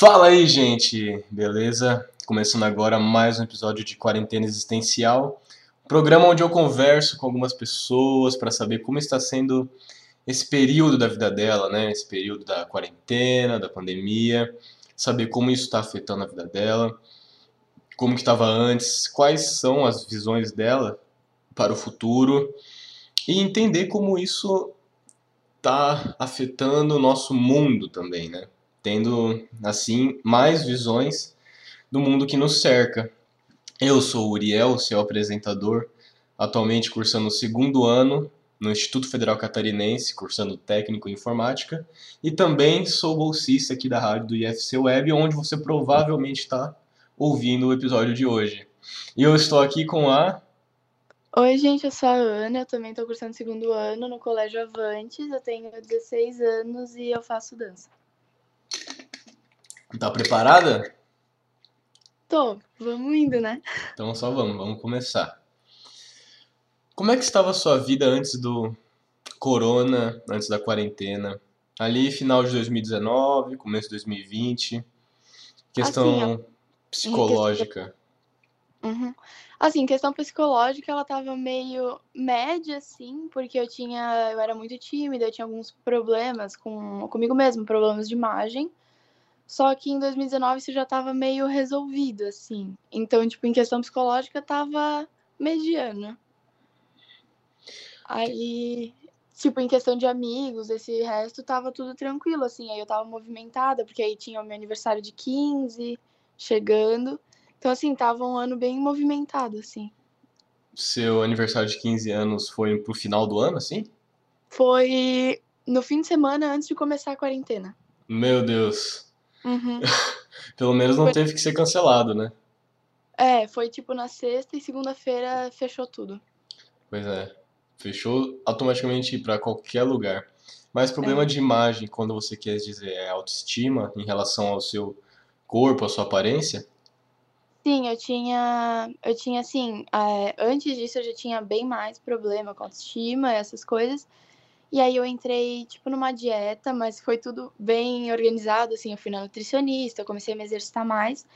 Fala aí, gente, beleza? Começando agora mais um episódio de Quarentena Existencial, programa onde eu converso com algumas pessoas para saber como está sendo esse período da vida dela, né? Esse período da quarentena, da pandemia, saber como isso está afetando a vida dela, como que estava antes, quais são as visões dela para o futuro e entender como isso está afetando o nosso mundo também, né? Tendo, assim, mais visões do mundo que nos cerca. Eu sou o Uriel, seu apresentador, atualmente cursando o segundo ano no Instituto Federal Catarinense, cursando técnico em informática, e também sou bolsista aqui da rádio do IFC Web, onde você provavelmente está ouvindo o episódio de hoje. E eu estou aqui com a. Oi, gente, eu sou a Ana, eu também estou cursando segundo ano no Colégio Avantes, eu tenho 16 anos e eu faço dança. Tá preparada? Tô, vamos indo, né? Então só vamos, vamos começar. Como é que estava a sua vida antes do corona, antes da quarentena? Ali, final de 2019, começo de 2020. Questão Assim, psicológica. Uhum. Assim, questão psicológica, ela tava meio média, assim, porque eu tinha, eu era muito tímida, eu tinha alguns problemas com, comigo mesmo, problemas de imagem. Só que em 2019 isso já tava meio resolvido, assim. Então, tipo, em questão psicológica, tava mediana. Aí, tipo, em questão de amigos, esse resto tava tudo tranquilo, assim. Aí eu tava movimentada, porque aí tinha o meu aniversário de 15 chegando. Então, assim, tava um ano bem movimentado, assim. Seu aniversário de 15 anos foi pro final do ano, assim? Foi no fim de semana antes de começar a quarentena. Meu Deus. Uhum. Pelo menos não Foi- teve que ser cancelado, né? É, foi tipo na sexta e segunda-feira fechou tudo. Pois é. Fechou automaticamente para qualquer lugar. Mas problema É. de imagem, quando você quer dizer é autoestima em relação ao seu corpo, à sua aparência? Sim, eu tinha, eu tinha assim, é, antes disso eu já tinha bem mais problema com autoestima, essas coisas. E aí eu entrei, tipo, numa dieta, mas foi tudo bem organizado, assim, eu fui na nutricionista, eu comecei a me exercitar mais.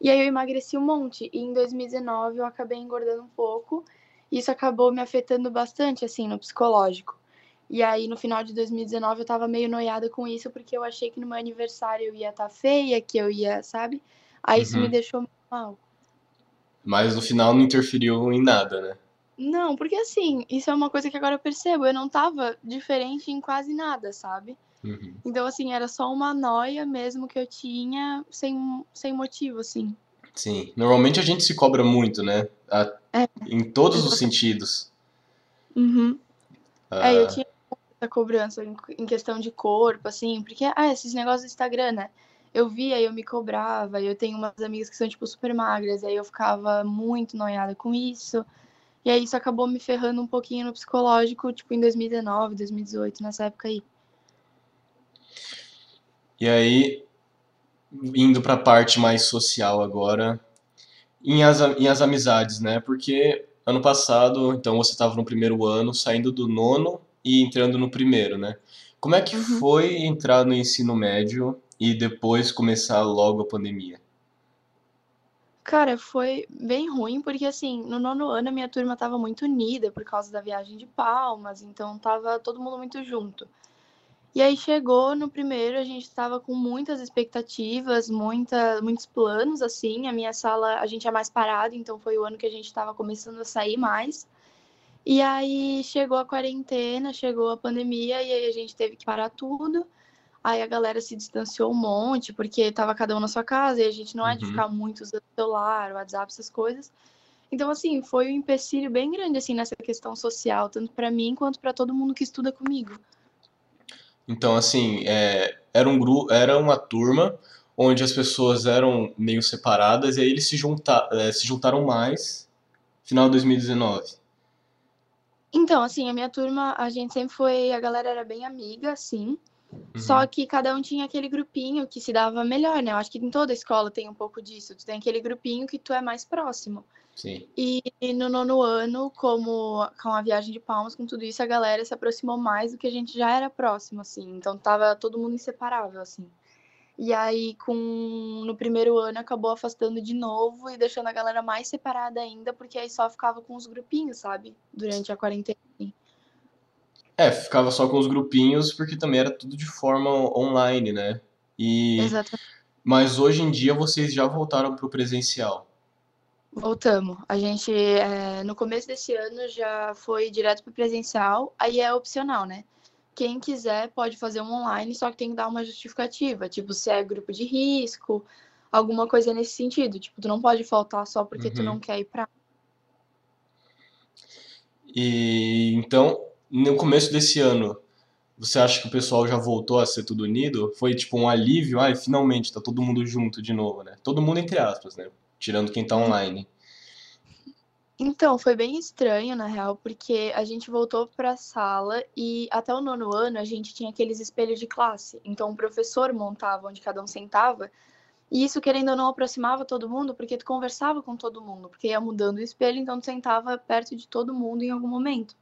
E aí eu emagreci um monte. E em 2019 eu acabei engordando um pouco. E isso acabou me afetando bastante, assim, no psicológico. E aí no final de 2019 eu tava meio noiada com isso, porque eu achei que no meu aniversário eu ia estar feia, que eu ia, sabe? Aí isso me Uhum. deixou mal. Mas no final não interferiu em nada, né? Não, porque assim, isso é uma coisa que agora eu percebo. Eu não tava diferente em quase nada, sabe? Uhum. Então, assim, era só uma noia mesmo que eu tinha sem, sem motivo, assim. Sim. Normalmente a gente se cobra muito, né? A- É. Em todos os sentidos. Uhum. Ah, É, eu tinha essa cobrança em, questão de corpo, assim, porque, ah, esses negócios do Instagram, né? Eu via e eu me cobrava, e eu tenho umas amigas que são, tipo, super magras, aí eu ficava muito noiada com isso. E aí isso acabou me ferrando um pouquinho no psicológico, tipo, em 2019, 2018, nessa época aí. E aí, indo para a parte mais social agora, em as, em as amizades, né? Porque ano passado, então você estava no primeiro ano, saindo do nono e entrando no primeiro, né? Como é que Uhum. foi entrar no ensino médio e depois começar logo a pandemia? Cara, foi bem ruim, porque assim, no nono ano a minha turma tava muito unida por causa da viagem de Palmas, então tava todo mundo muito junto. E aí chegou no primeiro, a gente tava com muitas expectativas, muita, muitos planos, assim. A minha sala, a gente é mais parado, então foi o ano que a gente tava começando a sair mais. E aí chegou a quarentena, chegou a pandemia, e aí a gente teve que parar tudo. Aí a galera se distanciou um monte, porque tava cada um na sua casa, e a gente não é de Uhum. ficar muito usando celular, WhatsApp, essas coisas. Então, assim, foi um empecilho bem grande, assim, nessa questão social, tanto pra mim quanto pra todo mundo que estuda comigo. Então, assim, é, era um grupo, era uma turma onde as pessoas eram meio separadas e aí eles se, junta, é, se juntaram mais final de 2019. Então, assim, a minha turma, a gente sempre foi, a galera era bem amiga, assim. Uhum. Só que cada um tinha aquele grupinho que se dava melhor, né? Eu acho que em toda escola tem um pouco disso. Tu tem aquele grupinho que tu é mais próximo. Sim. E no nono ano, como com a viagem de Palmas, com tudo isso, a galera se aproximou mais do que a gente já era próximo, assim. Então tava todo mundo inseparável, assim. E aí, com no primeiro ano, acabou afastando de novo e deixando a galera mais separada ainda, porque aí só ficava com os grupinhos, sabe? Durante a quarentena. É, ficava só com os grupinhos, porque também era tudo de forma online, né? E... Exatamente. Mas hoje em dia vocês já voltaram para o presencial. Voltamos. A gente, é, no começo desse ano, já foi direto para presencial, aí é opcional, né? Quem quiser pode fazer um online, só que tem que dar uma justificativa, tipo, se é grupo de risco, alguma coisa nesse sentido. Tipo, tu não pode faltar só porque uhum. tu não quer ir pra. E então, no começo desse ano, você acha que o pessoal já voltou a ser tudo unido? Foi tipo um alívio? Ai, finalmente tá todo mundo junto de novo, né? Todo mundo entre aspas, né? Tirando quem tá online. Então, foi bem estranho, na real, porque a gente voltou para a sala e até o nono ano a gente tinha aqueles espelhos de classe. Então, o professor montava onde cada um sentava e isso, querendo ou não, aproximava todo mundo, porque tu conversava com todo mundo, porque ia mudando o espelho, então tu sentava perto de todo mundo em algum momento.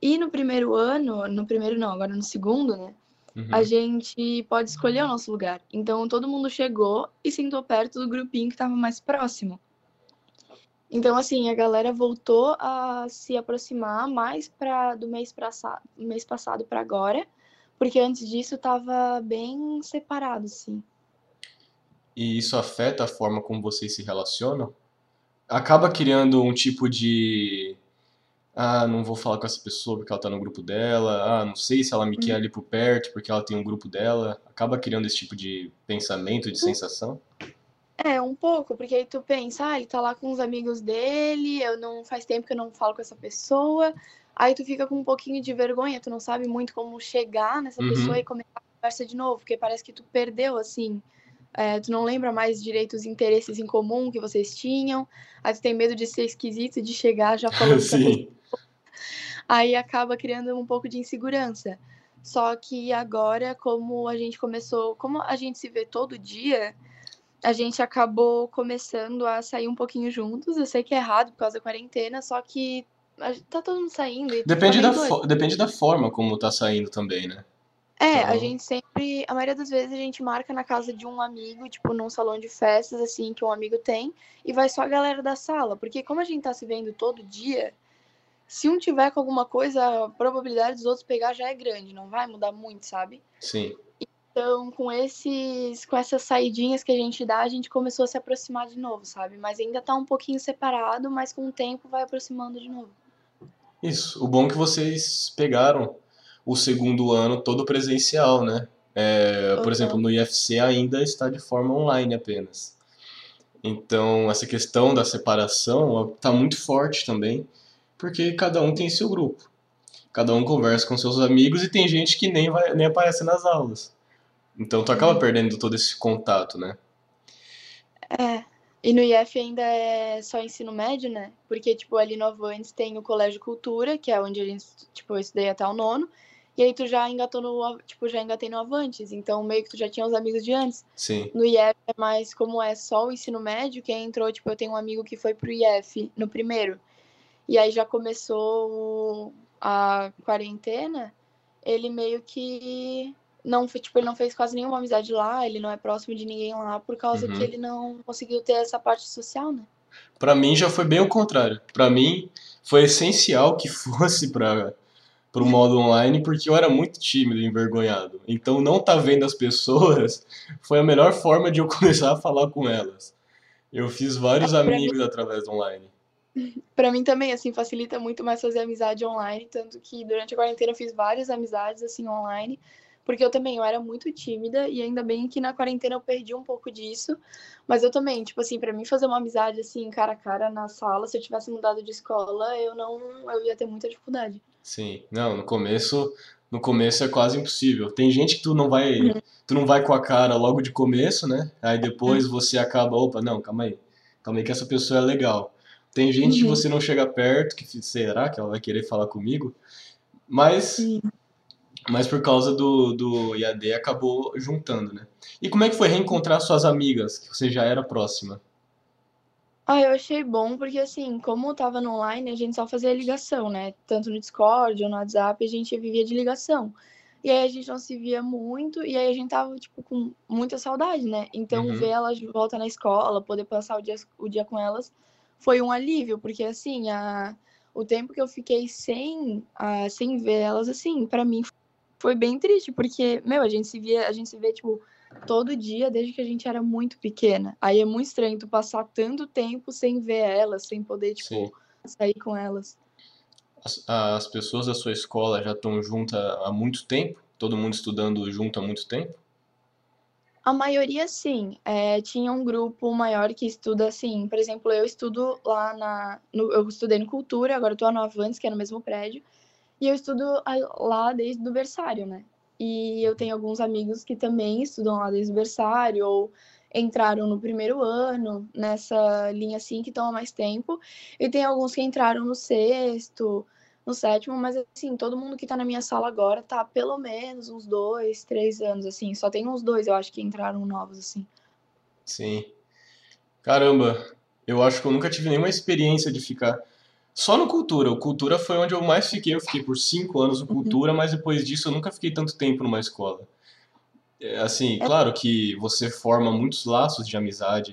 E no primeiro ano, no primeiro não, agora no segundo, né? Uhum. A gente pode escolher o nosso lugar. Então, todo mundo chegou e sentou perto do grupinho que estava mais próximo. Então, assim, a galera voltou a se aproximar mais pra, do mês, pra, mês passado para agora, porque antes disso estava bem separado, assim. E isso afeta a forma como vocês se relacionam? Acaba criando um tipo de. Ah, não vou falar com essa pessoa porque ela tá no grupo dela. Ah, não sei se ela me quer uhum. ali por perto porque ela tem um grupo dela. Acaba criando esse tipo de pensamento, de sensação? É, um pouco, porque aí tu pensa, ah, ele tá lá com os amigos dele, eu não faz tempo que eu não falo com essa pessoa. Aí tu fica com um pouquinho de vergonha, tu não sabe muito como chegar nessa uhum. pessoa e começar a conversa de novo, porque parece que tu perdeu, assim. É, tu não lembra mais direito os interesses em comum que vocês tinham. Aí tu tem medo de ser esquisito, de chegar já falando Sim. Aí acaba criando um pouco de insegurança. Só que agora, como a gente começou, como a gente se vê todo dia, a gente acabou começando a sair um pouquinho juntos. Eu sei que é errado por causa da quarentena, só que tá todo mundo saindo. Depende, tá da depende da forma como tá saindo também, né? É, então... a gente sempre, a maioria das vezes a gente marca na casa de um amigo, tipo num salão de festas assim que um amigo tem, e vai só a galera da sala, porque como a gente tá se vendo todo dia, se um tiver com alguma coisa, a probabilidade dos outros pegar já é grande, não vai mudar muito, sabe? Sim. Então, com esses, com essas saidinhas que a gente dá, a gente começou a se aproximar de novo, sabe? Mas ainda tá um pouquinho separado, mas com o tempo vai aproximando de novo. Isso. O bom é que vocês pegaram o segundo ano todo presencial, né? É, por exemplo, no IFC ainda está de forma online apenas. Então, essa questão da separação está muito forte também, porque cada um tem seu grupo. Cada um conversa com seus amigos e tem gente que nem, vai, nem aparece nas aulas. Então tu acaba uhum. perdendo todo esse contato, né? É. E no IF ainda é só ensino médio, né? Porque, tipo, ali no Avantes tem o Colégio Cultura, que é onde a gente, tipo, eu estudei até o nono. E aí tu já engatou no, tipo, já engatei no Avantes. Então, meio que tu já tinha os amigos de antes. Sim. No IF é mais, como é só o ensino médio, quem entrou, tipo, eu tenho um amigo que foi pro IF no primeiro. E aí já começou a quarentena, ele meio que não, tipo, ele não fez quase nenhuma amizade lá, ele não é próximo de ninguém lá, por causa uhum. que ele não conseguiu ter essa parte social, né? Para mim já foi bem o contrário. Para mim foi essencial que fosse para para o modo online porque eu era muito tímido e envergonhado. Então não tá vendo as pessoas foi a melhor forma de eu começar a falar com elas. Eu fiz vários é, amigos mim... através do online. Para mim também assim facilita muito mais fazer amizade online, tanto que durante a quarentena eu fiz várias amizades assim online porque eu também eu era muito tímida e ainda bem que na quarentena eu perdi um pouco disso. Mas eu também, tipo assim, para mim fazer uma amizade assim cara a cara na sala, se eu tivesse mudado de escola, eu não eu ia ter muita dificuldade. Sim. Não, no começo, no começo é quase impossível. Tem gente que tu não vai, uhum. tu não vai com a cara logo de começo, né? Aí depois uhum. você acaba, opa, não, calma aí. Calma aí que essa pessoa é legal. Tem gente uhum. que você não chega perto, que será que ela vai querer falar comigo? Mas mas por causa do, do IAD acabou juntando, né? E como é que foi reencontrar suas amigas, que você já era próxima? Ah, eu achei bom, porque assim, como eu tava no online, a gente só fazia ligação, né? Tanto no Discord ou no WhatsApp, a gente vivia de ligação. E aí a gente não se via muito, e aí a gente tava, tipo, com muita saudade, né? Então, Uhum. ver elas de volta na escola, poder passar o dia, o dia com elas, foi um alívio, porque, assim, a, o tempo que eu fiquei sem, a, sem ver elas, assim, para mim foi bem triste, porque, meu, a gente se via, a gente se vê, tipo, todo dia desde que a gente era muito pequena. Aí é muito estranho tu passar tanto tempo sem ver elas, sem poder, tipo, Sim. sair com elas. As, as pessoas da sua escola já estão juntas há muito tempo? Todo mundo estudando junto há muito tempo? A maioria, sim. É, tinha um grupo maior que estuda, assim, por exemplo, eu estudo lá na. no- eu estudei no Cultura, agora eu tô no Avantes, que é no mesmo prédio, e eu estudo lá desde o berçário, né? E eu tenho alguns amigos que também estudam lá desde o berçário, ou entraram no primeiro ano, nessa linha assim, que estão há mais tempo, e tem alguns que entraram no sexto, no sétimo, mas assim, todo mundo que tá na minha sala agora tá pelo menos uns dois, três anos, assim. Só tem uns dois, eu acho, que entraram novos, assim. Sim. Caramba, eu acho que eu nunca tive nenhuma experiência de ficar só no Cultura. O Cultura foi onde eu mais fiquei. Eu fiquei por cinco anos no Cultura, mas depois disso eu nunca fiquei tanto tempo numa escola. É, Assim, É. claro que você forma muitos laços de amizade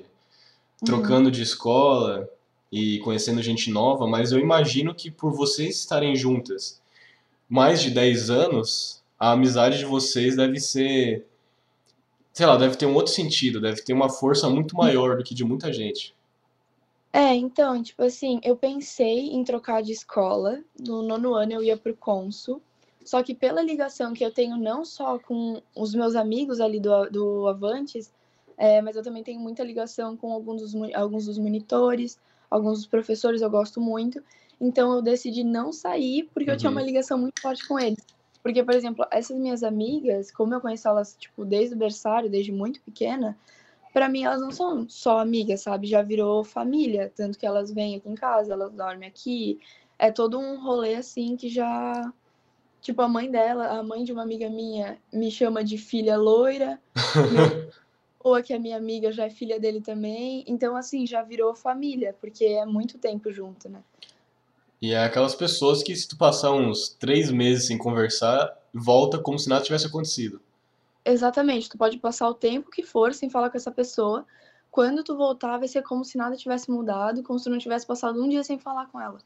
Uhum. trocando de escola e conhecendo gente nova, mas eu imagino que por vocês estarem juntas mais de 10 anos, a amizade de vocês deve ser, sei lá, deve ter um outro sentido, deve ter uma força muito maior do que de muita gente. É, então, tipo assim, eu pensei em trocar de escola. No nono ano eu ia pro Consul. Só que pela ligação que eu tenho não só com os meus amigos ali do, do Avantes, é, mas eu também tenho muita ligação com alguns dos, alguns dos monitores, alguns dos professores eu gosto muito. Então eu decidi não sair porque eu tinha Uhum. uma ligação muito forte com eles. Porque, por exemplo, essas minhas amigas, como eu conheço elas, tipo, desde o berçário, desde muito pequena, Pra mim, elas não são só amigas, sabe? Já virou família. Tanto que elas vêm aqui em casa, elas dormem aqui. É todo um rolê assim que já. Tipo, a mãe dela, a mãe de uma amiga minha, me chama de filha loira. Ou que a minha amiga já é filha dele também. Então, assim, já virou família, porque é muito tempo junto, né? E é aquelas pessoas que se tu passar uns três meses sem conversar, volta como se nada tivesse acontecido. Exatamente, tu pode passar o tempo que for sem falar com essa pessoa. Quando tu voltar, vai ser como se nada tivesse mudado, como se tu não tivesse passado um dia sem falar com ela.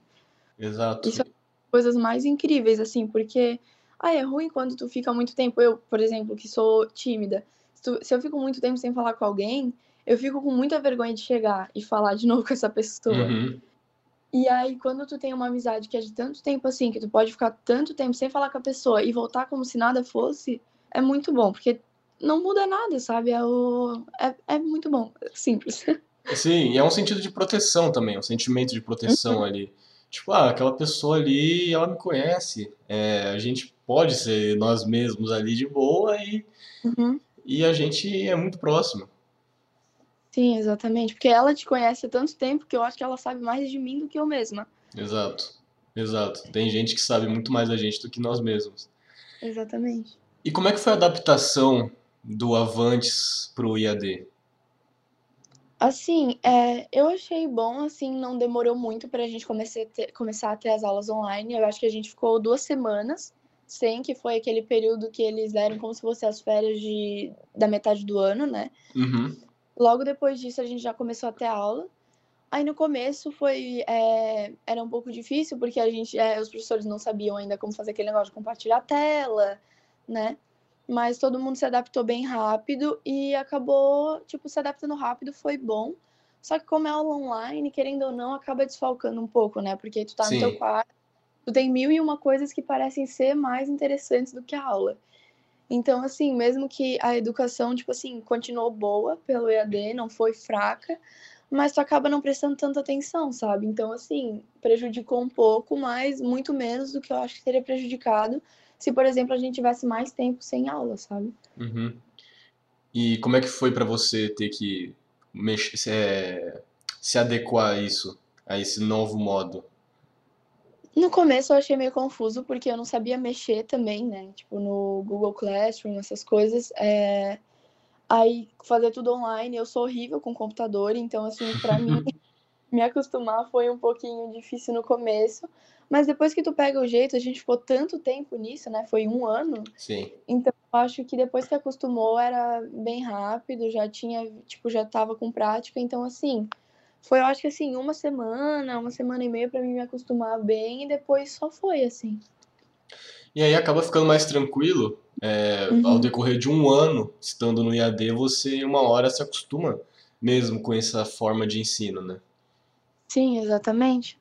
Exato. Isso é coisas mais incríveis, assim, porque ah, é ruim quando tu fica muito tempo. Eu, por exemplo, que sou tímida, se, tu- se eu fico muito tempo sem falar com alguém, eu fico com muita vergonha de chegar e falar de novo com essa pessoa. Uhum. E aí, quando tu tem uma amizade que é de tanto tempo assim, que tu pode ficar tanto tempo sem falar com a pessoa e voltar como se nada fosse, é muito bom, porque não muda nada, sabe? É, o... é, é muito bom, é simples. Sim, e é um sentido de proteção também, um sentimento de proteção ali. Tipo, ah, aquela pessoa ali, ela me conhece. É, a gente pode ser nós mesmos ali de boa e, Uhum. e a gente é muito próximo. Sim, exatamente. Porque ela te conhece há tanto tempo que eu acho que ela sabe mais de mim do que eu mesma. Exato, exato. Tem gente que sabe muito mais da gente do que nós mesmos. Exatamente. E como é que foi a adaptação do Avantes pro IAD? Assim, é, eu achei bom, assim, não demorou muito para a gente comece ter- começar a ter as aulas online. Eu acho que a gente ficou duas semanas sem, que foi aquele período que eles deram como se fosse as férias de, da metade do ano, né? Uhum, Logo depois disso, a gente já começou a ter aula. Aí no começo foi, é, era um pouco difícil, porque a gente, é, os professores não sabiam ainda como fazer aquele negócio de compartilhar a tela, né? Mas todo mundo se adaptou bem rápido e acabou, tipo, se adaptando rápido, foi bom. Só que como é aula online, querendo ou não, acaba desfalcando um pouco, né? Porque tu tá no Sim. teu quarto, tu tem mil e uma coisas que parecem ser mais interessantes do que a aula. Então, assim, mesmo que a educação, tipo assim, continuou boa pelo EAD, não foi fraca, mas tu acaba não prestando tanta atenção, sabe? Então, assim, prejudicou um pouco, mas muito menos do que eu acho que teria prejudicado se, por exemplo, a gente tivesse mais tempo sem aula, sabe? uhum. E como é que foi pra você ter que mexer, se, é, se adequar a isso, a esse novo modo? No começo eu achei meio confuso, porque eu não sabia mexer também, né? Tipo, no Google Classroom, essas coisas. É... Aí, fazer tudo online, eu sou horrível com computador, então, assim, pra mim, me acostumar foi um pouquinho difícil no começo. Mas depois que tu pega o jeito, a gente ficou tanto tempo nisso, né? Foi um ano. Sim. Então, eu acho que depois que acostumou, era bem rápido, já tinha, tipo, já tava com prática. Então, assim, foi, eu acho que assim, uma semana, uma semana e meia para mim me acostumar bem e depois só foi, assim. E aí acaba ficando mais tranquilo, é, Uhum. ao decorrer de um ano estando no IAD, você uma hora se acostuma mesmo com essa forma de ensino, né? Sim, exatamente.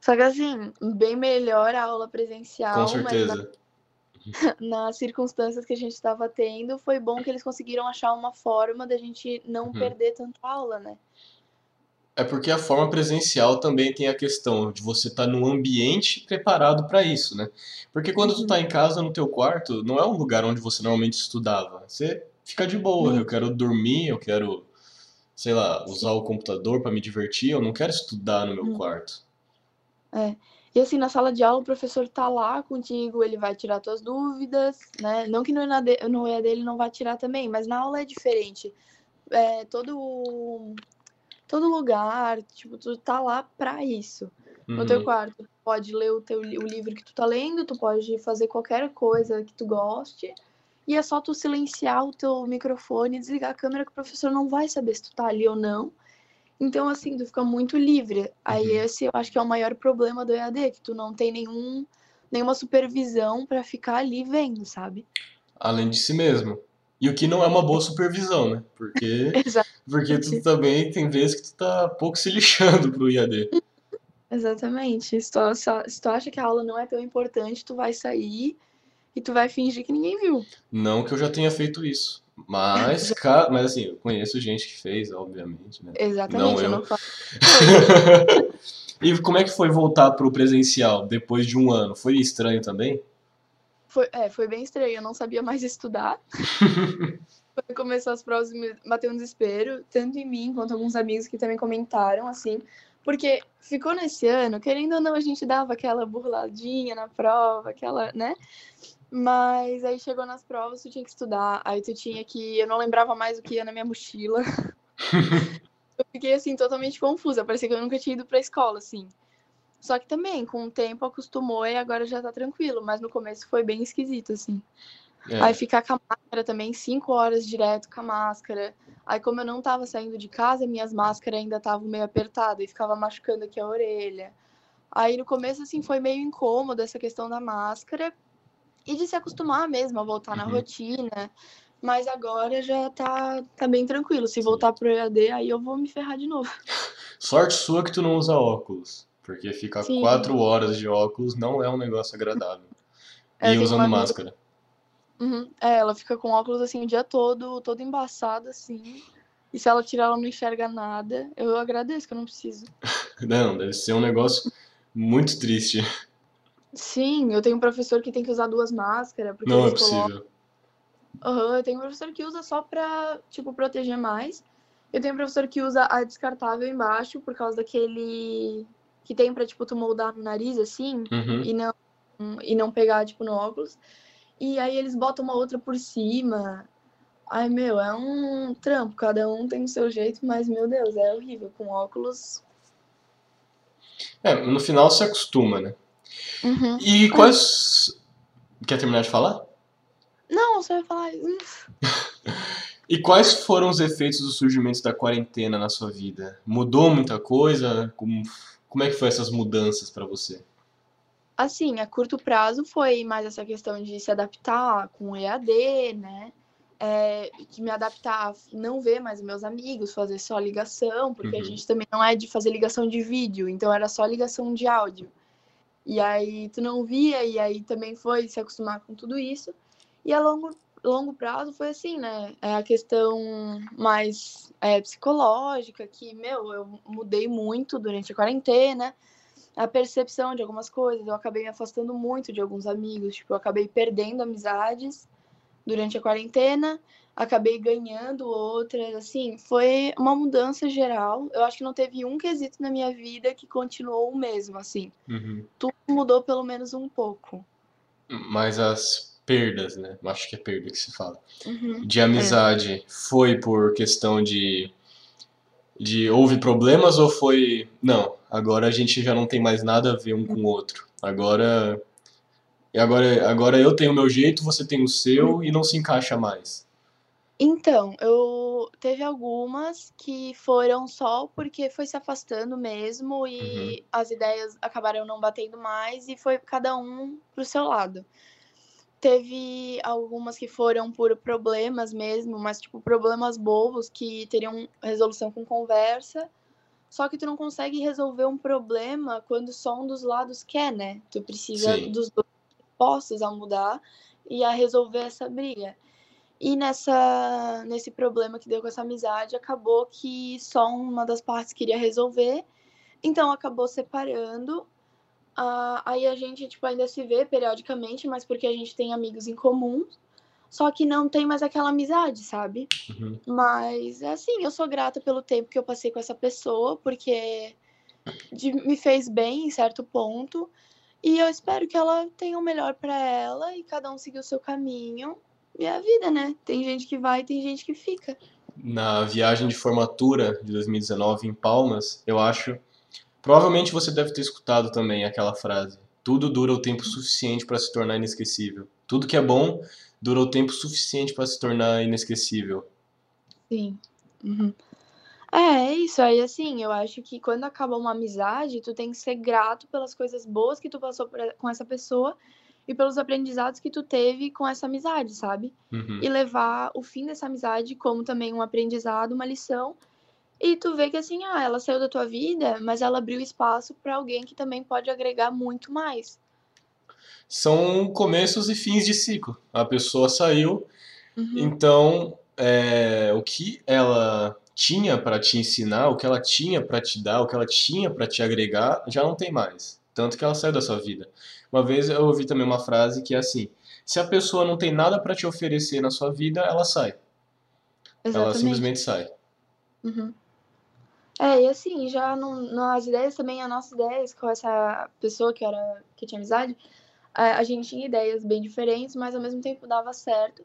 Só que assim, bem melhor a aula Com presencial, mas na- certeza. nas circunstâncias que a gente estava tendo, foi bom que eles conseguiram achar uma forma da gente não Uhum. perder tanta aula, né? É porque a forma presencial também tem a questão de você estar num ambiente preparado para isso, né? Porque quando tu Uhum. tá em casa, no teu quarto, não é um lugar onde você normalmente estudava. Você fica de boa, Uhum. eu quero dormir, eu quero, sei lá, usar o computador para me divertir, eu não quero estudar no meu Uhum. quarto. É. E assim, na sala de aula, o professor tá lá contigo, ele vai tirar tuas dúvidas, né? Não que no EAD, no EAD ele não vai tirar também, mas na aula é diferente. É, todo, todo lugar, tipo, tu tá lá pra isso. No teu Uhum. quarto, tu pode ler o, teu, o livro que tu tá lendo, tu pode fazer qualquer coisa que tu goste, e é só tu silenciar o teu microfone e desligar a câmera que o professor não vai saber se tu tá ali ou não. Então, assim, tu fica muito livre. Aí Uhum. esse eu acho que é o maior problema do EAD, que tu não tem nenhum, nenhuma supervisão pra ficar ali vendo, sabe? Além de si mesmo. E o que não é uma boa supervisão, né? Porque, porque tu também tem vezes que tu tá pouco se lixando pro IAD. Exatamente. Se tu, se tu acha que a aula não é tão importante, tu vai sair e tu vai fingir que ninguém viu. Não que eu já tenha feito isso. Mas, mas assim, eu conheço gente que fez, obviamente, né? Exatamente, Não eu não falo. E como é que foi voltar pro presencial depois de um ano? Foi estranho também? Foi, é, foi bem estranho, eu não sabia mais estudar. Quando começou as provas, me bateu um desespero, tanto em mim quanto alguns amigos que também comentaram, assim, porque ficou nesse ano, querendo ou não, a gente dava aquela burladinha na prova, aquela, né? Mas aí chegou nas provas, tu tinha que estudar, aí tu tinha que. Eu não lembrava mais o que ia na minha mochila. Eu fiquei, assim, totalmente confusa, parecia que eu nunca tinha ido pra escola, assim. Só que também, com o tempo, acostumou e agora já tá tranquilo, mas no começo foi bem esquisito, assim. É, Aí ficar com a máscara também, cinco horas direto com a máscara. Aí, como eu não tava saindo de casa, minhas máscaras ainda estavam meio apertadas e ficava machucando aqui a orelha. Aí no começo, assim, foi meio incômodo essa questão da máscara e de se acostumar mesmo a voltar na Uhum. rotina. Mas agora já tá, tá bem tranquilo. Se Sim. voltar pro EAD, aí eu vou me ferrar de novo. sorte sua que tu não usa óculos. Porque ficar Sim. quatro horas de óculos não é um negócio agradável. É, E usando máscara. Uhum. É, ela fica com óculos assim o dia todo, todo embaçada, assim. E se ela tirar, ela não enxerga nada. Eu agradeço que eu não preciso. Não, deve ser um negócio muito triste. Sim, eu tenho um professor que tem que usar duas máscaras, porque Não é eles colocam. possível. Aham, eu tenho um professor que usa só pra, tipo, proteger mais. Eu tenho um professor que usa a descartável embaixo, por causa daquele. que tem pra, tipo, tu moldar no nariz, assim, Uhum. e não, e não pegar, tipo, no óculos. E aí eles botam uma outra por cima. Ai, meu, é um trampo, cada um tem o seu jeito, mas, meu Deus, é horrível. Com óculos. É, no final se acostuma, né? Uhum. E quais. Quer terminar de falar? Não, você vai falar. E quais foram os efeitos do surgimento da quarentena na sua vida? Mudou muita coisa? Como, como é que foi essas mudanças pra você? Assim, a curto prazo foi mais essa questão de se adaptar com o EAD, né? É, de me adaptar a não ver mais meus amigos, fazer só ligação, porque a Uhum. gente também não é de fazer ligação de vídeo, então era só ligação de áudio. E aí tu não via, e aí também foi se acostumar com tudo isso. E a longo, longo prazo foi assim, né? É a questão mais é, psicológica, que, meu, eu mudei muito durante a quarentena a percepção de algumas coisas. Eu acabei me afastando muito de alguns amigos. Tipo, eu acabei perdendo amizades durante a quarentena, acabei ganhando outras. Assim, foi uma mudança geral. Eu acho que não teve um quesito na minha vida que continuou o mesmo, assim. Uhum. Tudo mudou pelo menos um pouco. Mas as perdas, né? Acho que é perda que se fala. Uhum. De amizade, foi por questão de. De houve problemas ou foi. Não, agora a gente já não tem mais nada a ver um com o outro. Agora, e agora, agora eu tenho o meu jeito, você tem o seu e não se encaixa mais. Então, eu teve algumas que foram só porque foi se afastando mesmo Uhum. e as ideias acabaram não batendo mais e foi cada um pro seu lado. Teve algumas que foram por problemas mesmo, mas tipo problemas bobos que teriam resolução com conversa. Só que tu não consegue resolver um problema quando só um dos lados quer, né? Tu precisa Sim. dos dois dispostos a mudar e a resolver essa briga. E nessa nesse problema que deu com essa amizade, acabou que só uma das partes queria resolver, então acabou separando. Ah, aí a gente, tipo, ainda se vê periodicamente, mas porque a gente tem amigos em comum, só que não tem mais aquela amizade, sabe? Uhum. Mas, assim, eu sou grata pelo tempo que eu passei com essa pessoa, porque de- me fez bem em certo ponto. E eu espero que ela tenha o melhor pra ela e cada um seguir o seu caminho. E é a vida, né? Tem gente que vai e tem gente que fica. Na viagem de formatura de 2019 em Palmas, eu acho. Provavelmente você deve ter escutado também aquela frase: Tudo dura o tempo suficiente para se tornar inesquecível. Tudo que é bom dura o tempo suficiente para se tornar inesquecível. Sim. Uhum. É, é isso. Aí, assim, eu acho que quando acaba uma amizade, tu tem que ser grato pelas coisas boas que tu passou com essa pessoa e pelos aprendizados que tu teve com essa amizade, sabe? Uhum. E levar o fim dessa amizade como também um aprendizado, uma lição. E tu vê que, assim, ah, ela saiu da tua vida, mas ela abriu espaço pra alguém que também pode agregar muito mais. São começos e fins de ciclo. A pessoa saiu, Uhum. então é, o que ela tinha para te ensinar, o que ela tinha para te dar, o que ela tinha para te agregar, já não tem mais. Tanto que ela saiu da sua vida. Uma vez eu ouvi também uma frase que é assim: se a pessoa não tem nada para te oferecer na sua vida, ela sai. Ela Exatamente. simplesmente sai. Uhum. É, e assim, já não, nas ideias também, as nossas ideias com essa pessoa que era que tinha amizade, a, a gente tinha ideias bem diferentes, mas ao mesmo tempo dava certo.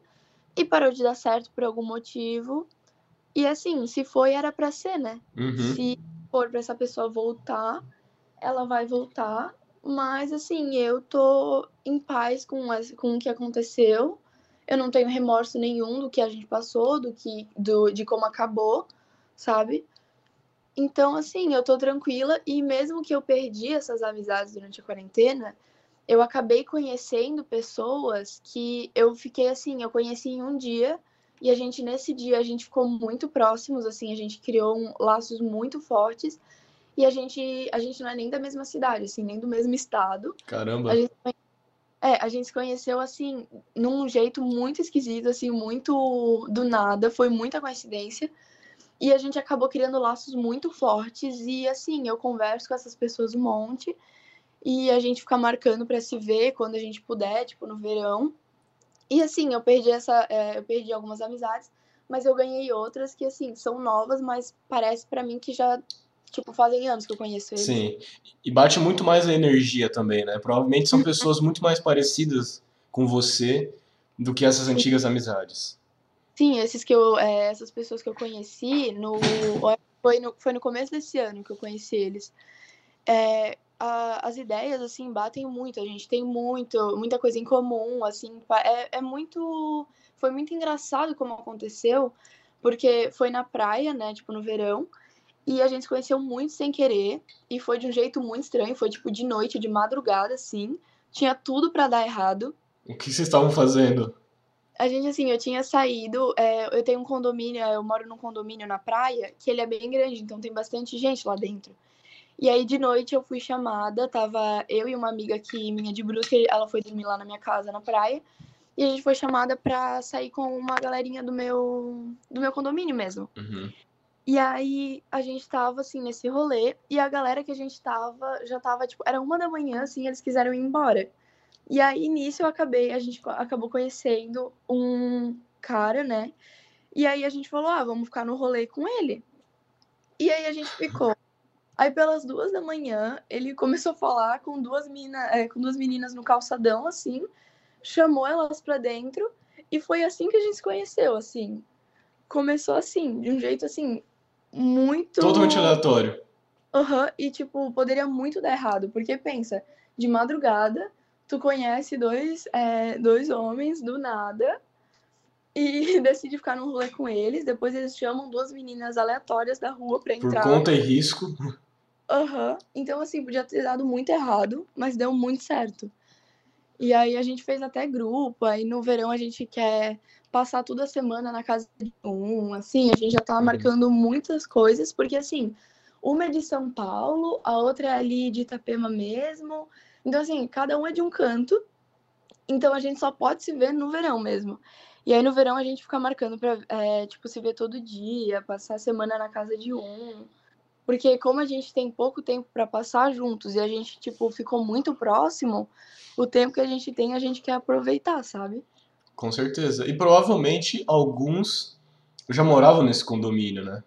E parou de dar certo por algum motivo. E assim, se foi, era pra ser, né? Uhum. Se for pra essa pessoa voltar, ela vai voltar. Mas assim, eu tô em paz com, com o que aconteceu. Eu não tenho remorso nenhum do que a gente passou, do que, do, de como acabou, sabe? Então, assim, eu tô tranquila e mesmo que eu perdi essas amizades durante a quarentena, eu acabei conhecendo pessoas que eu fiquei assim, eu conheci em um dia e a gente nesse dia a gente ficou muito próximos, assim, a gente criou um- laços muito fortes e a gente a gente não é nem da mesma cidade, assim, nem do mesmo estado. Caramba. A gente é, a gente se conheceu assim num jeito muito esquisito, assim, muito do nada, foi muita coincidência. E a gente acabou criando laços muito fortes e assim, eu converso com essas pessoas um monte e a gente fica marcando pra se ver quando a gente puder, tipo no verão. E assim, eu perdi essa, é, eu perdi algumas amizades, mas eu ganhei outras que assim são novas, mas parece pra mim que já tipo fazem anos que eu conheço eles. Sim. E bate muito mais a energia também, né? Provavelmente são pessoas muito mais parecidas com você do que essas antigas amizades. Sim, esses que eu, é, essas pessoas que eu conheci no foi, no foi no começo desse ano que eu conheci eles. É, a- as ideias assim batem muito, a gente tem muito, muita coisa em comum, assim, é, é muito, foi muito engraçado como aconteceu, porque foi na praia, né, tipo no verão, e a gente se conheceu muito sem querer e foi de um jeito muito estranho, foi tipo de noite, de madrugada, assim, tinha tudo pra dar errado. O que vocês estavam fazendo? A gente, assim, eu tinha saído, é, eu tenho um condomínio, eu moro num condomínio na praia, que ele é bem grande, então tem bastante gente lá dentro. E aí, de noite, eu fui chamada, tava eu e uma amiga aqui, minha de Brusque, ela foi dormir lá na minha casa, na praia, e a gente foi chamada pra sair com uma galerinha do meu, do meu condomínio mesmo. Uhum. E aí, a gente tava, assim, nesse rolê, e a galera que a gente tava, já tava, tipo, era uma da manhã, assim, eles quiseram ir embora. E aí, nisso, eu acabei, a gente acabou conhecendo um cara, né? E aí a gente falou, ah, vamos ficar no rolê com ele. E aí a gente ficou. Aí pelas duas da manhã, ele começou a falar com duas, mina, é, com duas meninas no calçadão, assim, chamou elas pra dentro, e foi assim que a gente se conheceu, assim. Começou assim, de um jeito assim, muito. Totalmente aleatório. Aham, e tipo, poderia muito dar errado, porque pensa, de madrugada, tu conhece dois, é, dois homens do nada e decide ficar num rolê com eles. Depois eles chamam duas meninas aleatórias da rua pra entrar. Por conta e risco. Aham. Uhum. Então, assim, podia ter dado muito errado, mas deu muito certo. E aí a gente fez até grupo, aí no verão a gente quer passar toda semana na casa de um, assim, a gente já tá uhum. marcando muitas coisas, porque assim, uma é de São Paulo, a outra é ali de Itapema mesmo. Então, assim, cada um é de um canto. Então a gente só pode se ver no verão mesmo. E aí no verão a gente fica marcando pra, é, tipo, se ver todo dia, passar a semana na casa de um. Porque como a gente tem pouco tempo para passar juntos e a gente, tipo, ficou muito próximo, o tempo que a gente tem a gente quer aproveitar, sabe? Com certeza. E provavelmente alguns já moravam nesse condomínio, né?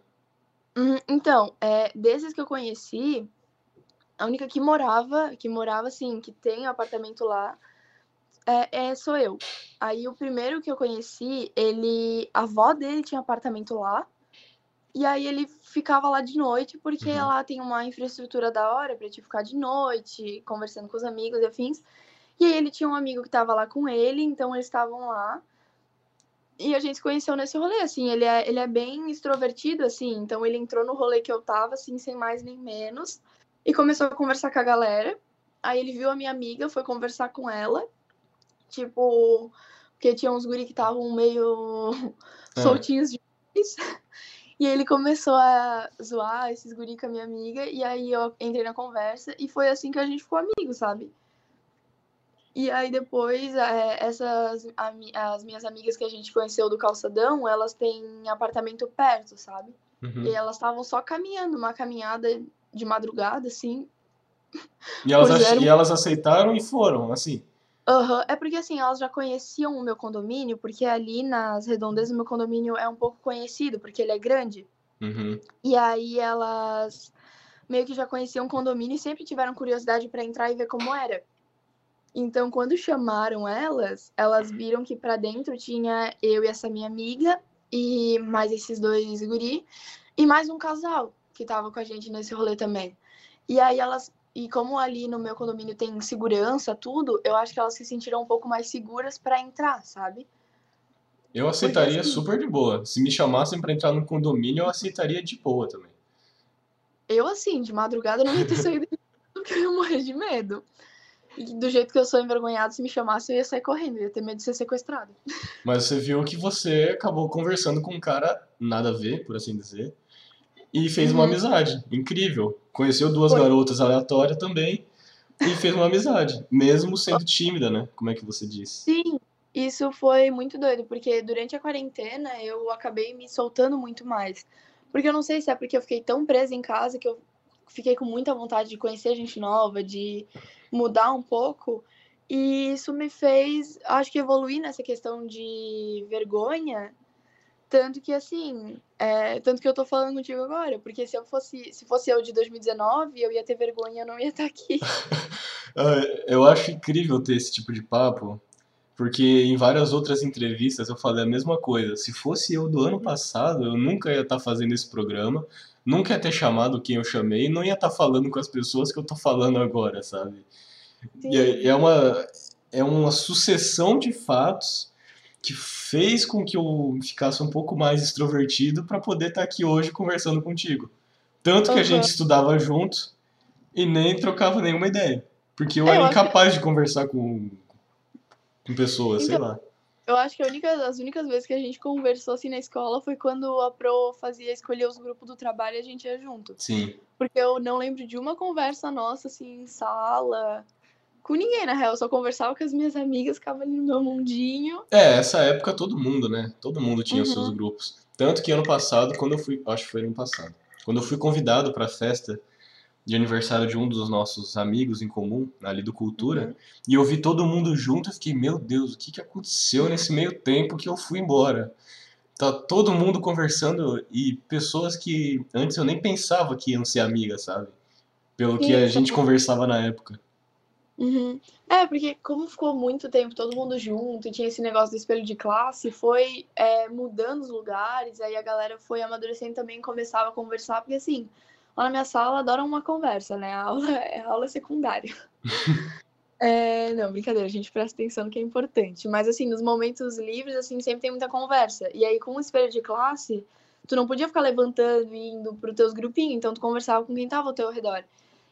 Uhum, então, é, desses que eu conheci, a única que morava, que morava assim, que tem um apartamento lá, é, é, sou eu. Aí o primeiro que eu conheci, ele, a avó dele tinha apartamento lá, e aí ele ficava lá de noite, porque uhum. lá tem uma infraestrutura da hora pra te ficar de noite, conversando com os amigos e afins. E aí ele tinha um amigo que tava lá com ele, então eles estavam lá. E a gente se conheceu nesse rolê, assim, ele é, ele é bem extrovertido, assim, então ele entrou no rolê que eu tava, assim, sem mais nem menos, e começou a conversar com a galera. Aí ele viu a minha amiga, foi conversar com ela, tipo, porque tinha uns guri que estavam meio é. soltinhos de E ele começou a zoar esses guri com a minha amiga, e aí eu entrei na conversa, e foi assim que a gente ficou amigo, sabe? E aí depois, é, essas as minhas amigas que a gente conheceu do calçadão, elas têm apartamento perto, sabe? Uhum. E elas estavam só caminhando, uma caminhada de madrugada, assim. E elas, e elas aceitaram e foram, assim. Uhum. É porque assim, elas já conheciam o meu condomínio, porque ali nas redondezas o meu condomínio é um pouco conhecido, porque ele é grande. Uhum. E aí elas meio que já conheciam o condomínio e sempre tiveram curiosidade para entrar e ver como era. Então, quando chamaram elas, elas viram que para dentro tinha eu e essa minha amiga e mais esses dois guri e mais um casal que tava com a gente nesse rolê também. E aí elas e como ali no meu condomínio tem segurança, tudo, eu acho que elas se sentiram um pouco mais seguras para entrar, sabe? Eu aceitaria assim, super de boa. Se me chamassem para entrar no condomínio, eu aceitaria de boa também. Eu assim, de madrugada não ia ter saído porque eu ia morrer de medo. E do jeito que eu sou envergonhado, se me chamasse, eu ia sair correndo, eu ia ter medo de ser sequestrado. Mas você viu que você acabou conversando com um cara nada a ver, por assim dizer, e fez uhum. uma amizade. Incrível. Conheceu duas Foi. garotas aleatórias também e fez uma amizade, mesmo sendo tímida, né? Como é que você disse? Sim, isso foi muito doido, porque durante a quarentena eu acabei me soltando muito mais. Porque eu não sei se é porque eu fiquei tão presa em casa que eu fiquei com muita vontade de conhecer gente nova, de mudar um pouco. E isso me fez, acho que evoluir nessa questão de vergonha, tanto que assim, é, tanto que eu tô falando contigo agora, porque se eu fosse, se fosse eu de 2019, eu ia ter vergonha, eu não ia estar aqui. Ah, eu acho incrível ter esse tipo de papo, porque em várias outras entrevistas eu falei a mesma coisa. Se fosse eu do ano passado, eu nunca ia estar fazendo esse programa, nunca ia ter chamado quem eu chamei, não ia estar falando com as pessoas que eu tô falando agora, sabe? E é, é uma, é uma sucessão de fatos que fez com que eu ficasse um pouco mais extrovertido para poder estar aqui hoje conversando contigo. Tanto que uhum. a gente estudava junto e nem trocava nenhuma ideia. Porque eu é, era incapaz que... de conversar com, com pessoas, então, sei lá. Eu acho que única, as únicas vezes que a gente conversou assim na escola foi quando a Pro fazia escolher os grupos do trabalho e a gente ia junto. Sim. Porque eu não lembro de uma conversa nossa, assim, em sala, com ninguém, na real. Eu só conversava com as minhas amigas, ficava ali no meu mundinho. É, essa época todo mundo, né? Todo mundo tinha uhum. os seus grupos. Tanto que ano passado, quando eu fui. Acho que foi ano passado. Quando eu fui convidado para a festa de aniversário de um dos nossos amigos em comum, ali do Cultura, uhum. e eu vi todo mundo junto, eu fiquei, meu Deus, o que, que aconteceu nesse meio tempo que eu fui embora? Tá todo mundo conversando e pessoas que antes eu nem pensava que iam ser amigas, sabe? Pelo que a gente conversava na época. Uhum. É, porque como ficou muito tempo todo mundo junto e tinha esse negócio do espelho de classe, foi é, mudando os lugares, aí a galera foi amadurecendo também, começava a conversar, porque assim, lá na minha sala adoram uma conversa, né? A aula é a aula secundária. É, não, brincadeira, a gente presta atenção no que é importante. Mas, assim, nos momentos livres, assim, sempre tem muita conversa. E aí, com o espelho de classe, tu não podia ficar levantando e indo pro teus grupinhos, então tu conversava com quem tava ao teu redor.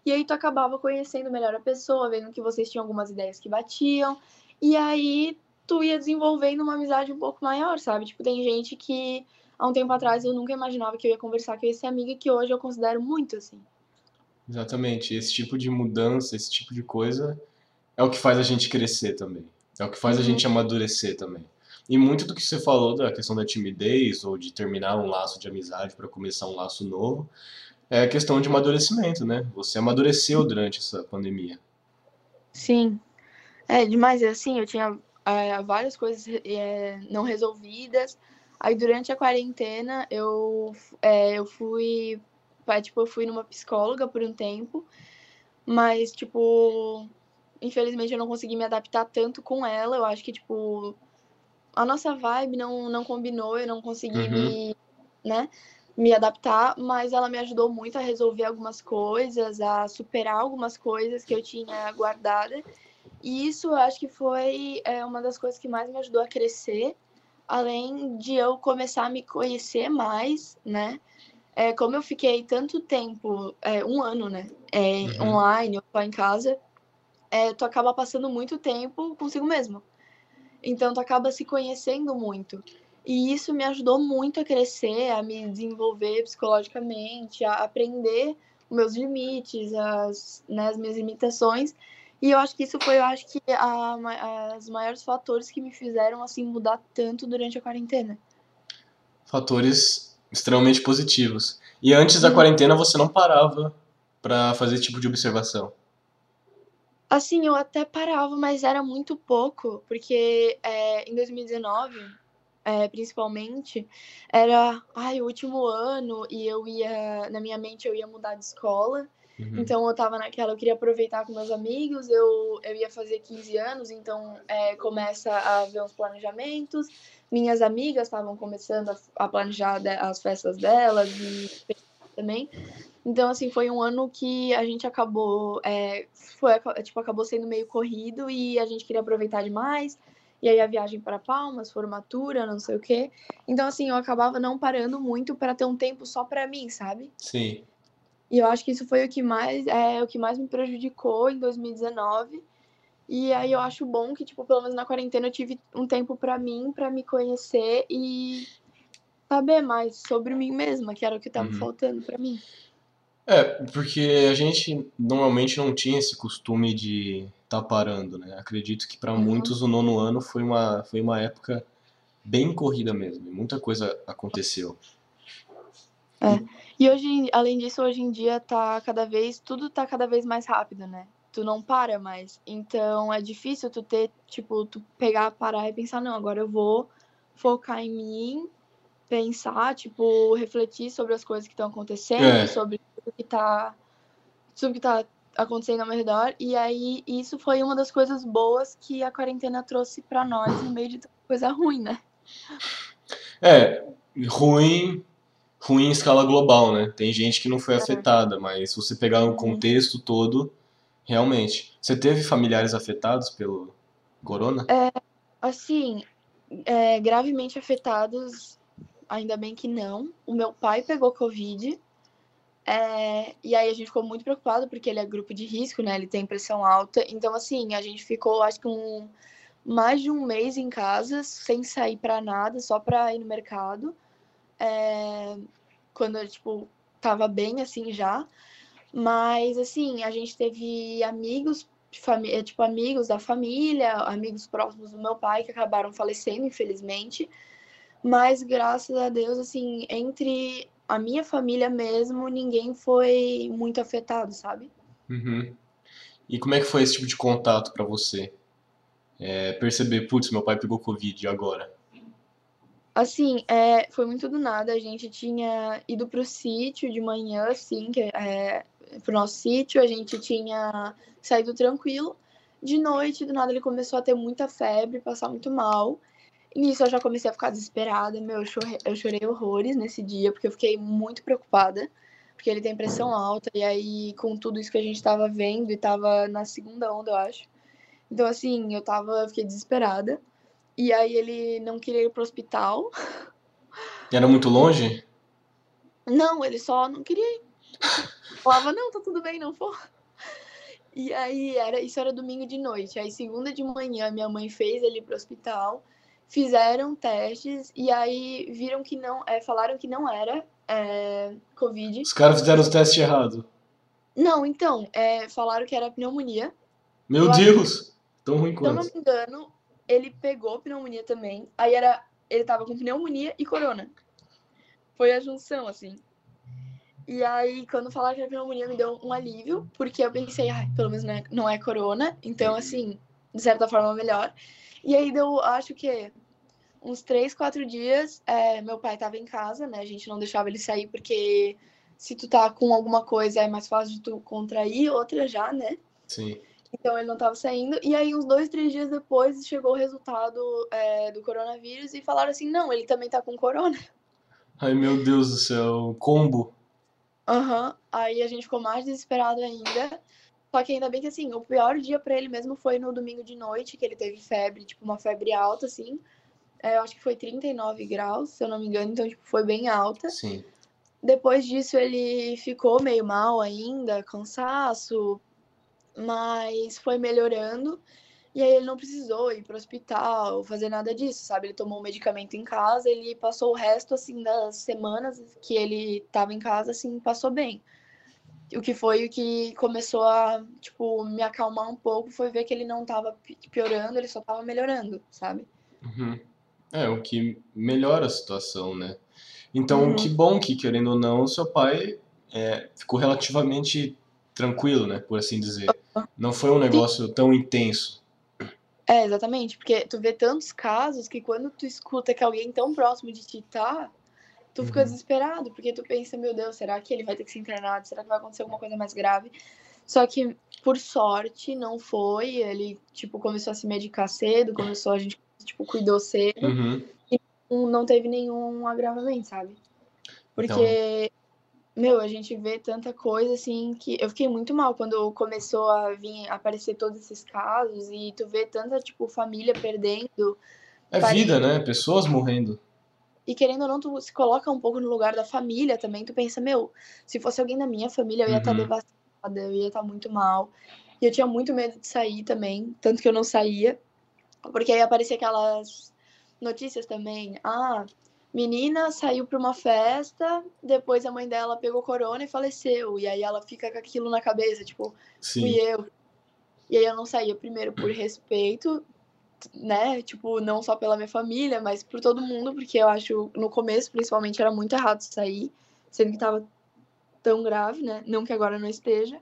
E aí tu acabava conhecendo melhor a pessoa, vendo que vocês tinham algumas ideias que batiam. E aí tu ia desenvolvendo uma amizade um pouco maior, sabe? Tipo, tem gente que há um tempo atrás eu nunca imaginava que eu ia conversar com esse amigo que hoje eu considero muito assim. Exatamente. Esse tipo de mudança, esse tipo de coisa é o que faz a gente crescer também. É o que faz a uhum. gente amadurecer também. E muito do que você falou da questão da timidez ou de terminar um laço de amizade para começar um laço novo, é a questão de amadurecimento, né? Você amadureceu durante essa pandemia. Sim. É demais, é assim, eu tinha é, várias coisas é, não resolvidas. Aí durante a quarentena eu, é, eu fui, tipo, eu fui numa psicóloga por um tempo, mas tipo, infelizmente eu não consegui me adaptar tanto com ela. Eu acho que, tipo, a nossa vibe não, não combinou, eu não consegui uhum. me, né, me adaptar, mas ela me ajudou muito a resolver algumas coisas, a superar algumas coisas que eu tinha guardada. E isso eu acho que foi é, uma das coisas que mais me ajudou a crescer, além de eu começar a me conhecer mais, né? É, como eu fiquei tanto tempo, é, um ano, né? É, uhum. Online, só em casa, é, tu acaba passando muito tempo consigo mesmo. Então, tu acaba se conhecendo muito. E isso me ajudou muito a crescer, a me desenvolver psicologicamente, a aprender os meus limites, as, né, as minhas limitações. E eu acho que isso foi, eu acho que, a, as maiores fatores que me fizeram, assim, mudar tanto durante a quarentena. Fatores extremamente positivos. E antes da uhum. quarentena, você não parava para fazer esse tipo de observação? Assim, eu até parava, mas era muito pouco, porque é, em 2019, é, principalmente, era ai, o último ano e eu ia, na minha mente, eu ia mudar de escola. Uhum. Então eu tava naquela, eu queria aproveitar com meus amigos, eu, eu ia fazer 15 anos, então é, começa a ver uns planejamentos. Minhas amigas estavam começando a, a planejar as festas delas e também. Então, assim, foi um ano que a gente acabou, é, foi, tipo, acabou sendo meio corrido e a gente queria aproveitar demais. E aí a viagem para Palmas, formatura, não sei o quê. Então, assim, eu acabava não parando muito para ter um tempo só para mim, sabe? Sim. E eu acho que isso foi o que mais, é, o que mais me prejudicou em 2019. E aí eu acho bom que, tipo, pelo menos na quarentena eu tive um tempo para mim, para me conhecer e saber mais sobre mim mesma, que era o que tava uhum. faltando para mim. É, porque a gente normalmente não tinha esse costume de estar tá parando, né? Acredito que para uhum. muitos o nono ano foi uma, foi uma época bem corrida mesmo, muita coisa aconteceu. É. E hoje, além disso, hoje em dia tá cada vez, tudo tá cada vez mais rápido, né? Tu não para mais. Então é difícil tu ter, tipo, tu pegar, parar e pensar, não, agora eu vou focar em mim, pensar, tipo, refletir sobre as coisas que estão acontecendo, é. sobre o que tá sobre o que tá acontecendo ao meu redor. E aí isso foi uma das coisas boas que a quarentena trouxe para nós no meio de coisa ruim, né? É, ruim, ruim em escala global, né? Tem gente que não foi é. afetada, mas se você pegar o uhum. contexto todo, realmente. Você teve familiares afetados pelo corona? É, assim, é, gravemente afetados, ainda bem que não. O meu pai pegou Covid, é, e aí a gente ficou muito preocupado porque ele é grupo de risco, né? Ele tem pressão alta. Então, assim, a gente ficou, acho que um, mais de um mês em casa, sem sair para nada, só para ir no mercado. É, quando, tipo, tava bem assim já. Mas, assim, a gente teve amigos, família, tipo, amigos da família, amigos próximos do meu pai que acabaram falecendo, infelizmente. Mas, graças a Deus, assim, entre a minha família mesmo, ninguém foi muito afetado, sabe? Uhum. E como é que foi esse tipo de contato para você? É, perceber, putz, meu pai pegou Covid agora. Assim, é, foi muito do nada. A gente tinha ido pro sítio de manhã, assim, que é, pro nosso sítio. A gente tinha saído tranquilo. De noite, do nada, ele começou a ter muita febre, passar muito mal. Nisso eu já comecei a ficar desesperada, meu, eu chorei, eu chorei horrores nesse dia, porque eu fiquei muito preocupada. porque ele tem pressão alta, e aí, com tudo isso que a gente tava vendo, e tava na segunda onda, eu acho. Então, assim, eu tava, eu fiquei desesperada. E aí ele não queria ir pro hospital. E era muito longe? Não, ele só não queria ir. Falava, não, tá tudo bem, não for. E aí era, isso era domingo de noite. Aí segunda de manhã minha mãe fez ele ir pro hospital, fizeram testes e aí viram que não, é, falaram que não era é, covid. Os caras fizeram os testes errados. Não, então, é, falaram que era pneumonia. Meu Eu Deus! Tão ruim Se eu não quanto. me engano, ele pegou pneumonia também. Aí era, ele tava com pneumonia e corona. Foi a junção, assim. E aí, quando falaram que era pneumonia, me deu um alívio, porque eu pensei, ai, pelo menos não é, não é corona, então, assim, de certa forma, melhor. E aí deu, acho que, uns três, quatro dias, é, meu pai tava em casa, né? A gente não deixava ele sair, porque se tu tá com alguma coisa, é mais fácil de tu contrair, outra já, né? Sim. Então ele não tava saindo. E aí, uns dois, três dias depois, chegou o resultado é, do coronavírus e falaram assim: não, ele também tá com corona. Ai, meu Deus do céu. Combo. Aham. Aí a gente ficou mais desesperado ainda. Só que ainda bem que assim, o pior dia pra ele mesmo foi no domingo de noite, que ele teve febre, tipo, uma febre alta, assim. É, eu acho que foi 39 graus, se eu não me engano, então, tipo, foi bem alta. Sim. Depois disso, ele ficou meio mal ainda, cansaço, mas foi melhorando. E aí ele não precisou ir pro hospital, fazer nada disso, sabe? Ele tomou o medicamento em casa, ele passou o resto, assim, das semanas que ele tava em casa, assim, passou bem. O que foi o que começou a, tipo, me acalmar um pouco, foi ver que ele não tava pi- piorando, ele só tava melhorando, sabe? Uhum. É, o que melhora a situação, né? Então, Uhum. que bom que, querendo ou não, seu pai é, ficou relativamente tranquilo, né? Por assim dizer. Não foi um negócio tão intenso. É, exatamente, porque tu vê tantos casos que quando tu escuta que alguém tão próximo de ti tá, tu fica Uhum. desesperado, porque tu pensa, meu Deus, será que ele vai ter que ser internado? Será que vai acontecer alguma coisa mais grave? Só que, por sorte, não foi. Ele, tipo, começou a se medicar cedo, começou, a gente, tipo, cuidou cedo. Uhum. Não- Não teve nenhum agravamento, sabe? Porque, meu, a gente vê tanta coisa, assim, que eu fiquei muito mal quando começou a vir aparecer todos esses casos e tu vê tanta, tipo, família perdendo. É vida, né? Pessoas morrendo. E querendo ou não, tu se coloca um pouco no lugar da família também. Tu pensa, meu, se fosse alguém da minha família, eu ia estar Uhum. devastada, eu ia estar muito mal. E eu tinha muito medo de sair também, tanto que eu não saía. Porque aí aparecia aquelas notícias também. Ah, menina saiu pra uma festa, depois a mãe dela pegou corona e faleceu. E aí ela fica com aquilo na cabeça, tipo, fui Sim. eu. E aí eu não saía primeiro por respeito, né? Tipo, não só pela minha família, mas por todo mundo, porque eu acho, no começo, principalmente, era muito errado sair, sendo que tava tão grave, né? Não que agora não esteja.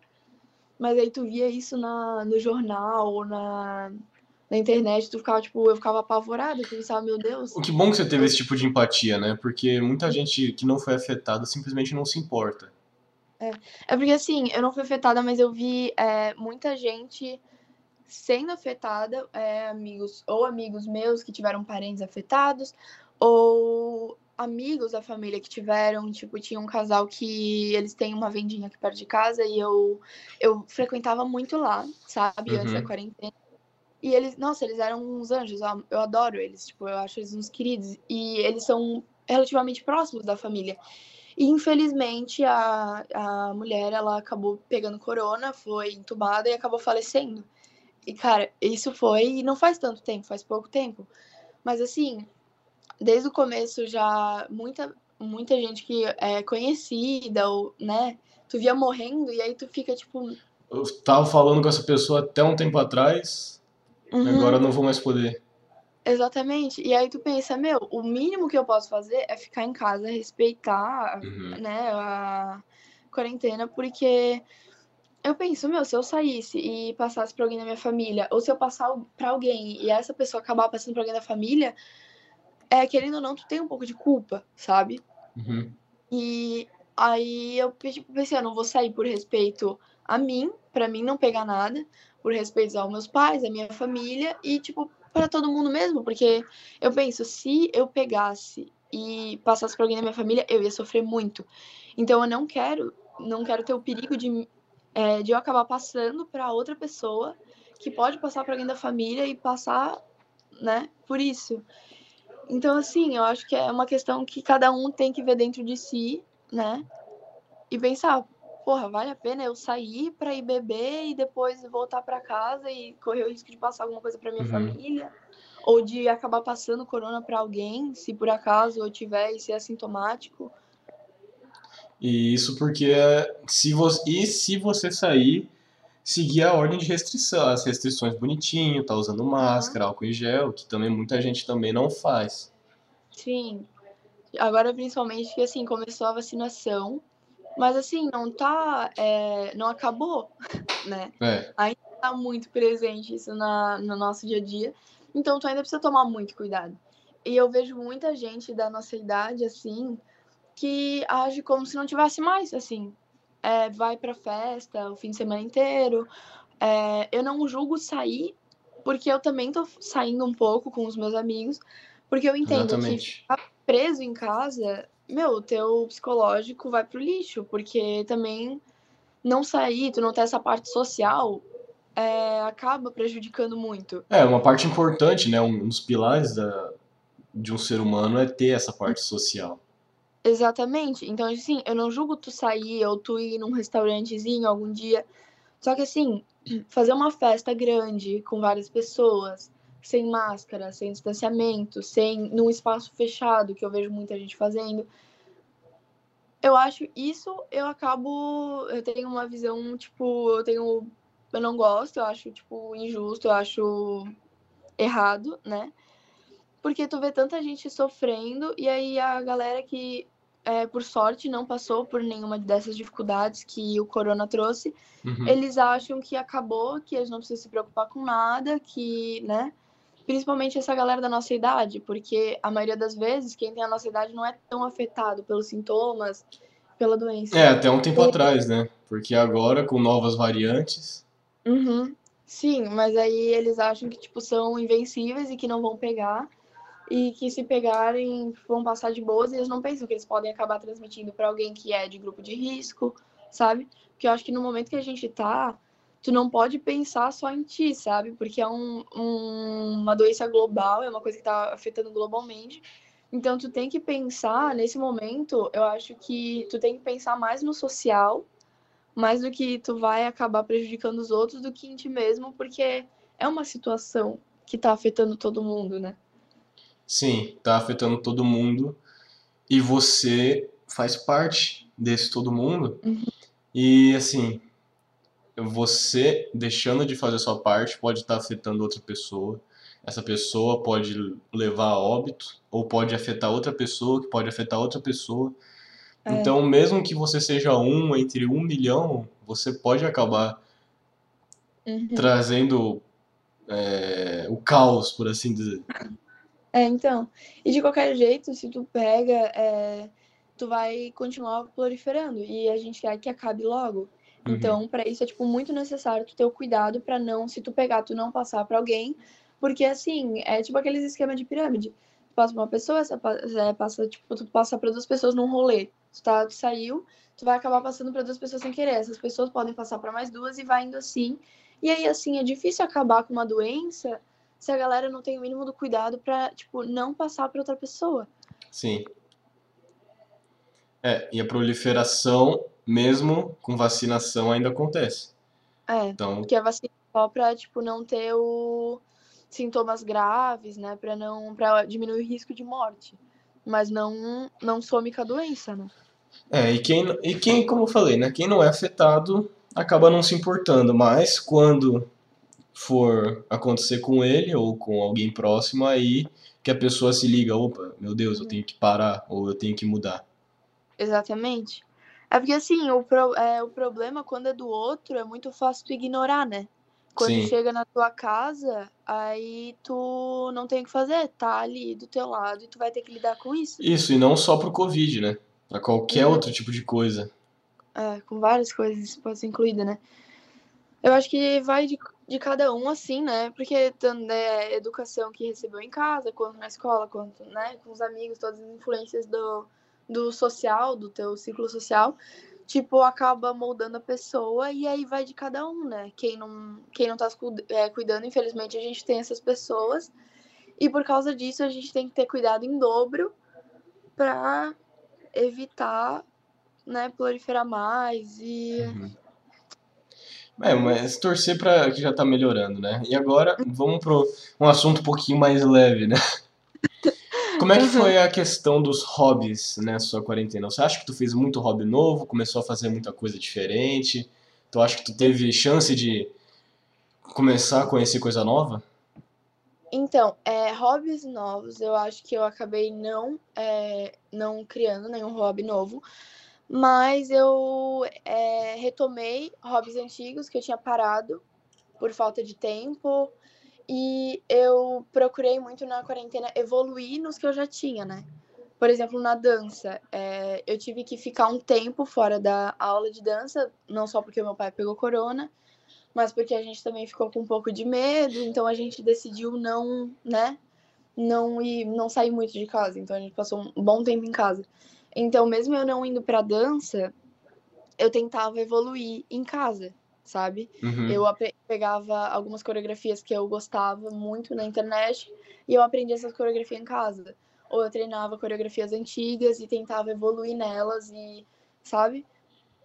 Mas aí tu via isso na, no jornal na, na internet, tu ficava, tipo, eu ficava apavorada, eu pensava, meu Deus. O que bom que você teve esse tipo de empatia, né? Porque muita gente que não foi afetada simplesmente não se importa. É porque assim, eu não fui afetada, mas eu vi é, muita gente sendo afetada, é, amigos ou amigos meus que tiveram parentes afetados, ou amigos da família que tiveram, tipo, tinha um casal que eles têm uma vendinha aqui perto de casa e eu eu frequentava muito lá, sabe, antes da Uhum. quarentena. E eles, nossa, eles eram uns anjos, eu eu adoro eles, tipo, eu acho eles uns queridos e eles são relativamente próximos da família. E infelizmente a, a mulher ela acabou pegando corona, foi entubada e acabou falecendo. E cara, isso foi não faz tanto tempo, faz pouco tempo. Mas assim, desde o começo já muita muita gente que é conhecida ou, né, tu via morrendo e aí tu fica tipo, Eu tava falando com essa pessoa até um tempo atrás, uhum, agora eu não vou mais poder. exatamente. E aí tu pensa, meu, o mínimo que eu posso fazer é ficar em casa, respeitar Uhum. né, a quarentena, porque eu penso, meu, se eu saísse e passasse pra alguém da minha família, ou se eu passar pra alguém e essa pessoa acabar passando pra alguém da família, é, querendo ou não, tu tem um pouco de culpa, sabe? Uhum. E aí eu tipo, pensei, eu não vou sair por respeito a mim, pra mim não pegar nada, por respeito aos meus pais, à minha família e, tipo, para todo mundo mesmo, porque eu penso, se eu pegasse e passasse pra alguém da minha família, eu ia sofrer muito. Então eu não quero não quero ter o perigo de, é, de eu acabar passando para outra pessoa que pode passar para alguém da família e passar, né, por isso. Então, assim, eu acho que é uma questão que cada um tem que ver dentro de si, né? E pensar, porra, vale a pena eu sair para ir beber e depois voltar para casa e correr o risco de passar alguma coisa para minha uhum. família? Ou de acabar passando corona para alguém, se por acaso eu tiver e ser assintomático? E isso porque se você, e se você sair, seguir a ordem de restrição, as restrições bonitinho, tá usando máscara, uhum. álcool em gel, que também muita gente também não faz. Sim. Agora principalmente que assim, começou a vacinação, mas assim, não tá. É, não acabou, né? É. Ainda tá muito presente isso na, no nosso dia a dia. Então tu ainda precisa tomar muito cuidado. E eu vejo muita gente da nossa idade, assim, que age como se não tivesse mais, assim. É, vai pra festa o fim de semana inteiro. É, eu não julgo sair, porque eu também tô saindo um pouco com os meus amigos, porque eu entendo Exatamente. que ficar preso em casa meu, o teu psicológico vai pro lixo, porque também não sair, tu não ter essa parte social, é, acaba prejudicando muito. É, uma parte importante, né? Um dos pilares da, de um ser humano é ter essa parte social. Exatamente. Então, assim, eu não julgo tu sair ou tu ir num restaurantezinho algum dia. Só que, assim, fazer uma festa grande com várias pessoas, sem máscara, sem distanciamento, sem num espaço fechado, que eu vejo muita gente fazendo. Eu acho isso, eu acabo, eu tenho uma visão, tipo, eu tenho eu não gosto, eu acho tipo injusto, eu acho errado, né? Porque tu vê tanta gente sofrendo e aí a galera que é, por sorte não passou por nenhuma dessas dificuldades que o corona trouxe, uhum. eles acham que acabou, que eles não precisam se preocupar com nada, que, né? Principalmente essa galera da nossa idade, porque a maioria das vezes quem tem a nossa idade não é tão afetado pelos sintomas, pela doença. É, até um tempo atrás, né? Porque agora, com novas variantes. Uhum. Sim, mas aí eles acham que, tipo, são invencíveis e que não vão pegar. E que se pegarem, vão passar de boas e eles não pensam que eles podem acabar transmitindo para alguém que é de grupo de risco, sabe? Porque eu acho que no momento que a gente tá, tu não pode pensar só em ti, sabe? Porque é um, um, uma doença global, é uma coisa que está afetando globalmente. Então, tu tem que pensar, nesse momento, eu acho que tu tem que pensar mais no social, mais do que tu vai acabar prejudicando os outros do que em ti mesmo, porque é uma situação que está afetando todo mundo, né? Sim, está afetando todo mundo. E você faz parte desse todo mundo. Uhum. E, assim, você deixando de fazer a sua parte pode estar afetando outra pessoa. Essa pessoa pode levar a óbito, ou pode afetar outra pessoa, que pode afetar outra pessoa. É. Então, mesmo que você seja um entre um milhão, você pode acabar uhum. trazendo é, o caos, por assim dizer. É, então. E de qualquer jeito, se tu pega, é, tu vai continuar proliferando. E a gente quer que acabe logo. Uhum. Então, para isso é tipo muito necessário tu ter o cuidado para não, se tu pegar, tu não passar para alguém, porque assim, é tipo aqueles esquemas de pirâmide. Tu passa pra uma pessoa, essa é, passa, tipo, tu passa para duas pessoas num rolê. Tu, tá, tu saiu, tu vai acabar passando para duas pessoas sem querer. Essas pessoas podem passar para mais duas e vai indo assim. E aí assim, é difícil acabar com uma doença se a galera não tem o mínimo do cuidado para, tipo, não passar para outra pessoa. Sim. É, e a proliferação mesmo com vacinação ainda acontece. É, então... que a vacina é só para tipo não ter o sintomas graves, né, para não para diminuir o risco de morte, mas não não some com a doença, né? É, e quem e quem, como eu falei, né, quem não é afetado acaba não se importando, mas quando for acontecer com ele ou com alguém próximo aí que a pessoa se liga, opa, meu Deus, eu tenho que parar ou eu tenho que mudar. Exatamente. É porque, assim, o, pro, é, o problema quando é do outro é muito fácil tu ignorar, né? Quando Sim. chega na tua casa, aí tu não tem o que fazer, tá ali do teu lado e tu vai ter que lidar com isso. Isso, e não só pro Covid, né? Pra qualquer uhum. outro tipo de coisa. É, com várias coisas pode ser incluída, né? Eu acho que vai de, de cada um, assim, né? Porque tanto é educação que recebeu em casa, quanto na escola, quanto, né, com os amigos, todas as influências do, do social, do teu ciclo social. tipo, acaba moldando a pessoa e aí vai de cada um, né? Quem não, quem não tá é, cuidando, infelizmente, a gente tem essas pessoas. E por causa disso, a gente tem que ter cuidado em dobro para evitar, né, proliferar mais e. Uhum. É, mas torcer para que já tá melhorando, né? E agora vamos pro um assunto um pouquinho mais leve, né? Como é que foi a questão dos hobbies nessa sua quarentena? Você acha que tu fez muito hobby novo, começou a fazer muita coisa diferente? Tu acha que tu teve chance de começar a conhecer coisa nova? Então, é, hobbies novos, eu acho que eu acabei não, é, não criando nenhum hobby novo, mas eu é, retomei hobbies antigos que eu tinha parado por falta de tempo e eu procurei muito na quarentena evoluir nos que eu já tinha, né? Por exemplo, na dança, é, eu tive que ficar um tempo fora da aula de dança, não só porque meu pai pegou corona, mas porque a gente também ficou com um pouco de medo, então a gente decidiu não, né, não ir, não sair muito de casa, então a gente passou um bom tempo em casa. Então, mesmo eu não indo para dança, eu tentava evoluir em casa, sabe? Uhum. Eu pegava algumas coreografias que eu gostava muito na internet e eu aprendi essas coreografias em casa. Ou eu treinava coreografias antigas e tentava evoluir nelas e, sabe?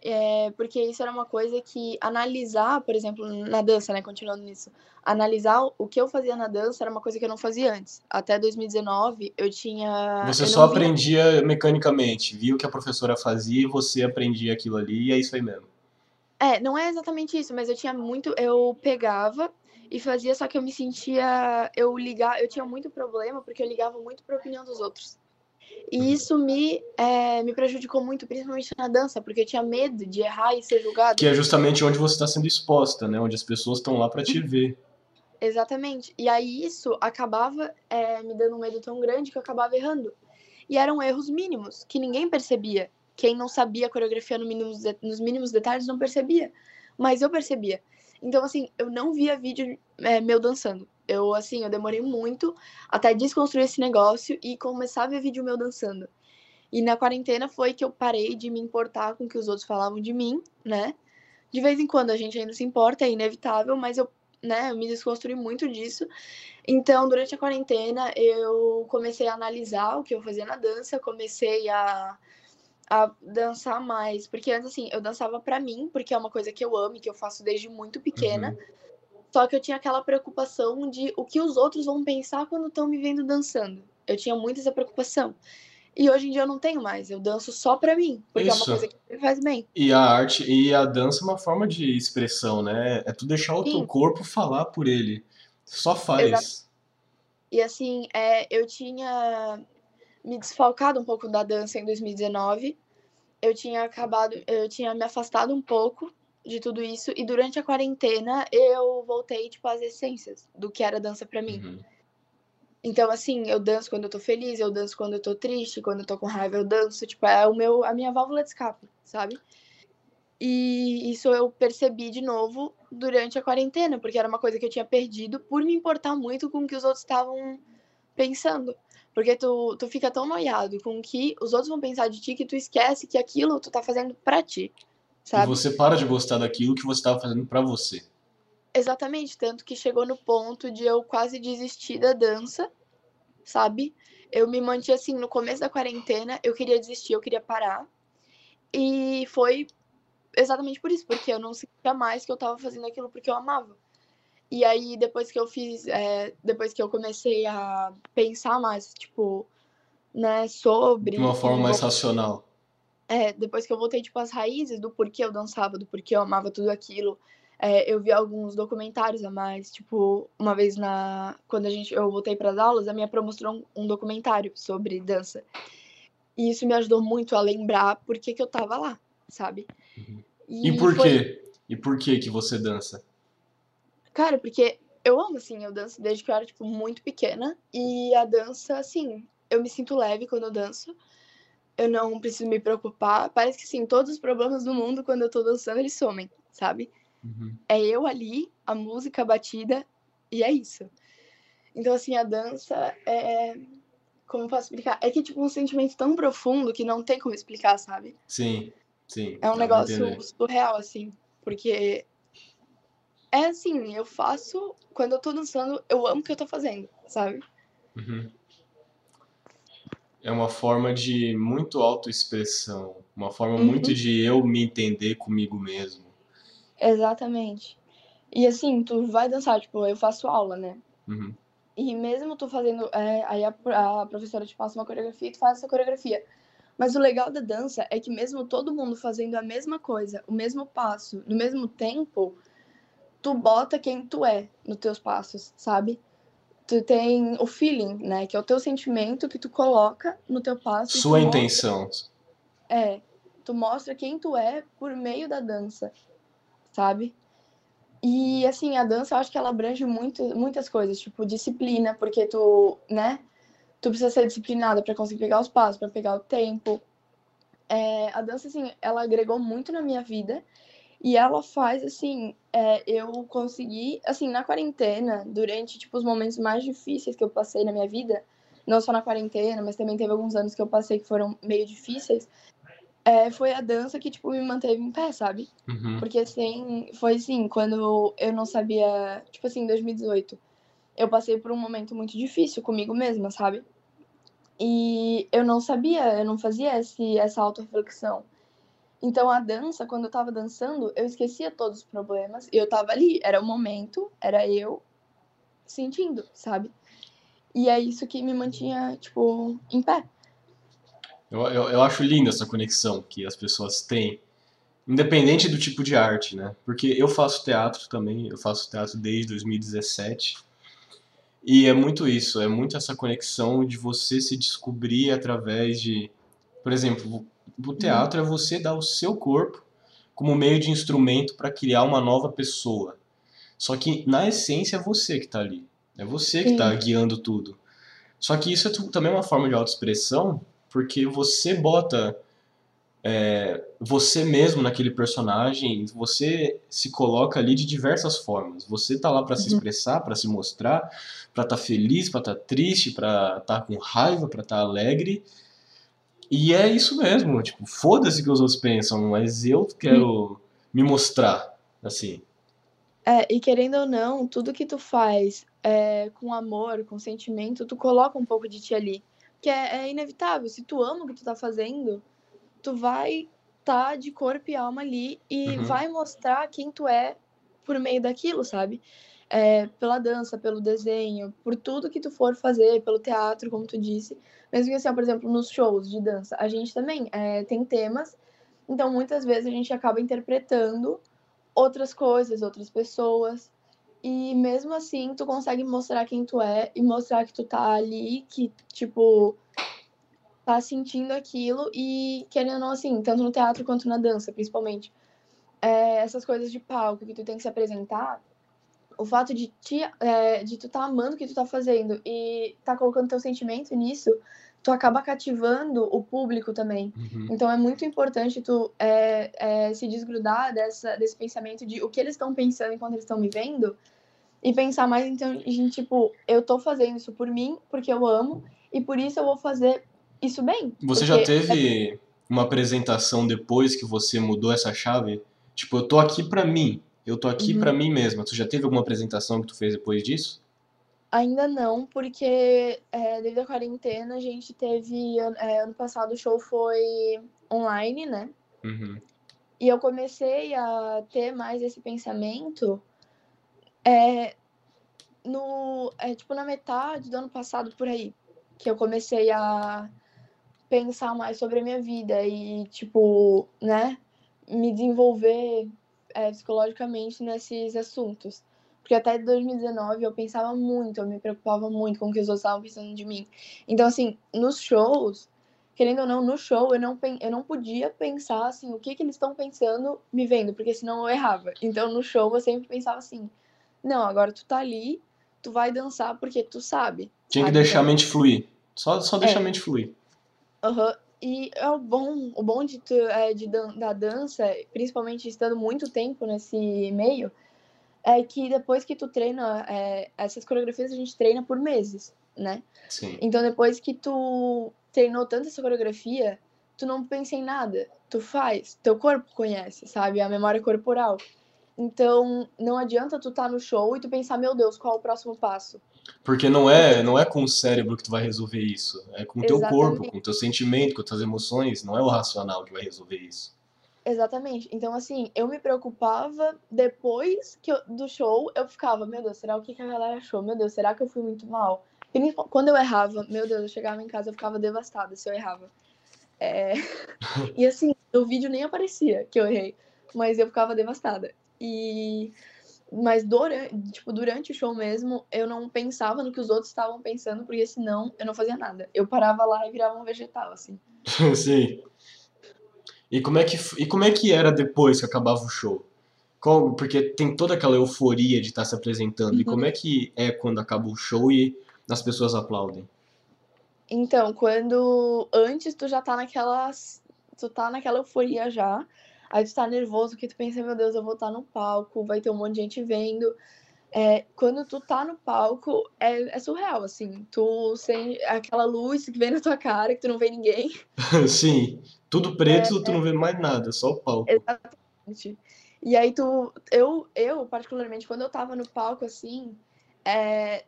É, porque isso era uma coisa que analisar, por exemplo, na dança, né, continuando nisso, analisar o que eu fazia na dança era uma coisa que eu não fazia antes. Até 2019 eu tinha. Você eu só aprendia mecanicamente, via o que a professora fazia e você aprendia aquilo ali e é isso aí mesmo. É, não é exatamente isso, mas eu tinha muito. Eu pegava e fazia, só que eu me sentia. Eu ligar, eu tinha muito problema porque eu ligava muito para a opinião dos outros. E isso me, é, me prejudicou muito, principalmente na dança, porque eu tinha medo de errar e ser julgado. Que é justamente onde você está sendo exposta, né? Onde as pessoas estão lá para te ver. Exatamente. E aí isso acabava é, me dando um medo tão grande que eu acabava errando. E eram erros mínimos, que ninguém percebia. Quem não sabia a coreografia no nos mínimos detalhes não percebia. Mas eu percebia. Então, assim, eu não via vídeo é, meu dançando. Eu, assim, eu demorei muito até desconstruir esse negócio e começar a ver vídeo meu dançando. E na quarentena foi que eu parei de me importar com o que os outros falavam de mim, né? De vez em quando a gente ainda se importa, é inevitável, mas eu, né, eu me desconstruí muito disso. Então, durante a quarentena, eu comecei a analisar o que eu fazia na dança, comecei a, a dançar mais, porque antes assim, eu dançava para mim, porque é uma coisa que eu amo e que eu faço desde muito pequena. Uhum. Só que eu tinha aquela preocupação de o que os outros vão pensar quando estão me vendo dançando. Eu tinha muito essa preocupação. E hoje em dia eu não tenho mais, eu danço só pra mim, porque Isso. é uma coisa que me faz bem. E a arte e a dança é uma forma de expressão, né? É tu deixar o Sim. teu corpo falar por ele. Só faz. Exato. E assim, é, eu tinha me desfalcado um pouco da dança em 2019. Eu tinha acabado, eu tinha me afastado um pouco de tudo isso. E durante a quarentena eu voltei, tipo, às essências do que era dança para mim. Uhum. Então, assim, eu danço quando eu tô feliz, eu danço quando eu tô triste, quando eu tô com raiva, eu danço, tipo, é o meu, a minha válvula de escape, sabe? E isso eu percebi de novo durante a quarentena, porque era uma coisa que eu tinha perdido por me importar muito com o que os outros estavam pensando. Porque tu, tu fica tão noiado com o que os outros vão pensar de ti que tu esquece que aquilo tu tá fazendo pra ti sabe? E você para de gostar daquilo que você estava fazendo para você. Exatamente, tanto que chegou no ponto de eu quase desistir da dança, sabe? Eu me mantive assim, no começo da quarentena, eu queria desistir, eu queria parar. E foi exatamente por isso, porque eu não sentia mais que eu tava fazendo aquilo porque eu amava. E aí, depois que eu fiz, é, depois que eu comecei a pensar mais, tipo, né, sobre. De uma forma mais racional. É, depois que eu voltei, tipo, às raízes do porquê eu dançava, do porquê eu amava tudo aquilo, é, eu vi alguns documentários a mais. Tipo, uma vez na. Quando a gente, eu voltei para as aulas, a minha pro mostrou um, um, documentário sobre dança. E isso me ajudou muito a lembrar por que, que eu tava lá, sabe? Uhum. E, e, por foi... quê? E por que que você dança? Cara, porque eu amo, assim, eu danço desde que eu era, tipo, muito pequena. E a dança, assim, eu me sinto leve quando eu danço eu não preciso me preocupar. Parece que sim, todos os problemas do mundo, quando eu tô dançando, eles somem, sabe? Uhum. É eu ali, a música, a batida, e é isso. Então, assim, a dança é. Como posso explicar? É que, tipo, um sentimento tão profundo que não tem como explicar, sabe? Sim. Sim. É um negócio entender. surreal, assim. Porque é assim, eu faço. Quando eu tô dançando, eu amo o que eu tô fazendo, sabe? Uhum. É uma forma de muito autoexpressão, uma forma muito Uhum. de eu me entender comigo mesmo. Exatamente. E assim, tu vai dançar, tipo, eu faço aula, né? Uhum. E mesmo tu fazendo. é, aí a, a professora te passa uma coreografia e tu faz essa coreografia. Mas o legal da dança é que mesmo todo mundo fazendo a mesma coisa, o mesmo passo, no mesmo tempo, tu bota quem tu é nos teus passos, sabe? Tu tem o feeling, né? Que é o teu sentimento que tu coloca no teu passo. Sua mostra- intenção. É, tu mostra quem tu é por meio da dança, sabe? E assim, a dança eu acho que ela abrange muito, muitas coisas, tipo disciplina, porque tu, né? Tu precisa ser disciplinada para conseguir pegar os passos, para pegar o tempo. É, a dança, assim, ela agregou muito na minha vida e ela faz, assim, é, eu conseguir, assim, na quarentena, durante, tipo, os momentos mais difíceis que eu passei na minha vida, não só na quarentena, mas também teve alguns anos que eu passei que foram meio difíceis, é, foi a dança que, tipo, me manteve em pé, sabe? Uhum. Porque assim, foi assim, quando eu não sabia, tipo assim, em 2018, eu passei por um momento muito difícil comigo mesma, sabe? E eu não sabia, eu não fazia esse, essa autorreflexão. Então a dança, quando eu tava dançando, eu esquecia todos os problemas e eu tava ali, era o momento, era eu sentindo, sabe? E é isso que me mantinha, tipo, em pé. Eu, eu, eu acho linda essa conexão que as pessoas têm, independente do tipo de arte, né? Porque eu faço teatro também, eu faço teatro desde 2017. E é muito isso, é muito essa conexão de você se descobrir através de. Por exemplo, o teatro é você dar o seu corpo como meio de instrumento para criar uma nova pessoa. Só que, na essência, é você que está ali. É você que está guiando tudo. Só que isso é também uma forma de autoexpressão, porque você bota é, você mesmo naquele personagem, você se coloca ali de diversas formas. Você tá lá para se Uhum. expressar, para se mostrar, para estar feliz, para estar triste, para estar com raiva, para estar alegre. E é isso mesmo, tipo, foda-se que os outros pensam, mas eu quero me mostrar, assim. É, e querendo ou não, tudo que tu faz é, com amor, com sentimento, tu coloca um pouco de ti ali. Que é, é inevitável. Se tu ama o que tu tá fazendo, tu vai tá de corpo e alma ali e Uhum. vai mostrar quem tu é por meio daquilo, sabe? É, pela dança, pelo desenho, por tudo que tu for fazer, pelo teatro, como tu disse. Que assim, por exemplo, nos shows de dança, a gente também é, tem temas, então muitas vezes a gente acaba interpretando outras coisas, outras pessoas. E mesmo assim, tu consegue mostrar quem tu é e mostrar que tu tá ali, que, tipo, tá sentindo aquilo e querendo ou assim, tanto no teatro quanto na dança, principalmente. É, essas coisas de palco que tu tem que se apresentar, o fato de, te, é, de tu tá amando o que tu tá fazendo e tá colocando teu sentimento nisso, tu acaba cativando o público também. Uhum. Então é muito importante tu é, é, se desgrudar dessa, desse pensamento de o que eles estão pensando enquanto eles estão me vendo e pensar mais então em tipo, eu tô fazendo isso por mim, porque eu amo, e por isso eu vou fazer isso bem. Você já teve uma apresentação depois que você mudou essa chave? Tipo, eu tô aqui pra mim, eu tô aqui Uhum. pra mim mesma. Tu já teve alguma apresentação que tu fez depois disso? Ainda não, porque é, devido à quarentena a gente teve. é, ano passado o show foi online, né? Uhum. E eu comecei a ter mais esse pensamento é, no, é, tipo, na metade do ano passado, por aí. Que eu comecei a pensar mais sobre a minha vida e, tipo, né? Me desenvolver é, psicologicamente nesses assuntos. Porque até 2019 eu pensava muito, eu me preocupava muito com o que os outros estavam pensando de mim. Então, assim, nos shows, querendo ou não, no show eu não, eu não podia pensar assim, o que, que eles estão pensando me vendo, porque senão eu errava. Então, no show eu sempre pensava assim: não, agora tu tá ali, tu vai dançar porque tu sabe. Tinha que deixar a Então, mente fluir. Só, só deixar É. a mente fluir. Aham. E é o bom, o bom de, é, de da dança, principalmente estando muito tempo nesse meio, é que depois que tu treina, é, essas coreografias a gente treina por meses, né? Sim. Então depois que tu treinou tanto essa coreografia, tu não pensa em nada, tu faz, teu corpo conhece, sabe? A memória corporal. Então, não adianta tu estar tá no show e tu pensar, meu Deus, qual é o próximo passo? Porque não é, não é com o cérebro que tu vai resolver isso, é com o teu corpo, com o teu sentimento, com as tuas emoções, não é o racional que vai resolver isso. Exatamente. Então, assim, eu me preocupava depois que eu, do show, eu ficava, meu Deus, será o que, que a galera achou? Meu Deus, será que eu fui muito mal? E quando eu errava, meu Deus, eu chegava em casa, eu ficava devastada se eu errava. É... e assim, o vídeo nem aparecia que eu errei, mas eu ficava devastada. E mas durante, tipo, durante o show mesmo, eu não pensava no que os outros estavam pensando, porque senão eu não fazia nada. Eu parava lá e virava um vegetal, assim. Sim. E como é que, e como é que era depois que acabava o show? Qual, porque tem toda aquela euforia de estar se apresentando. Uhum. E como é que é quando acaba o show e as pessoas aplaudem? Então, quando antes tu já tá naquela tu tá naquela euforia já, aí tu tá nervoso que tu pensa, meu Deus, eu vou estar tá no palco, vai ter um monte de gente vendo. É, quando tu tá no palco, é, é, surreal, assim. Tu sem aquela luz que vem na tua cara, que tu não vê ninguém. Sim, tudo preto, é, tu não vê mais nada, só o palco. Exatamente. E aí tu. Eu, eu, particularmente, quando eu tava no palco, assim, é,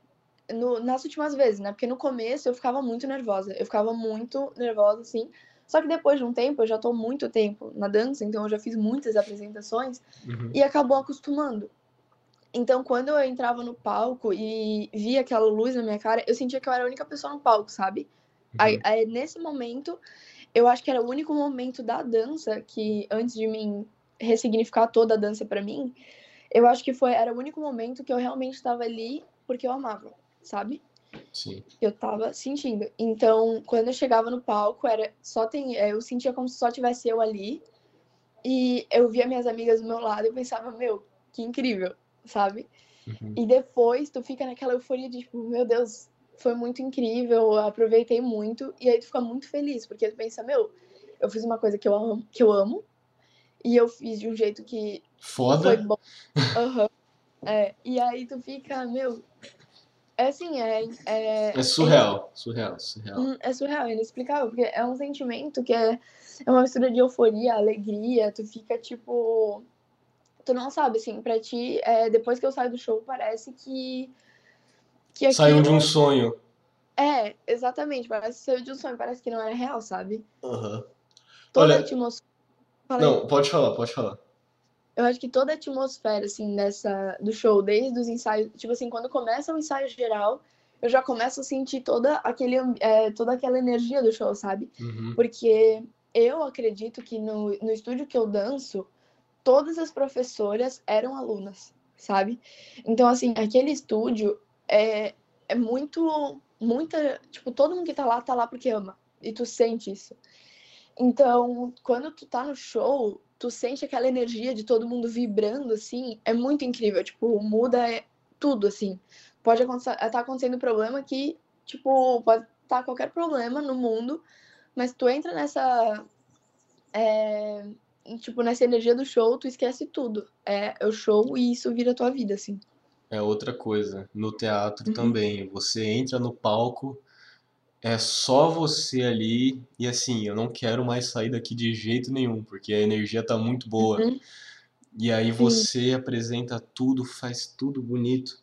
no, nas últimas vezes, né? Porque no começo eu ficava muito nervosa. Eu ficava muito nervosa, assim. Só que depois de um tempo, eu já tô muito tempo na dança, então eu já fiz muitas apresentações uhum. e acabou acostumando. Então, quando eu entrava no palco e via aquela luz na minha cara, eu sentia que eu era a única pessoa no palco, sabe? Uhum. Aí, aí, nesse momento, eu acho que era o único momento da dança que, antes de mim ressignificar toda a dança para mim, eu acho que foi era o único momento que eu realmente estava ali porque eu amava, sabe? Sim. Eu tava sentindo. Então, quando eu chegava no palco, era só tem, é, eu sentia como se só tivesse eu ali. E eu via minhas amigas do meu lado e eu pensava, meu, que incrível, sabe? Uhum. E depois tu fica naquela euforia de tipo, meu Deus, foi muito incrível, eu aproveitei muito. E aí tu fica muito feliz, porque tu pensa, meu, eu fiz uma coisa que eu amo, que eu amo e eu fiz de um jeito que Foda. foi bom. Uhum. É, e aí tu fica, meu, é assim, é. É, é surreal, é, surreal, surreal. Hum, é surreal, é inexplicável, porque é um sentimento que é, é uma mistura de euforia, alegria, tu fica tipo. Tu não sabe, assim, pra ti, é, depois que eu saio do show, parece que. que aquilo... Saiu de um sonho. É, exatamente, parece que saiu de um sonho, parece que não era real, sabe? Aham. Uhum. Toda Olha... a atmosfera. Não, pode falar, pode falar eu acho que toda a atmosfera, assim, dessa, do show, desde os ensaios, tipo assim, quando começa o ensaio geral, eu já começo a sentir toda, aquele, é, toda aquela energia do show, sabe? Uhum. Porque eu acredito que no, no estúdio que eu danço, todas as professoras eram alunas, sabe? Então, assim, aquele estúdio é, é muito, muita, tipo, todo mundo que tá lá, tá lá porque ama. E tu sente isso. Então, quando tu tá no show, tu sente aquela energia de todo mundo vibrando, assim, é muito incrível. Tipo, muda tudo, assim. Pode estar tá acontecendo um problema que, tipo, pode estar tá qualquer problema no mundo, mas tu entra nessa. É, tipo, nessa energia do show, tu esquece tudo. É, é o show e isso vira tua vida, assim. É outra coisa. No teatro uhum. também. Você entra no palco é só você ali e assim, eu não quero mais sair daqui de jeito nenhum, porque a energia tá muito boa. Uhum. E aí você apresenta tudo, faz tudo bonito.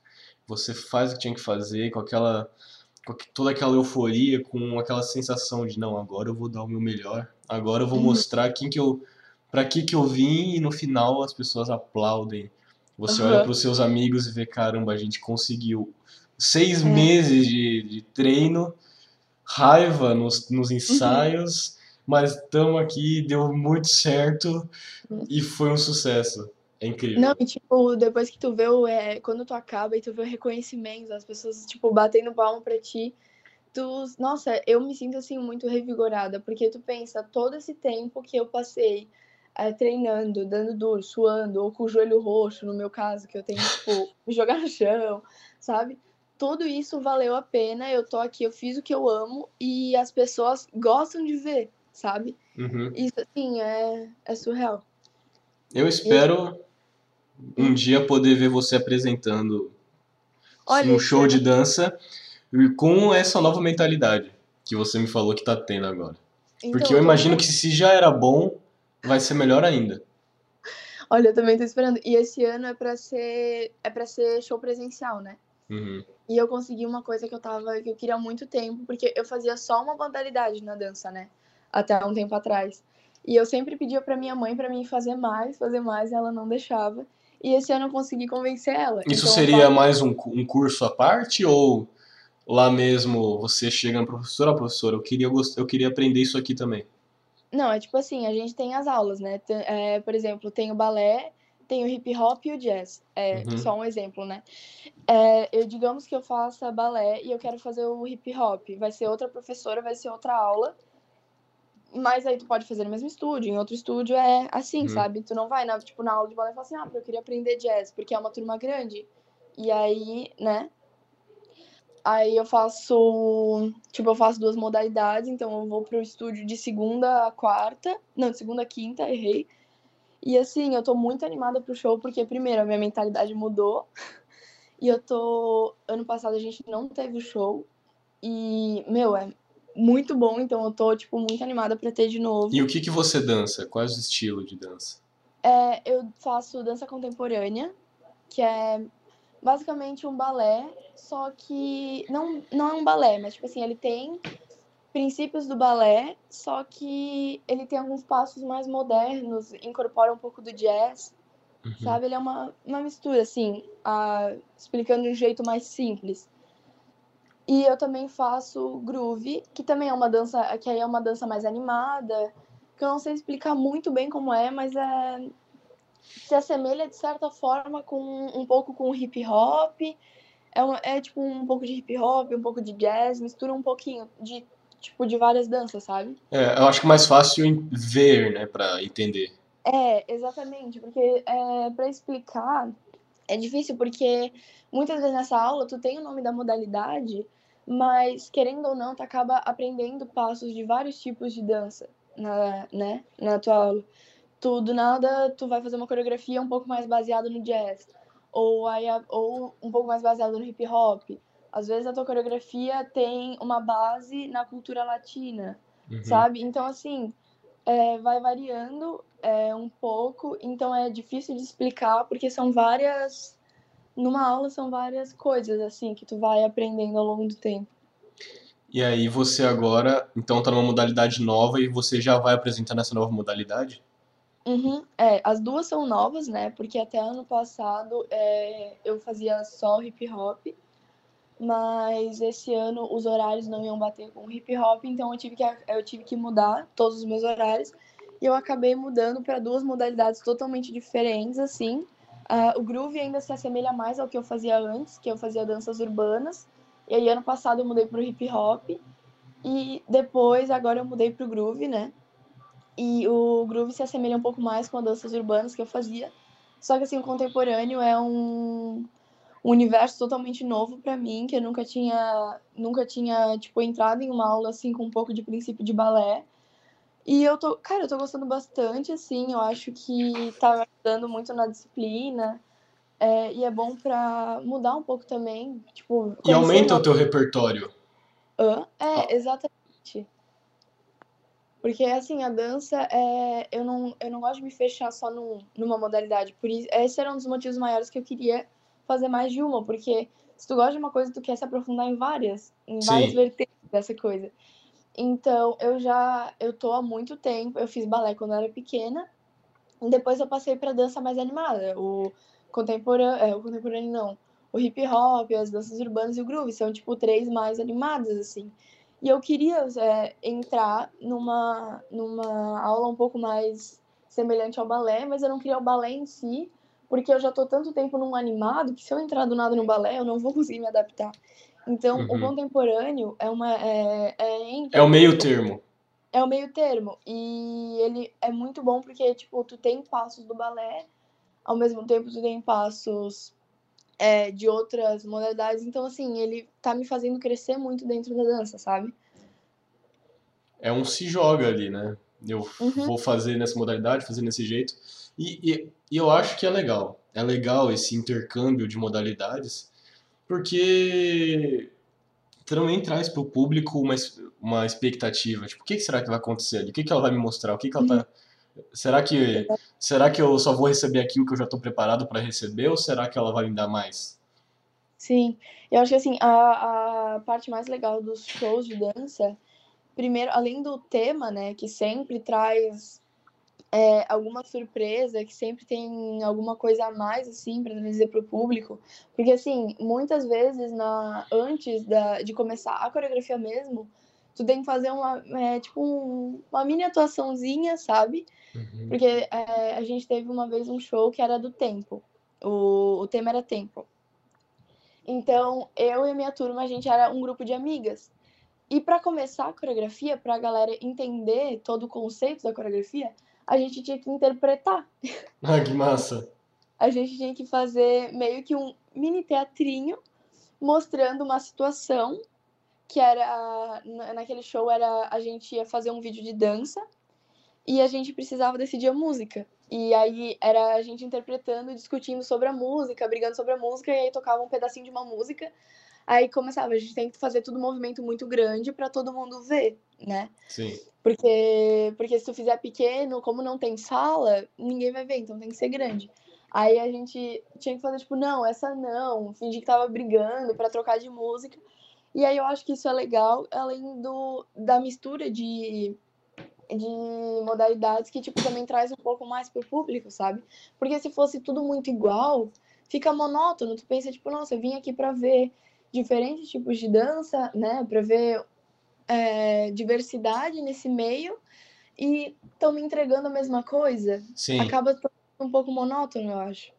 Você faz o que tinha que fazer com aquela com toda aquela euforia, com aquela sensação de não, agora eu vou dar o meu melhor. Agora eu vou uhum. mostrar quem que eu para que que eu vim e no final as pessoas aplaudem. Você uhum. olha para os seus amigos e vê, caramba, a gente conseguiu seis é. meses de, de treino raiva nos, nos uhum. ensaios, uhum. mas estamos aqui, deu muito certo e foi um sucesso. É incrível. Não, e tipo, depois que tu vê o. É, quando tu acaba e tu vê o reconhecimento, as pessoas, tipo, batendo palma pra ti, tu. Nossa, eu me sinto assim muito revigorada, porque tu pensa, todo esse tempo que eu passei é, treinando, dando duro, suando, ou com o joelho roxo, no meu caso, que eu tenho, tipo, me jogar no chão, sabe? Tudo isso valeu a pena. Eu tô aqui, eu fiz o que eu amo e as pessoas gostam de ver, sabe? Uhum. Isso, assim, é, é surreal. Eu espero e... um dia poder ver você apresentando Olha, um show de dança com essa nova mentalidade que você me falou que tá tendo agora. Então, Porque eu imagino que se já era bom, vai ser melhor ainda. Olha, eu também tô esperando. E esse ano é pra ser é para ser show presencial, né? Uhum. E eu consegui uma coisa que eu tava que eu queria há muito tempo, porque eu fazia só uma modalidade na dança, né? Até um tempo atrás. E eu sempre pedia pra minha mãe pra mim fazer mais, fazer mais, e ela não deixava. E esse ano eu consegui convencer ela. Isso Então, seria mais um, um curso à parte ou lá mesmo você chega no professor, ó, professor, eu queria, gost- eu queria aprender isso aqui também. Não, é tipo assim, a gente tem as aulas, né? É, por exemplo, tem o balé, tem o hip hop e o jazz. É Uhum. só um exemplo, né? É, eu digamos que eu faça balé e eu quero fazer o hip hop. Vai ser outra professora, vai ser outra aula. Mas aí tu pode fazer no mesmo estúdio, em outro estúdio é assim, Uhum. sabe? Tu não vai na, tipo, na aula de balé e fala assim, ah, eu queria aprender jazz, porque é uma turma grande. E aí, né? Aí eu faço, tipo, eu faço duas modalidades, então eu vou pro estúdio de segunda a quarta, não, de segunda a quinta, errei. E assim, eu tô muito animada pro show, porque primeiro, a minha mentalidade mudou. E eu tô, ano passado a gente não teve o show e, meu, é muito bom, então eu tô tipo muito animada pra ter de novo. E o que que você dança? Quais os estilos de dança? É, eu faço dança contemporânea, que é basicamente um balé, só que não, não é um balé, mas tipo assim, ele tem princípios do balé, só que ele tem alguns passos mais modernos, incorpora um pouco do jazz, Uhum. sabe? Ele é uma, uma mistura, assim, a- explicando de um jeito mais simples. E eu também faço groove, que também é uma dança, que aí é uma dança mais animada, que eu não sei explicar muito bem como é, mas é se assemelha de certa forma com um pouco com hip hop. É, uma- é tipo um pouco de hip hop, um pouco de jazz, mistura um pouquinho de tipo de várias danças, sabe? É, eu acho que é mais fácil ver, né, pra entender. É, exatamente, porque é, para explicar é difícil porque muitas vezes nessa aula tu tem o nome da modalidade, mas querendo ou não, tu acaba aprendendo passos de vários tipos de dança, na, né, na tua aula. Tu do nada tu vai fazer uma coreografia um pouco mais baseada no jazz, ou aí a- ou um pouco mais baseada no hip hop. Às vezes a tua coreografia tem uma base na cultura latina Uhum. sabe? Então, assim, é, vai variando é, um pouco, então é difícil de explicar, porque são várias. Numa aula são várias coisas, assim, que tu vai aprendendo ao longo do tempo. E aí você agora, então tá numa modalidade nova e você já vai apresentar essa nova modalidade? Uhum. É, as duas são novas, né? Porque até ano passado é, eu fazia só hip hop, mas esse ano os horários não iam bater com o hip hop, então eu tive que, eu tive que mudar todos os meus horários e eu acabei mudando para duas modalidades totalmente diferentes, assim. Ah, o groove ainda se assemelha mais ao que eu fazia antes, que eu fazia danças urbanas, e aí ano passado eu mudei para o hip hop e depois agora eu mudei para o groove, né? E o groove se assemelha um pouco mais com as danças urbanas que eu fazia. Só que assim, o contemporâneo é um, um universo totalmente novo para mim, que eu nunca tinha, nunca tinha, tipo, entrado em uma aula assim com um pouco de princípio de balé. E eu tô, cara, eu tô gostando bastante, assim, eu acho que tá me ajudando muito na disciplina. é, e é bom pra mudar um pouco também, tipo, E aumenta o conhecer teu repertório. Hã? É, Ah. exatamente. Porque, assim, a dança, é, eu, não, eu não gosto de me fechar só num, numa modalidade. Por isso, esse era um dos motivos maiores que eu queria fazer mais de uma. Porque se tu gosta de uma coisa, tu quer se aprofundar em várias. Em várias Sim. vertentes dessa coisa. Então, eu já... Eu tô há muito tempo... Eu fiz balé quando eu era pequena. E depois eu passei pra dança mais animada. O contemporâneo... É, o contemporâneo não. O hip hop, as danças urbanas e o groove. São, tipo, três mais animadas, assim. E eu queria é, entrar numa, numa aula um pouco mais semelhante ao balé, mas eu não queria o balé em si, porque eu já tô tanto tempo num animado que se eu entrar do nada no balé, eu não vou conseguir me adaptar. Então, o Uhum. contemporâneo é uma é, é, entre- É o meio termo. é o meio termo e ele é muito bom porque tipo tu tem passos do balé, ao mesmo tempo tu tem passos é, de outras modalidades, então assim ele tá me fazendo crescer muito dentro da dança, sabe? É um se joga ali, né? Eu Uhum. vou fazer nessa modalidade, fazer desse jeito. E, e, e eu acho que é legal. É legal esse intercâmbio de modalidades, porque também traz para o público uma, uma expectativa. Tipo, o que, será que vai acontecer ali? O que, que ela vai me mostrar? O que, que ela tá. Será que, será que eu só vou receber aquilo que eu já estou preparado para receber ou será que ela vai me dar mais? Sim, eu acho que assim, a, a parte mais legal dos shows de dança, primeiro, além do tema, né, que sempre traz é, alguma surpresa, que sempre tem alguma coisa a mais, assim, para dizer para o público. Porque, assim, muitas vezes, na, antes da, de começar a coreografia mesmo, tu tem que fazer uma, é, tipo, um, uma mini atuaçãozinha, sabe? Uhum. Porque é, a gente teve uma vez um show que era do tempo. O, o tema era tempo. Então, eu e a minha turma, a gente era um grupo de amigas. E para começar a coreografia, para a galera entender todo o conceito da coreografia, a gente tinha que interpretar. Ah, que massa! A gente tinha que fazer meio que um mini teatrinho mostrando uma situação que era naquele show era a gente ia fazer um vídeo de dança e a gente precisava decidir a música. E aí era a gente interpretando, discutindo sobre a música, brigando sobre a música e aí tocava um pedacinho de uma música. Aí começava, a gente tem que fazer tudo um movimento muito grande para todo mundo ver, né? Sim. Porque, porque se tu fizer pequeno, como não tem sala, ninguém vai ver, então tem que ser grande. Aí a gente tinha que fazer, tipo, não, essa não, fingir que tava brigando para trocar de música. E aí eu acho que isso é legal, além do, da mistura de, de modalidades que, tipo, também traz um pouco mais pro público, sabe? Porque se fosse tudo muito igual, fica monótono. Tu pensa, tipo, nossa, eu vim aqui para ver diferentes tipos de dança, né? Para ver é, diversidade nesse meio e estão me entregando a mesma coisa. Sim. Acaba um pouco monótono, eu acho.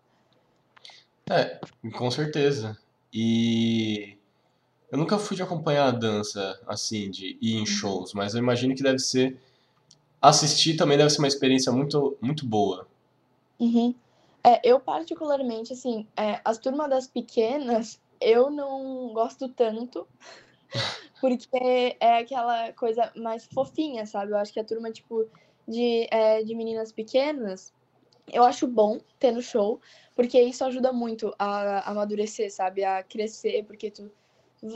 É, com certeza. E eu nunca fui de acompanhar a dança assim, de ir em uhum. shows, mas eu imagino que deve ser. Assistir também deve ser uma experiência muito, muito boa. Uhum. É, eu, particularmente, assim, é, as turmas das pequenas, eu não gosto tanto. Porque é aquela coisa mais fofinha, sabe? Eu acho que a turma, tipo, de, é, de meninas pequenas, eu acho bom ter no show, porque isso ajuda muito a, a amadurecer, sabe? A crescer, porque tu,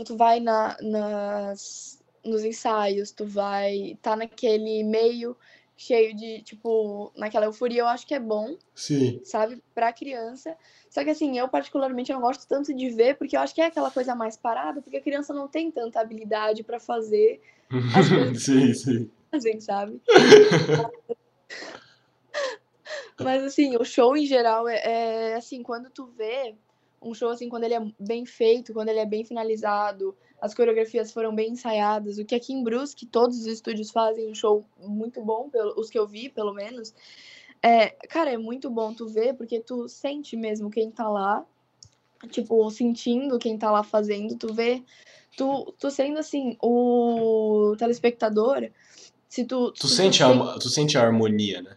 tu vai na, nas, nos ensaios, tu vai tá naquele meio cheio de, tipo, naquela euforia, eu acho que é bom. Sim. Sabe? Pra criança. Só que assim, eu particularmente não gosto tanto de ver, porque eu acho que é aquela coisa mais parada, porque a criança não tem tanta habilidade para fazer as coisas sim, sim. fazem, sabe? Mas assim, o show em geral é, é assim, quando tu vê um show assim, quando ele é bem feito, quando ele é bem finalizado, as coreografias foram bem ensaiadas. O que aqui em Brusque todos os estúdios fazem um show muito bom, os que eu vi, pelo menos. É, cara, é muito bom tu ver, porque tu sente mesmo quem tá lá, tipo, sentindo quem tá lá fazendo, tu vê, tu, tu sendo assim, o telespectador, se tu. Tu, se sente, tu, a, tu sente a harmonia, né?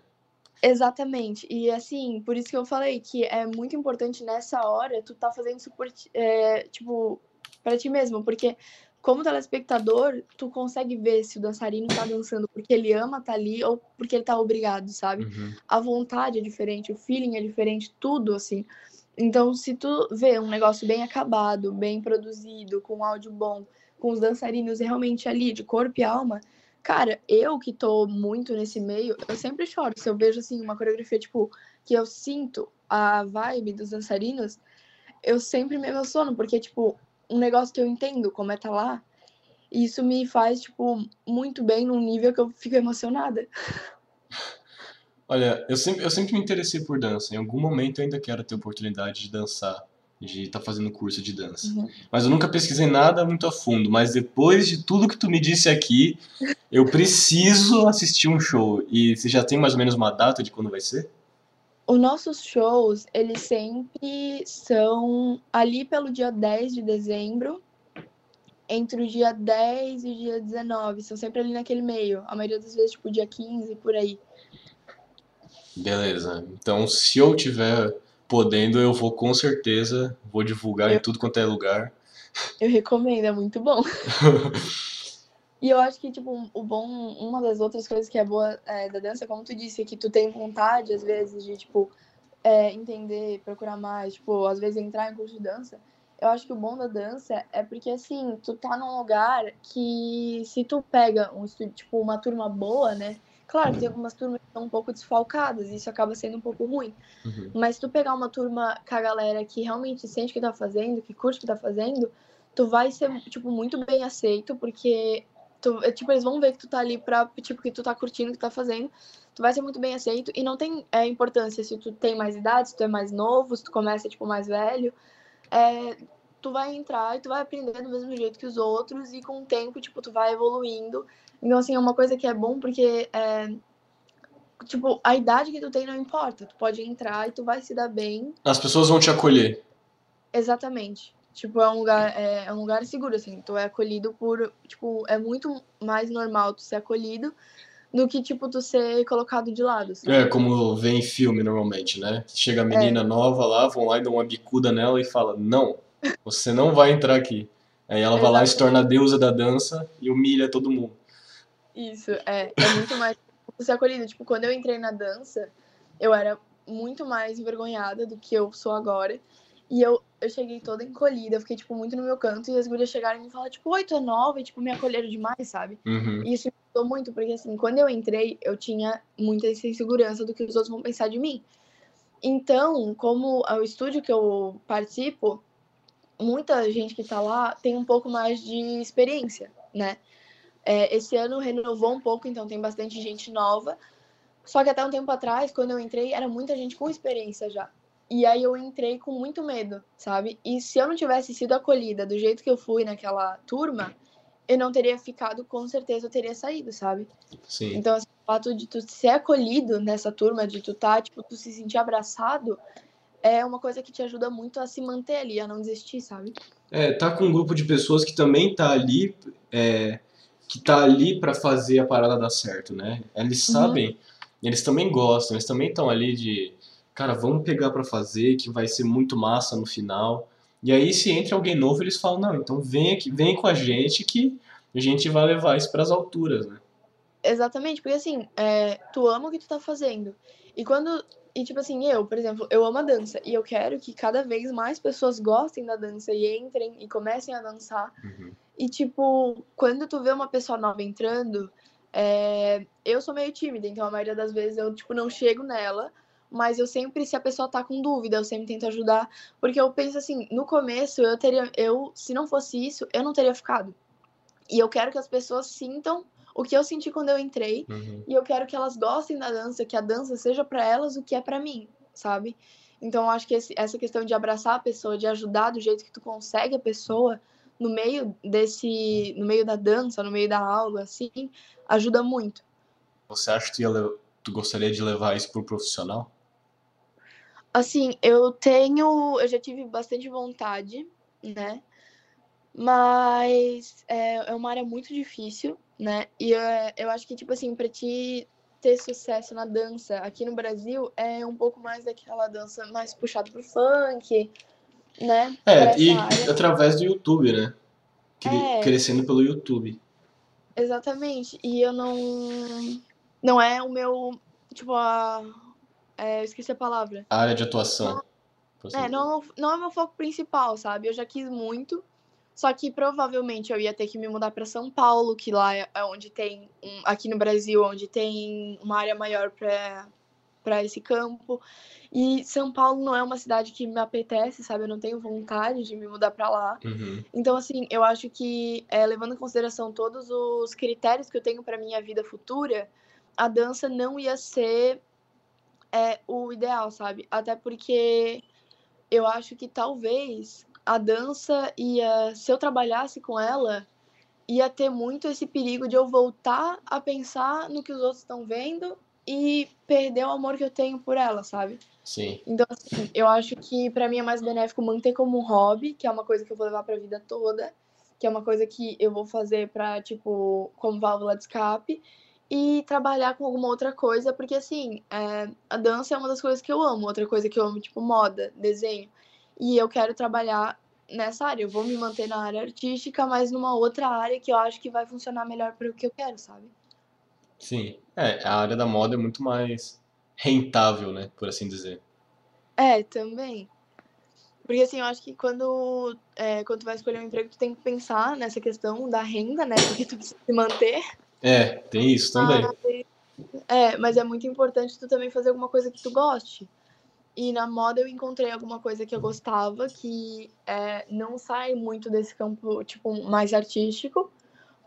Exatamente. E assim, por isso que eu falei que é muito importante nessa hora tu tá fazendo isso por, é, tipo, para ti mesmo, porque como telespectador, tu consegue ver se o dançarino tá dançando porque ele ama tá ali ou porque ele tá obrigado, sabe? Uhum. A vontade é diferente, o feeling é diferente, tudo assim. Então, se tu vê um negócio bem acabado, bem produzido, com áudio bom, com os dançarinos realmente ali de corpo e alma, cara, eu que tô muito nesse meio, eu sempre choro. Se eu vejo assim uma coreografia tipo que eu sinto a vibe dos dançarinos, eu sempre me emociono, porque tipo, um negócio que eu entendo como é tá lá. E isso me faz, tipo, muito bem num nível que eu fico emocionada. Olha, eu sempre, eu sempre me interessei por dança. Em algum momento eu ainda quero ter oportunidade de dançar, de estar tá fazendo curso de dança. Uhum. Mas eu nunca pesquisei nada muito a fundo. Mas depois de tudo que tu me disse aqui, eu preciso assistir um show. E você já tem mais ou menos uma data de quando vai ser? Os nossos shows, eles sempre são ali pelo dia 10 de dezembro, entre o dia 10 e o dia 19. São sempre ali naquele meio. A maioria das vezes, tipo, dia 15, por aí. Beleza. Então, se eu tiver podendo, eu vou com certeza, vou divulgar eu... em tudo quanto é lugar. Eu recomendo, é muito bom. E eu acho que, tipo, o bom, uma das outras coisas que é boa é, da dança, como tu disse, é que tu tem vontade, às vezes, de, tipo, é, entender, procurar mais, tipo, às vezes entrar em curso de dança, eu acho que o bom da dança é porque, assim, tu tá num lugar que se tu pega um tipo, uma turma boa, né? Claro tem algumas turmas que estão um pouco desfalcadas, e isso acaba sendo um pouco ruim. Uhum. Mas se tu pegar uma turma com a galera que realmente sente o que tá fazendo, que curte o que tá fazendo, tu vai ser, tipo, muito bem aceito, porque tu, é, tipo, eles vão ver que tu tá ali pra, tipo, que tu tá curtindo o que tá fazendo, tu vai ser muito bem aceito, e não tem é, importância se tu tem mais idade, se tu é mais novo, se tu começa, tipo, mais velho, é, tu vai entrar e tu vai aprender do mesmo jeito que os outros, e com o tempo, tipo, tu vai evoluindo. Então, assim, é uma coisa que é bom, porque, é, tipo, a idade que tu tem não importa, tu pode entrar e tu vai se dar bem. As pessoas vão te acolher. Exatamente. Tipo, é um lugar, é, é, um lugar seguro, assim. Tu é acolhido por. Tipo, é muito mais normal tu ser acolhido do que, tipo, tu ser colocado de lado. Sabe? É, como vem em filme normalmente, né? Chega a menina é. nova lá, vão lá e dão uma bicuda nela e fala: Não, você não vai entrar aqui. Aí ela vai lá e se torna a deusa da dança e humilha todo mundo. Isso, é. É muito mais ser acolhido. Tipo, quando eu entrei na dança, eu era muito mais envergonhada do que eu sou agora. E eu, eu cheguei toda encolhida, fiquei, tipo, muito no meu canto, e as gurias chegaram e me falaram, tipo, oi, tu é nova, e, tipo, me acolheram demais, sabe? Uhum. E isso me ajudou muito, porque, assim, quando eu entrei, eu tinha muita insegurança do que os outros vão pensar de mim. Então, como o estúdio que eu participo, muita gente que tá lá tem um pouco mais de experiência, né? É, esse ano renovou um pouco, então tem bastante gente nova. Só que até um tempo atrás, quando eu entrei, era muita gente com experiência já. E aí eu entrei com muito medo, sabe? E se eu não tivesse sido acolhida do jeito que eu fui naquela turma, eu não teria ficado, com certeza eu teria saído, sabe? Sim. Então, assim, o fato de tu ser acolhido nessa turma, de tu tá, tipo, tu se sentir abraçado, é uma coisa que te ajuda muito a se manter ali, a não desistir, sabe? É, tá com um grupo de pessoas que também tá ali, é, que tá ali para fazer a parada dar certo, né? Eles uhum. sabem, uhum. eles também gostam, eles também estão ali de cara, vamos pegar para fazer, que vai ser muito massa no final. E aí, se entra alguém novo, eles falam, não, então vem aqui, vem com a gente que a gente vai levar isso para as alturas, né? Exatamente, porque assim, é, tu ama o que tu tá fazendo. E quando. E tipo assim, eu, por exemplo, eu amo a dança. E eu quero que cada vez mais pessoas gostem da dança e entrem e comecem a dançar. Uhum. E tipo, quando tu vê uma pessoa nova entrando, é, eu sou meio tímida, então a maioria das vezes eu, tipo, não chego nela mas eu sempre, se a pessoa tá com dúvida, eu sempre tento ajudar, porque eu penso assim, no começo eu teria, eu, se não fosse isso, eu não teria ficado. E eu quero que as pessoas sintam o que eu senti quando eu entrei, uhum. e eu quero que elas gostem da dança, que a dança seja para elas o que é para mim, sabe? Então eu acho que esse, essa questão de abraçar a pessoa, de ajudar do jeito que tu consegue a pessoa no meio desse, no meio da dança, no meio da aula, assim, ajuda muito. Você acha que tu gostaria de levar isso pro profissional? Assim, eu tenho. Eu já tive bastante vontade, né? Mas é, é uma área muito difícil, né? E eu, eu acho que, tipo assim, pra te ter sucesso na dança aqui no Brasil é um pouco mais daquela dança mais puxada pro funk, né? É, e área. através do YouTube, né? É, crescendo pelo YouTube. Exatamente. E eu não. Não é o meu. Tipo, a, é, eu esqueci a palavra. A área de atuação. Não, é, não, não é meu foco principal, sabe? Eu já quis muito. Só que provavelmente eu ia ter que me mudar para São Paulo, que lá é onde tem, um, aqui no Brasil, onde tem uma área maior para esse campo. E São Paulo não é uma cidade que me apetece, sabe? Eu não tenho vontade de me mudar para lá. Uhum. Então, assim, eu acho que, é, levando em consideração todos os critérios que eu tenho para minha vida futura, a dança não ia ser é o ideal, sabe? Até porque eu acho que talvez a dança ia, se eu trabalhasse com ela, ia ter muito esse perigo de eu voltar a pensar no que os outros estão vendo e perder o amor que eu tenho por ela, sabe? Sim. Então, assim, eu acho que para mim é mais benéfico manter como um hobby, que é uma coisa que eu vou levar para a vida toda, que é uma coisa que eu vou fazer para tipo como válvula de escape e trabalhar com alguma outra coisa, porque assim, é, a dança é uma das coisas que eu amo, outra coisa que eu amo, tipo moda, desenho. E eu quero trabalhar nessa área. Eu vou me manter na área artística, mas numa outra área que eu acho que vai funcionar melhor para o que eu quero, sabe? Sim. É, a área da moda é muito mais rentável, né, por assim dizer. É, também. Porque assim, eu acho que quando, é, quando tu vai escolher um emprego, tu tem que pensar nessa questão da renda, né? Porque tu precisa se manter. É, tem isso também. Mas, é, mas é muito importante tu também fazer alguma coisa que tu goste. E na moda eu encontrei alguma coisa que eu gostava, que é, não sai muito desse campo, tipo, mais artístico,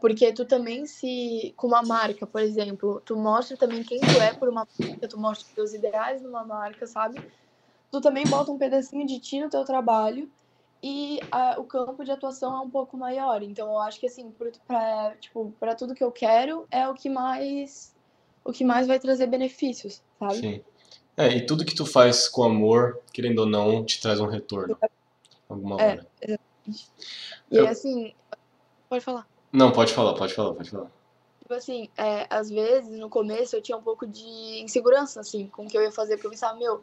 porque tu também se. Com uma marca, por exemplo, tu mostra também quem tu é por uma marca, tu mostra os teus ideais numa marca, sabe? Tu também bota um pedacinho de ti no teu trabalho e a, o campo de atuação é um pouco maior. Então eu acho que assim, para tipo, para tudo que eu quero é o que mais o que mais vai trazer benefícios, sabe? Sim. É, e tudo que tu faz com amor, querendo ou não, te traz um retorno. Alguma É, hora. exatamente. E Eu- assim, pode falar. Não, pode falar, pode falar, pode falar. Tipo assim, é, às vezes, no começo, eu tinha um pouco de insegurança, assim, com o que eu ia fazer, porque eu pensava, meu,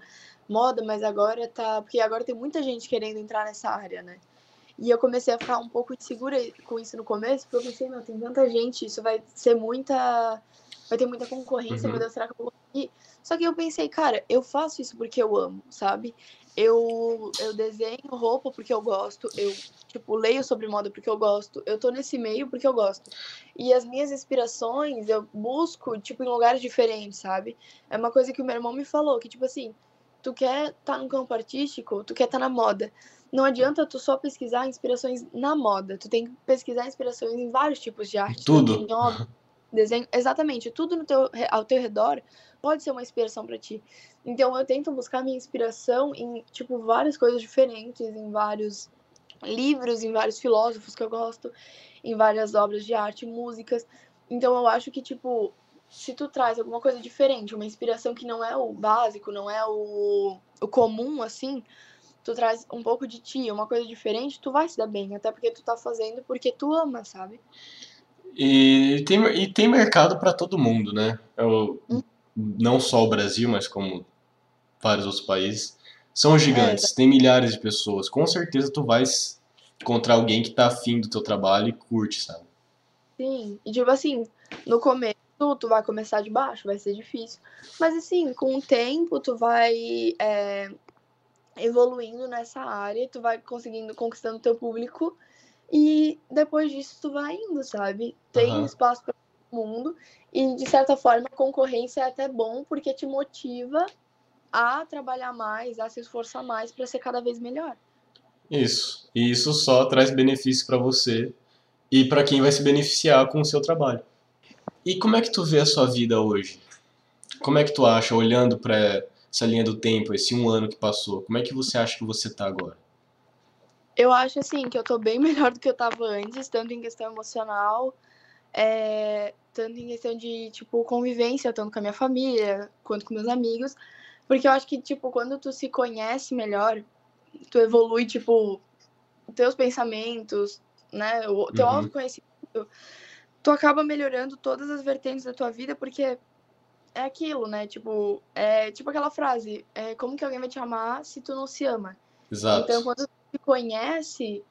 moda, mas agora tá. Porque agora tem muita gente querendo entrar nessa área, né? E eu comecei a ficar um pouco insegura com isso no começo, porque eu pensei, meu, tem tanta gente, isso vai ser muita. Vai ter muita concorrência, Uhum. meu Deus, será que eu vou conseguir? Só que eu pensei, cara, eu faço isso porque eu amo, sabe? Eu, eu desenho roupa porque eu gosto, eu, tipo, leio sobre moda porque eu gosto, eu tô nesse meio porque eu gosto. E as minhas inspirações eu busco, tipo, em lugares diferentes, sabe? É uma coisa que o meu irmão me falou, que, tipo assim, tu quer tá no campo artístico, tu quer tá na moda. Não adianta tu só pesquisar inspirações na moda, tu tem que pesquisar inspirações em vários tipos de arte. Tudo. tanto Em obra, desenho, exatamente, tudo no teu, ao teu redor pode ser uma inspiração para ti. Então eu tento buscar minha inspiração em, tipo, várias coisas diferentes, em vários livros, em vários filósofos que eu gosto, em várias obras de arte, músicas. Então eu acho que, tipo, se tu traz alguma coisa diferente, uma inspiração que não é o básico, não é o, o comum, assim, tu traz um pouco de ti, uma coisa diferente, tu vai se dar bem. Até porque tu tá fazendo porque tu ama, sabe? E tem, e tem mercado para todo mundo, né? Eu, Hum. não só o Brasil, mas como vários outros países, são gigantes, É, tem milhares de pessoas. Com certeza tu vai s- encontrar alguém que tá afim do teu trabalho e curte, sabe? Sim, e tipo assim, no começo tu vai começar de baixo, vai ser difícil. Mas assim, com o tempo tu vai é, evoluindo nessa área, tu vai conseguindo, conquistando teu público e depois disso tu vai indo, sabe? Tem Aham. espaço para todo mundo e de certa forma a concorrência é até bom porque te motiva a trabalhar mais, a se esforçar mais para ser cada vez melhor. Isso. E isso só traz benefício para você e para quem vai se beneficiar com o seu trabalho. E como é que tu vê a sua vida hoje? Como é que tu acha, olhando para essa linha do tempo, esse um ano que passou, como é que você acha que você tá agora? Eu acho assim que eu tô bem melhor do que eu tava antes, tanto em questão emocional, é, tanto em questão de, tipo, convivência, tanto com a minha família, quanto com meus amigos. Porque eu acho que, tipo, quando tu se conhece melhor, tu evolui, tipo, teus pensamentos, né? O teu Uhum. autoconhecimento, tu acaba melhorando todas as vertentes da tua vida, porque é aquilo, né? Tipo, é tipo aquela frase, é, como que alguém vai te amar se tu não se ama? Exato. Então, quando tu se conhece,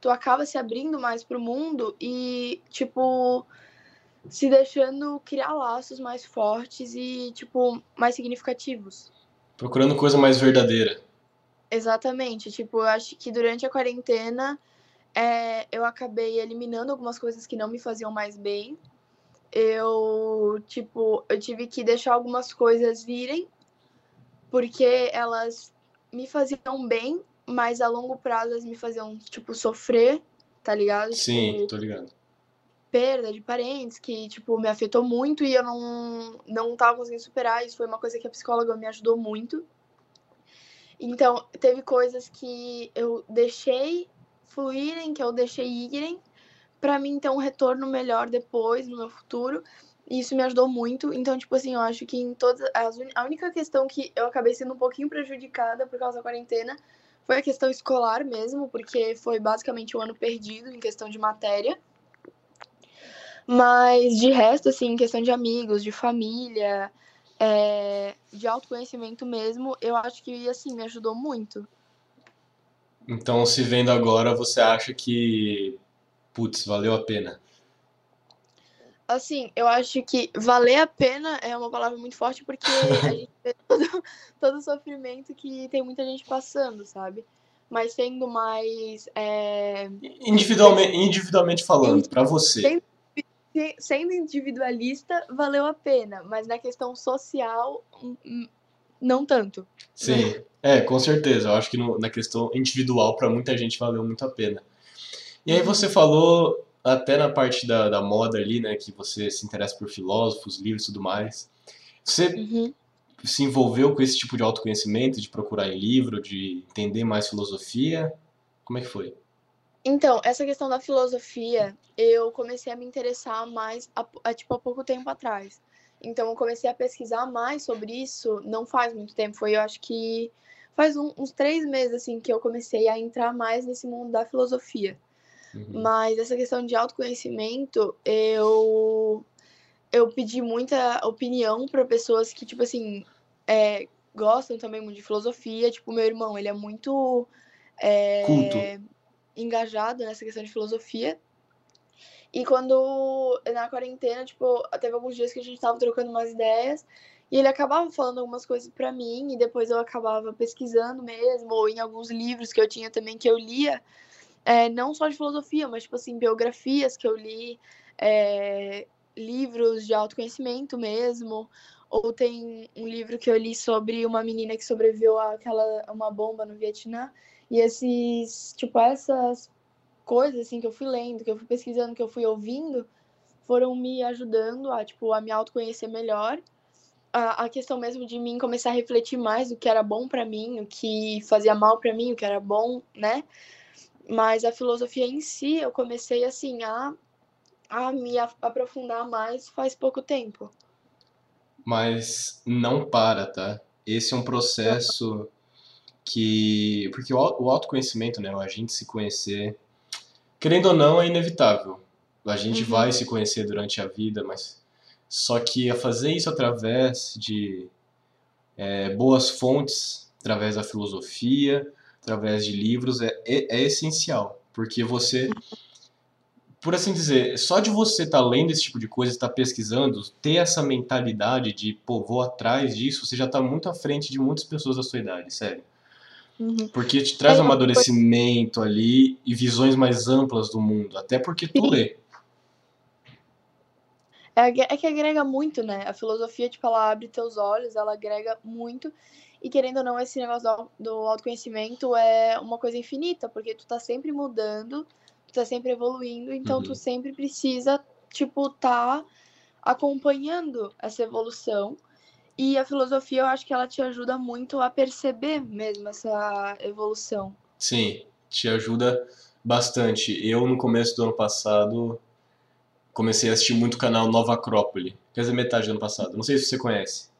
tu acaba se abrindo mais pro mundo e, tipo, se deixando criar laços mais fortes e, tipo, mais significativos. Procurando coisa mais verdadeira. Exatamente. Tipo, eu acho que durante a quarentena é, eu acabei eliminando algumas coisas que não me faziam mais bem. Eu, tipo, eu tive que deixar algumas coisas virem, porque elas me faziam bem, mas a longo prazo elas me faziam, tipo, sofrer, tá ligado? Sim, Tipo, tô ligado. perda de parentes que, tipo, me afetou muito e eu não, não tava conseguindo superar. Isso foi uma coisa que a psicóloga me ajudou muito. Então, teve coisas que eu deixei fluírem, que eu deixei irem, pra mim ter um retorno melhor depois, no meu futuro. E isso me ajudou muito. Então, tipo assim, eu acho que em todas. As, a única questão que eu acabei sendo um pouquinho prejudicada por causa da quarentena foi a questão escolar mesmo, porque foi basicamente um ano perdido em questão de matéria. Mas de resto, assim, em questão de amigos, de família, é, de autoconhecimento mesmo, eu acho que, assim, me ajudou muito. Então, se vendo agora, você acha que, putz, valeu a pena? Assim, eu acho que valer a pena é uma palavra muito forte porque a gente vê todo, todo o sofrimento que tem muita gente passando, sabe? mas sendo mais. É... Individualmente, individualmente falando, para você. Sendo, sendo individualista, valeu a pena, mas na questão social, hum, hum, não tanto. Sim, é, com certeza. Eu acho que no, na questão individual, para muita gente, valeu muito a pena. E aí você falou, até na parte da, da moda ali, né, que você se interessa por filósofos, livros e tudo mais. Você uhum. se envolveu com esse tipo de autoconhecimento, de procurar em livro, de entender mais filosofia? Como é que foi? Então, essa questão da filosofia, eu comecei a me interessar mais há, há, tipo, há pouco tempo atrás. Então, eu comecei a pesquisar mais sobre isso não faz muito tempo. Foi, eu acho que faz um, uns três meses, assim, que eu comecei a entrar mais nesse mundo da filosofia. Uhum. Mas essa questão de autoconhecimento, eu eu pedi muita opinião para pessoas que, tipo assim, é, gostam também muito de filosofia. Tipo, meu irmão, ele é muito é, engajado nessa questão de filosofia. E quando, na quarentena, tipo, teve alguns dias que a gente tava trocando umas ideias. E ele acabava falando algumas coisas para mim, e depois eu acabava pesquisando mesmo, ou em alguns livros que eu tinha também que eu lia, é, não só de filosofia, mas, tipo assim, biografias que eu li, é, livros de autoconhecimento mesmo, ou tem um livro que eu li sobre uma menina que sobreviveu àquela uma bomba no Vietnã, e esses, tipo, essas coisas, assim, que eu fui lendo, que eu fui pesquisando, que eu fui ouvindo, foram me ajudando a, tipo, a me autoconhecer melhor, a, a questão mesmo de mim começar a refletir mais o que era bom para mim, o que fazia mal para mim, o que era bom, né? Mas a filosofia em si, eu comecei assim a, a me aprofundar mais faz pouco tempo. Mas não para, tá? Esse é um processo que. Porque o autoconhecimento, né? A gente se conhecer, querendo ou não, é inevitável. A gente uhum. vai se conhecer durante a vida, mas. Só que a fazer isso através de é, boas fontes, através da filosofia, através de livros é, é, é essencial, porque você, por assim dizer, só de você estar tá lendo esse tipo de coisa, estar tá pesquisando, ter essa mentalidade de, pô, vou atrás disso, você já está muito à frente de muitas pessoas da sua idade, sério. Uhum. Porque te traz é, um amadurecimento ali e visões mais amplas do mundo, até porque tu Sim. lê. É, é que agrega muito, né? A filosofia, tipo, ela abre teus olhos, ela agrega muito. E querendo ou não, esse negócio do, do autoconhecimento é uma coisa infinita, porque tu tá sempre mudando, tu tá sempre evoluindo, então uhum. tu sempre precisa, tipo, tá acompanhando essa evolução. E a filosofia, eu acho que ela te ajuda muito a perceber mesmo essa evolução. Sim, te ajuda bastante. Eu, no começo do ano passado, comecei a assistir muito o canal Nova Acrópole. Quer dizer, metade do ano passado. Não sei se você conhece.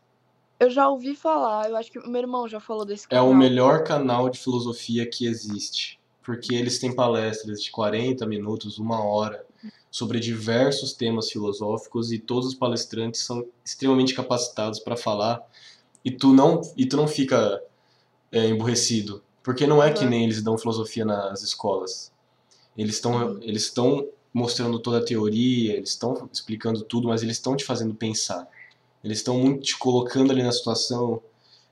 Eu já ouvi falar, eu acho que o meu irmão já falou desse canal. É o melhor canal de filosofia que existe, porque eles têm palestras de 40 minutos, uma hora, sobre diversos temas filosóficos e todos os palestrantes são extremamente capacitados para falar e tu não e tu não fica é, emburrecido, porque não é que nem eles dão filosofia nas escolas. Eles estão eles estão mostrando toda a teoria, eles estão explicando tudo, mas eles estão te fazendo pensar. Eles estão muito te colocando ali na situação.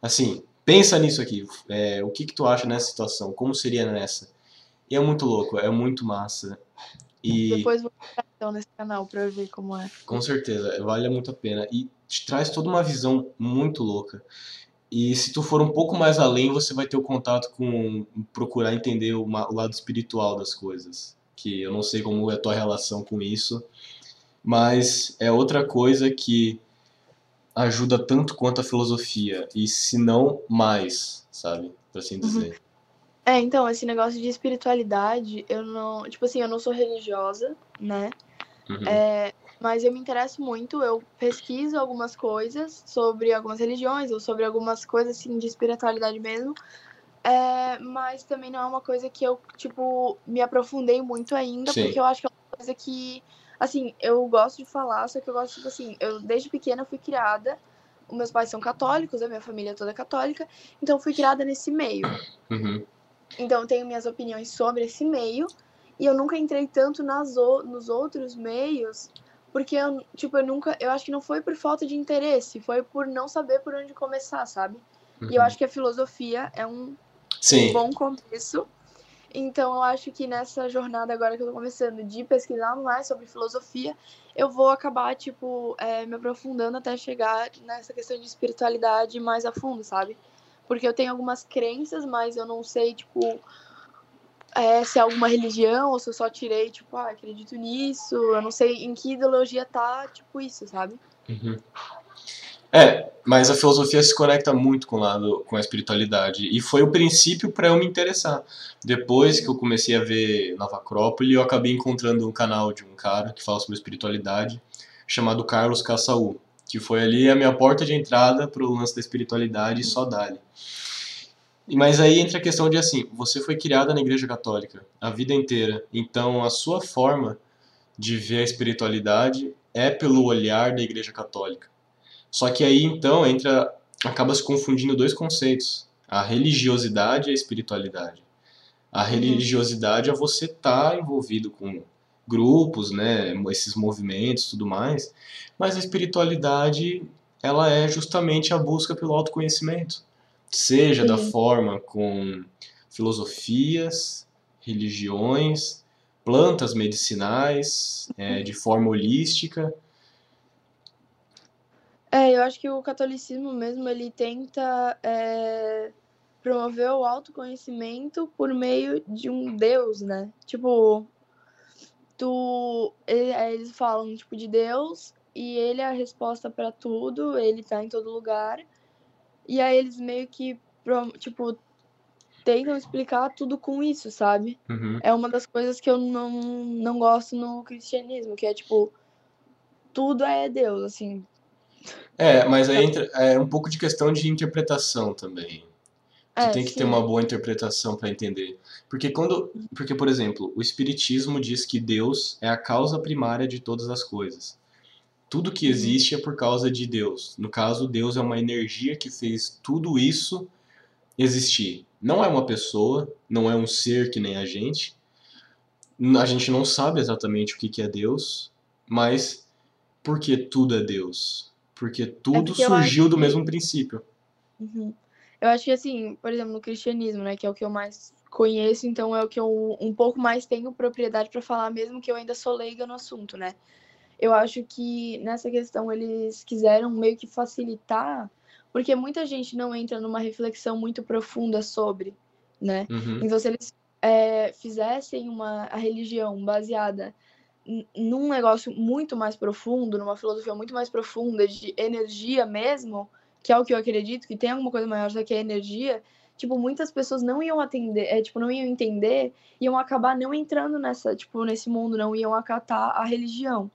Assim, pensa nisso aqui. É, o que, que tu acha nessa situação? Como seria nessa? E é muito louco, é muito massa. E... Depois vou então nesse canal pra ver como é. Com certeza, vale muito a pena. E te traz toda uma visão muito louca. E se tu for um pouco mais além, você vai ter o contato com procurar entender o, o lado espiritual das coisas. Que eu não sei como é a tua relação com isso, mas é outra coisa que ajuda tanto quanto a filosofia, e se não mais, sabe? Por assim uhum. dizer. Uhum. É, então, esse negócio de espiritualidade, eu não. Tipo assim, eu não sou religiosa, né? Uhum. É, mas eu me interesso muito, eu pesquiso algumas coisas sobre algumas religiões, ou sobre algumas coisas, assim, de espiritualidade mesmo. É, mas também não é uma coisa que eu, tipo, me aprofundei muito ainda, Sim. porque eu acho que é uma coisa que Assim, eu gosto de falar, só que eu gosto, tipo assim, eu desde pequena fui criada. Os meus pais são católicos, a minha família é toda católica, então fui criada nesse meio. Uhum. Então eu tenho minhas opiniões sobre esse meio, e eu nunca entrei tanto nas o, nos outros meios, porque eu, tipo, eu nunca, eu acho que não foi por falta de interesse, foi por não saber por onde começar, sabe? Uhum. E eu uhum. acho que a filosofia é um um bom começo. Então, eu acho que nessa jornada agora que eu tô começando de pesquisar mais sobre filosofia, eu vou acabar, tipo, é, me aprofundando até chegar nessa questão de espiritualidade mais a fundo, sabe? Porque eu tenho algumas crenças, mas eu não sei, tipo, é, se é alguma religião ou se eu só tirei, tipo, ah, acredito nisso. Eu não sei em que ideologia tá, tipo, isso, sabe? Uhum. É, mas a filosofia se conecta muito com lado, com a espiritualidade. E foi o princípio para eu me interessar. Depois que eu comecei a ver Nova Acrópole, eu acabei encontrando um canal de um cara que fala sobre espiritualidade, chamado Carlos Cassaú, que foi ali a minha porta de entrada para o lance da espiritualidade e só dali. Mas aí entra a questão de assim, você foi criada na Igreja Católica a vida inteira, então a sua forma de ver a espiritualidade é pelo olhar da Igreja Católica. Só que aí então entra acaba se confundindo dois conceitos: a religiosidade e a espiritualidade. A religiosidade é você estar tá envolvido com grupos, né, esses movimentos, tudo mais, mas a espiritualidade ela é justamente a busca pelo autoconhecimento, seja Sim. da forma com filosofias, religiões, plantas medicinais, é, de forma holística, é, eu acho que o catolicismo mesmo, ele tenta é, promover o autoconhecimento por meio de um Deus, né? Tipo, tu, é, eles falam, tipo, de Deus e ele é a resposta para tudo, ele tá em todo lugar. E aí eles meio que, tipo, tentam explicar tudo com isso, sabe? Uhum. É uma das coisas que eu não, não gosto no cristianismo, que é, tipo, tudo é Deus, assim, é, mas aí entra é um pouco de questão de interpretação também. Tu é, tem que sim. ter uma boa interpretação para entender. Porque quando, porque por exemplo, o espiritismo diz que Deus é a causa primária de todas as coisas. Tudo que uhum. existe é por causa de Deus. No caso, Deus é uma energia que fez tudo isso existir. Não é uma pessoa, não é um ser que nem a gente. A gente não sabe exatamente o que é Deus, mas porque tudo é Deus. Porque tudo é porque surgiu do que... mesmo princípio. Uhum. Eu acho que, assim, por exemplo, no cristianismo, né, que é o que eu mais conheço, então é o que eu um pouco mais tenho propriedade para falar, mesmo que eu ainda sou leiga no assunto, né? Eu acho que nessa questão eles quiseram meio que facilitar, porque muita gente não entra numa reflexão muito profunda sobre, né? Uhum. Então, se eles é, fizessem uma a religião baseada num negócio muito mais profundo, numa filosofia muito mais profunda de energia mesmo, que é o que eu acredito, que tem alguma coisa maior do que a energia, tipo, muitas pessoas não iam atender, é, tipo, não iam entender, iam acabar não entrando nessa, tipo, nesse mundo, não iam acatar a religião.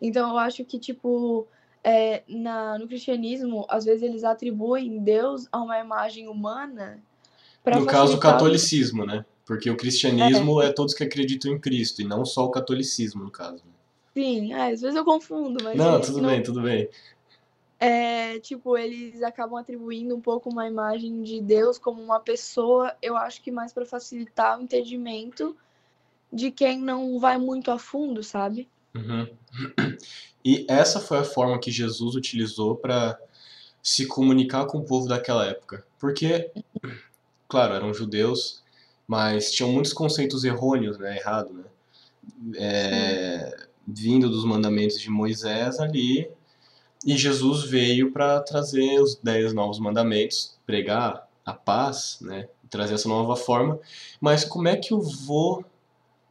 Então eu acho que, tipo, é, na, no cristianismo, às vezes eles atribuem Deus a uma imagem humana. No caso, o catolicismo, né? Porque o cristianismo é. é. todos que acreditam em Cristo, e não só o catolicismo, no caso. Sim, é, às vezes eu confundo, mas. Não, tudo não... bem, tudo bem. É, tipo, eles acabam atribuindo um pouco uma imagem de Deus como uma pessoa, eu acho que mais para facilitar o entendimento de quem não vai muito a fundo, sabe? Uhum. E essa foi a forma que Jesus utilizou para se comunicar com o povo daquela época. Porque, claro, eram judeus, mas tinham muitos conceitos errôneos, né, errado, né, é, vindo dos mandamentos de Moisés ali, e Jesus veio para trazer os dez novos mandamentos, pregar a paz, né, trazer essa nova forma, mas como é que eu vou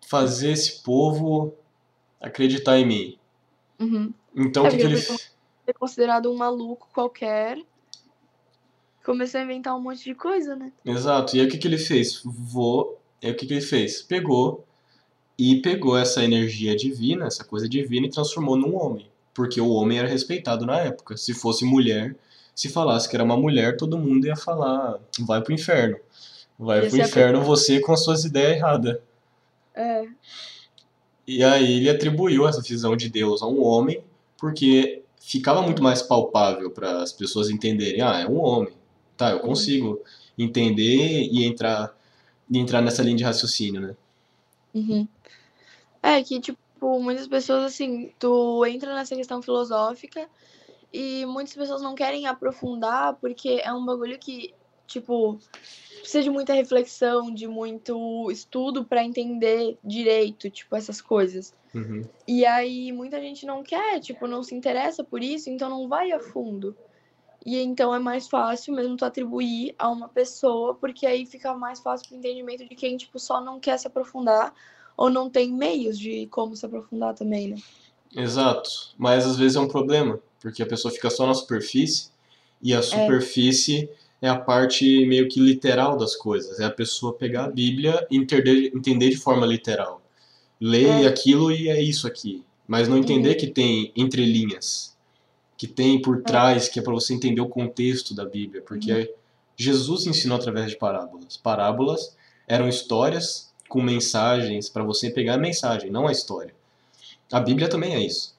fazer esse povo acreditar em mim? Uhum. Então, é, que, que ele... É considerado um maluco qualquer, começou a inventar um monte de coisa, né? Exato. E aí o que, que ele fez? Vou. E aí o que, que ele fez? Pegou e pegou essa energia divina, essa coisa divina, e transformou num homem. Porque o homem era respeitado na época. Se fosse mulher, se falasse que era uma mulher, todo mundo ia falar: vai pro inferno. Vai pro inferno é você com as suas ideias erradas. É. E aí ele atribuiu essa visão de Deus a um homem, porque ficava muito mais palpável para as pessoas entenderem: ah, é um homem tá, eu consigo entender e entrar, e entrar nessa linha de raciocínio, né? Uhum. É que, tipo, muitas pessoas, assim, tu entra nessa questão filosófica e muitas pessoas não querem aprofundar porque é um bagulho que, tipo, precisa de muita reflexão, de muito estudo para entender direito, tipo, essas coisas. Uhum. E aí muita gente não quer, tipo, não se interessa por isso, então não vai a fundo. E então é mais fácil mesmo tu atribuir a uma pessoa, porque aí fica mais fácil pro entendimento de quem, tipo, só não quer se aprofundar ou não tem meios de como se aprofundar também, né? Exato. Mas às vezes é um problema, porque a pessoa fica só na superfície e a superfície é, é a parte meio que literal das coisas. É a pessoa pegar a Bíblia e entender, entender de forma literal. Ler É. aquilo e é isso aqui. Mas não entender Uhum. que tem entrelinhas, que tem por trás, que é para você entender o contexto da Bíblia. Porque Jesus ensinou através de parábolas. Parábolas eram histórias com mensagens para você pegar a mensagem, não a história. A Bíblia também é isso.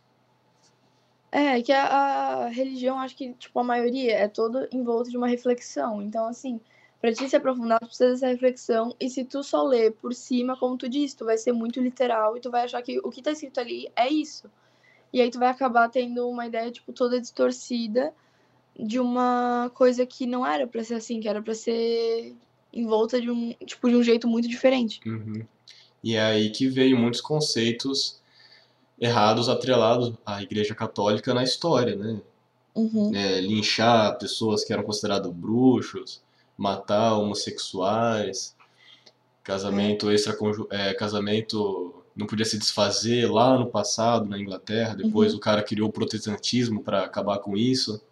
É, que a, a religião, acho que, tipo, a maioria é toda em volta de uma reflexão. Então, assim, pra ti se aprofundar, tu precisa dessa reflexão. E se tu só ler por cima, como tu disse, tu vai ser muito literal e tu vai achar que o que tá escrito ali é isso. E aí tu vai acabar tendo uma ideia, tipo, toda distorcida de uma coisa que não era pra ser assim, que era pra ser em volta de um, tipo, de um jeito muito diferente. Uhum. E é aí que veio muitos conceitos errados atrelados à Igreja Católica na história, né? Uhum. É, linchar pessoas que eram consideradas bruxos, matar homossexuais, casamento extraconju... é, casamento não podia se desfazer lá no passado na Inglaterra. Depois Uhum. o cara criou o protestantismo para acabar com isso.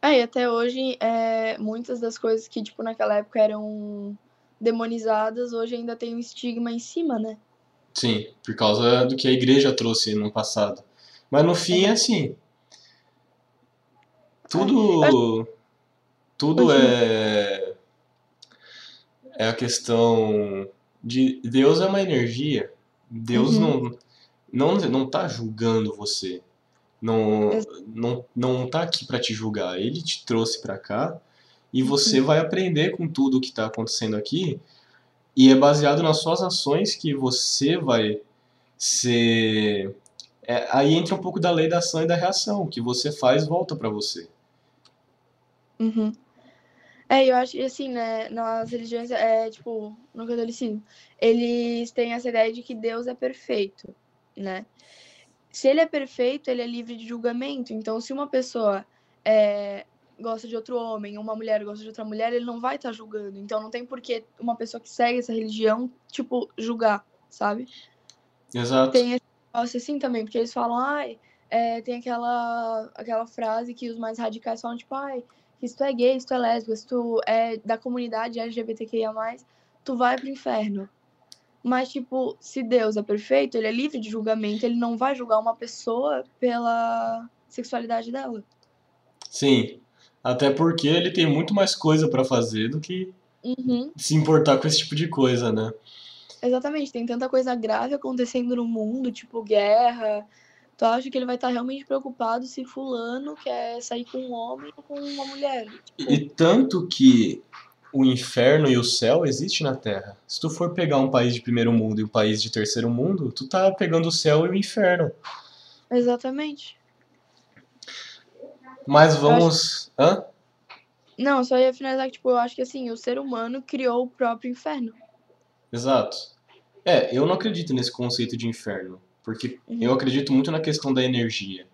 É, e até hoje, é, muitas das coisas que, tipo, naquela época eram demonizadas, hoje ainda tem um estigma em cima, né? Sim, por causa do que a igreja trouxe no passado. Mas no fim é assim. Tudo, tudo é, é a questão de Deus é uma energia. Deus Uhum. não, não não tá julgando você. Não não não tá aqui para te julgar. Ele te trouxe para cá e você Uhum. vai aprender com tudo que está acontecendo aqui. E é baseado nas suas ações que você vai ser. é, aí entra um pouco da lei da ação e da reação. O que você faz volta para você. Uhum. É, eu acho que, assim, né, nas religiões, é, tipo, no catolicismo, eles têm essa ideia de que Deus é perfeito, né? Se ele é perfeito, ele é livre de julgamento. Então, se uma pessoa é, gosta de outro homem, ou uma mulher gosta de outra mulher, ele não vai estar julgando. Então, não tem por que uma pessoa que segue essa religião, tipo, julgar, sabe? Exato. Tem esse negócio assim também, porque eles falam, ai, é, tem aquela, aquela frase que os mais radicais falam, tipo, ai, que se tu é gay, se tu é lésbica, se tu é da comunidade LGBTQIA+, tu vai pro inferno. Mas, tipo, se Deus é perfeito, ele é livre de julgamento, ele não vai julgar uma pessoa pela sexualidade dela. Sim. Até porque ele tem muito mais coisa para fazer do que Uhum, se importar com esse tipo de coisa, né? exatamente, tem tanta coisa grave acontecendo no mundo, tipo guerra. Tu acha que ele vai estar realmente preocupado se fulano quer sair com um homem ou com uma mulher? E, e tanto que o inferno e o céu existem na Terra. Se tu for pegar um país de primeiro mundo e um país de terceiro mundo, tu tá pegando o céu e o inferno. Exatamente. Mas vamos. Hã? Não, só ia finalizar que, tipo, eu acho que assim, o ser humano criou o próprio inferno. Exato. É, eu não acredito nesse conceito de inferno, porque Uhum. eu acredito muito na questão da energia.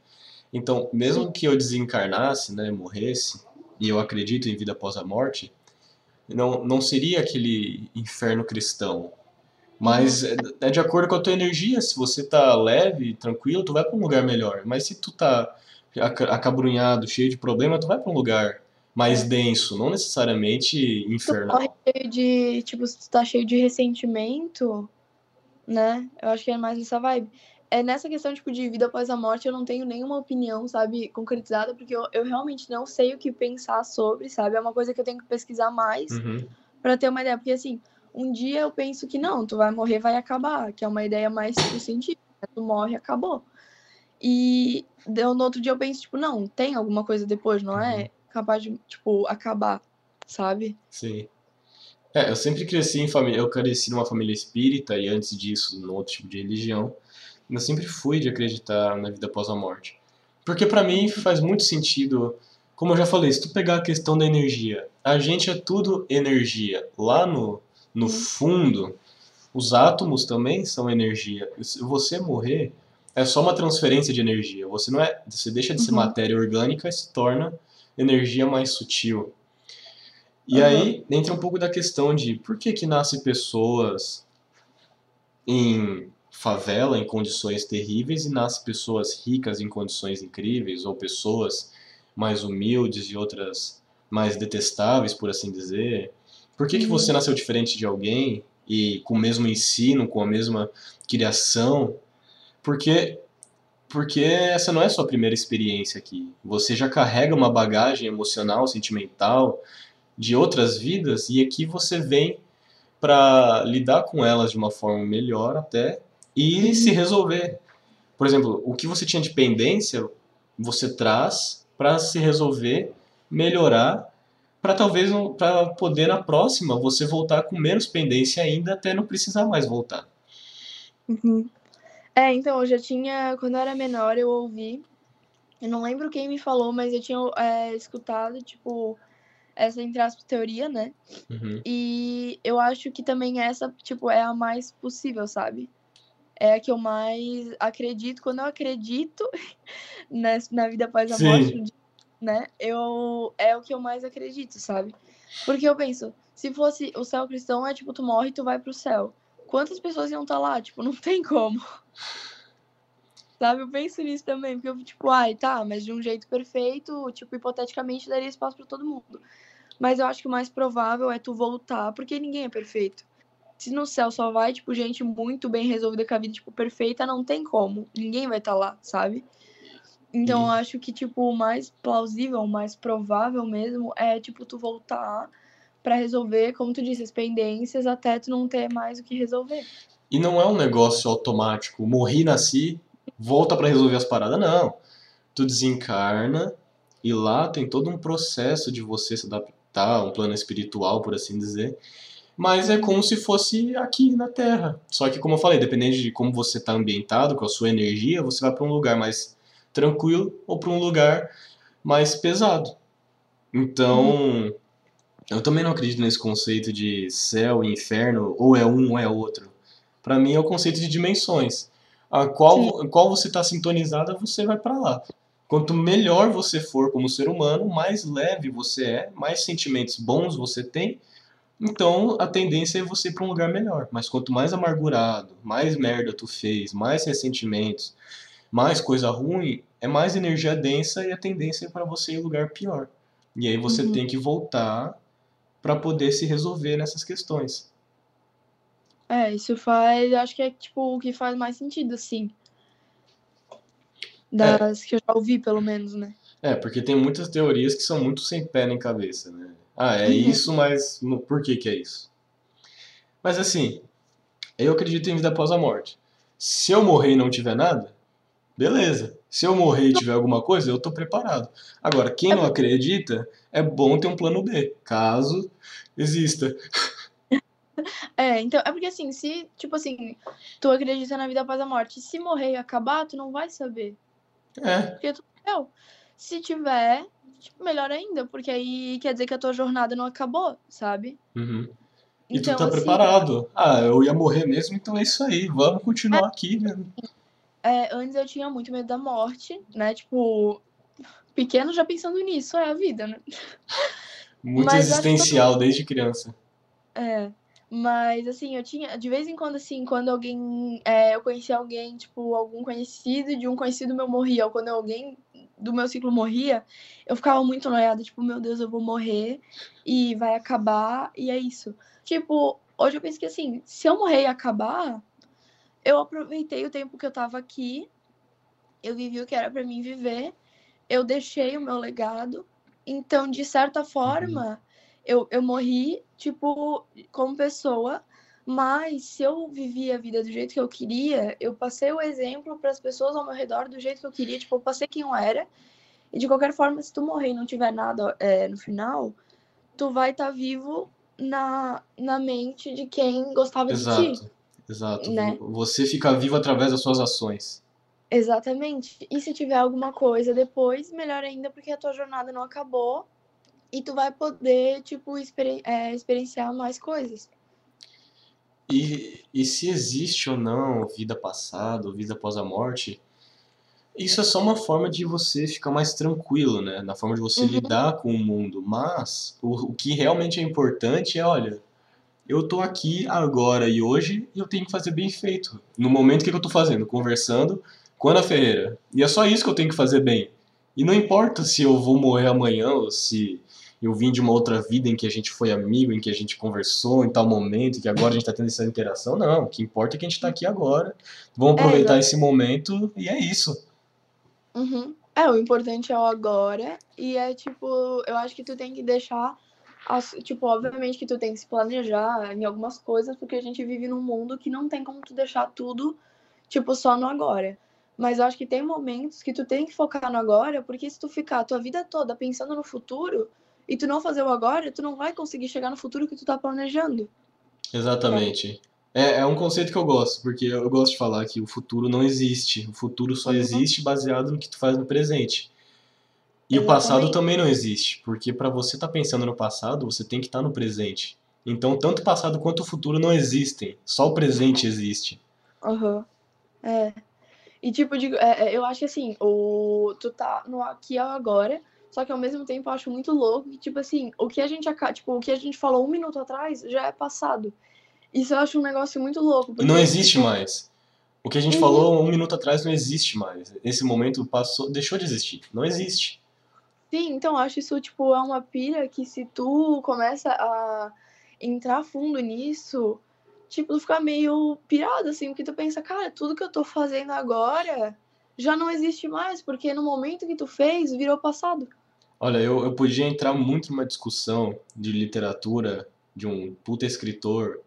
Então, mesmo que eu desencarnasse, né, morresse, e eu acredito em vida após a morte, não, não seria aquele inferno cristão. Mas é, é de acordo com a tua energia. Se você tá leve, tranquilo, tu vai para um lugar melhor. Mas se tu tá aca- acabrunhado, cheio de problema, tu vai para um lugar mais denso, não necessariamente Tu infernal. morre cheio de, tipo, se tu tá cheio de ressentimento, né? Eu acho que é mais nessa vibe. É nessa questão, tipo, de vida após a morte, eu não tenho nenhuma opinião, sabe, concretizada, porque eu, eu realmente não sei o que pensar sobre, sabe? É uma coisa que eu tenho que pesquisar mais Uhum. pra ter uma ideia. Porque, assim, um dia eu penso que não, tu vai morrer, vai acabar, que é uma ideia mais, tipo, científica. né? Tu morre, acabou. E deu- no outro dia eu penso, tipo, não, tem alguma coisa depois, não é capaz de, tipo, acabar, sabe? Sim. É, eu sempre cresci em família, eu cresci numa família espírita e antes disso, num outro tipo de religião. Eu sempre fui de acreditar na vida após a morte. Porque pra mim faz muito sentido como eu já falei, se tu pegar a questão da energia, a gente é tudo energia. Lá no, no fundo, os átomos também são energia. Se você morrer, é só uma transferência de energia. Você não é, você deixa de ser uhum. matéria orgânica e se torna energia mais sutil. E uhum. aí entra um pouco da questão de por que que nasce pessoas em favela em condições terríveis e nasce pessoas ricas em condições incríveis ou pessoas mais humildes e outras mais detestáveis, por assim dizer? Por que, que uhum. você nasceu diferente de alguém e com o mesmo ensino, com a mesma criação? Porque porque essa não é a sua primeira experiência aqui. Você já carrega uma bagagem emocional, sentimental de outras vidas e aqui você vem para lidar com elas de uma forma melhor até e uhum. se resolver. Por exemplo, o que você tinha de pendência, você traz para se resolver, melhorar, para talvez para poder na próxima você voltar com menos pendência ainda até não precisar mais voltar. Uhum. É, então eu já tinha, quando eu era menor, eu ouvi, eu não lembro quem me falou, mas eu tinha é, escutado, tipo, essa, entre aspas, teoria, né? Uhum. E eu acho que também essa, tipo, é a mais possível, sabe? É a que eu mais acredito. Quando eu acredito na, na vida após a Sim. morte, né? Eu é o que eu mais acredito, sabe? Porque eu penso, se fosse o céu cristão, é tipo, tu morre e tu vai pro céu. Quantas pessoas iam estar tá lá? Tipo, não tem como. Sabe, eu penso nisso também, porque eu, tipo, ai, tá, mas de um jeito perfeito, tipo, hipoteticamente daria espaço para todo mundo. Mas eu acho que o mais provável é tu voltar, porque ninguém é perfeito. Se no céu só vai, tipo, gente muito bem resolvida com a vida, tipo, perfeita, não tem como. Ninguém vai estar tá lá, sabe? Então, eu acho que, tipo, o mais plausível, o mais provável mesmo é, tipo, tu voltar para resolver, como tu disse, as pendências até tu não ter mais o que resolver. E não é um negócio automático, morri, nasci, volta para resolver as paradas, não. Tu desencarna e lá tem todo um processo de você se adaptar, um plano espiritual, por assim dizer. Mas é como se fosse aqui na Terra. Só que, como eu falei, dependendo de como você está ambientado, com a sua energia, você vai para um lugar mais tranquilo ou para um lugar mais pesado. Então, eu também não acredito nesse conceito de céu e inferno, ou é um ou é outro. Para mim é o conceito de dimensões. A qual, qual você está sintonizada, você vai para lá. Quanto melhor você for como ser humano, mais leve você é, mais sentimentos bons você tem, então a tendência é você ir para um lugar melhor. Mas quanto mais amargurado, mais merda tu fez, mais ressentimentos, mais coisa ruim, é mais energia densa e a tendência é para você ir em lugar pior. E aí você uhum. tem que voltar para poder se resolver nessas questões. É, isso faz, acho que é tipo o que faz mais sentido, assim. Das é. que eu já ouvi, pelo menos, né? É, porque tem muitas teorias que são muito sem pé nem cabeça, né? Ah, é uhum. isso, mas no, por que que é isso? Mas assim, eu acredito em vida após a morte. Se eu morrer e não tiver nada, beleza. Se eu morrer e tiver alguma coisa, eu tô preparado. Agora, quem não acredita, é bom ter um plano B, caso exista. É, então, é porque assim, se, tipo assim, tu acredita na vida após a morte, se morrer e acabar, tu não vai saber. É. Porque tu morreu. Se tiver, tipo, melhor ainda, porque aí quer dizer que a tua jornada não acabou, sabe? Uhum. E então, tu tá assim, preparado. Ah, eu ia morrer mesmo, então é isso aí, vamos continuar é, aqui, né? É, antes eu tinha muito medo da morte, né? Tipo, pequeno já pensando nisso, é a vida, né? Muito mas existencial que... desde criança. É. Mas, assim, eu tinha. De vez em quando, assim, quando alguém. É, eu conhecia alguém, tipo, algum conhecido de um conhecido meu morria, ou quando alguém do meu ciclo morria, eu ficava muito noiada, tipo, meu Deus, eu vou morrer e vai acabar, e é isso. Tipo, hoje eu penso que, assim, se eu morrer e acabar, eu aproveitei o tempo que eu tava aqui, eu vivi o que era para mim viver, eu deixei o meu legado. Então, de certa forma, uhum. eu, eu morri, tipo, como pessoa, mas se eu vivi a vida do jeito que eu queria, eu passei o exemplo para as pessoas ao meu redor do jeito que eu queria, tipo, eu passei quem eu era. E de qualquer forma, se tu morrer e não tiver nada é, no final, tu vai estar tá vivo na, na mente de quem gostava Exato. de ti. Exato. Né? Você fica vivo através das suas ações. Exatamente. E se tiver alguma coisa depois, melhor ainda, porque a tua jornada não acabou e tu vai poder, tipo, exper é, experienciar mais coisas. E, e se existe ou não vida passada ou vida após a morte, isso é só uma forma de você ficar mais tranquilo, né? Na forma de você Uhum. lidar com o mundo. Mas o, o que realmente é importante é, olha, eu tô aqui agora e hoje e eu tenho que fazer bem feito. No momento, que que eu tô fazendo? Conversando com a Ana Ferreira. E é só isso que eu tenho que fazer bem. E não importa se eu vou morrer amanhã ou se eu vim de uma outra vida em que a gente foi amigo, em que a gente conversou em tal momento, que agora a gente tá tendo essa interação. Não, o que importa é que a gente tá aqui agora. Vamos É, aproveitar exato. esse momento e é isso. Uhum. É, o importante é o agora. E é tipo, eu acho que tu tem que deixar. as- tipo, obviamente que tu tem que se planejar em algumas coisas, porque a gente vive num mundo que não tem como tu deixar tudo, tipo, só no agora. Mas eu acho que tem momentos que tu tem que focar no agora, porque se tu ficar a tua vida toda pensando no futuro e tu não fazer o agora, tu não vai conseguir chegar no futuro que tu tá planejando. Exatamente. É, é um conceito que eu gosto, porque eu gosto de falar que o futuro não existe. O futuro só Uhum. existe baseado no que tu faz no presente. E o passado Exatamente. também não existe, porque para você estar pensando no passado, você tem que estar no presente. Então, tanto o passado quanto o futuro não existem, só o presente existe. Aham. É. E tipo, de, é, é, eu acho que assim, o, tu tá no aqui e agora, só que ao mesmo tempo eu acho muito louco que, tipo assim, o que a gente tipo, o que a gente falou um minuto atrás já é passado. Isso eu acho um negócio muito louco. E não porque, existe mais. O que a gente Uhum. falou um minuto atrás não existe mais. Esse momento passou, deixou de existir. Não existe. Sim, então eu acho isso, tipo, é uma pira que se tu começa a entrar fundo nisso, tipo, tu fica meio pirado, assim, porque tu pensa, cara, tudo que eu tô fazendo agora já não existe mais, porque no momento que tu fez, virou passado. Olha, eu, eu podia entrar muito numa discussão de literatura de um puta escritor,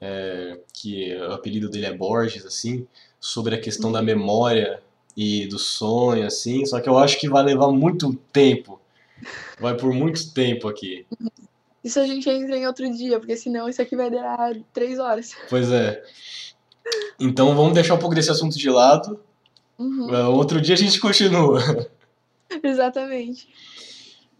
é, que o apelido dele é Borges, assim, sobre a questão da memória e do sonho, assim, só que eu acho que vai levar muito tempo. Vai por muito tempo aqui. Isso a gente entra em outro dia, porque senão isso aqui vai durar três horas. Pois é. Então vamos deixar um pouco desse assunto de lado. Uhum, É, Outro dia a gente continua. exatamente.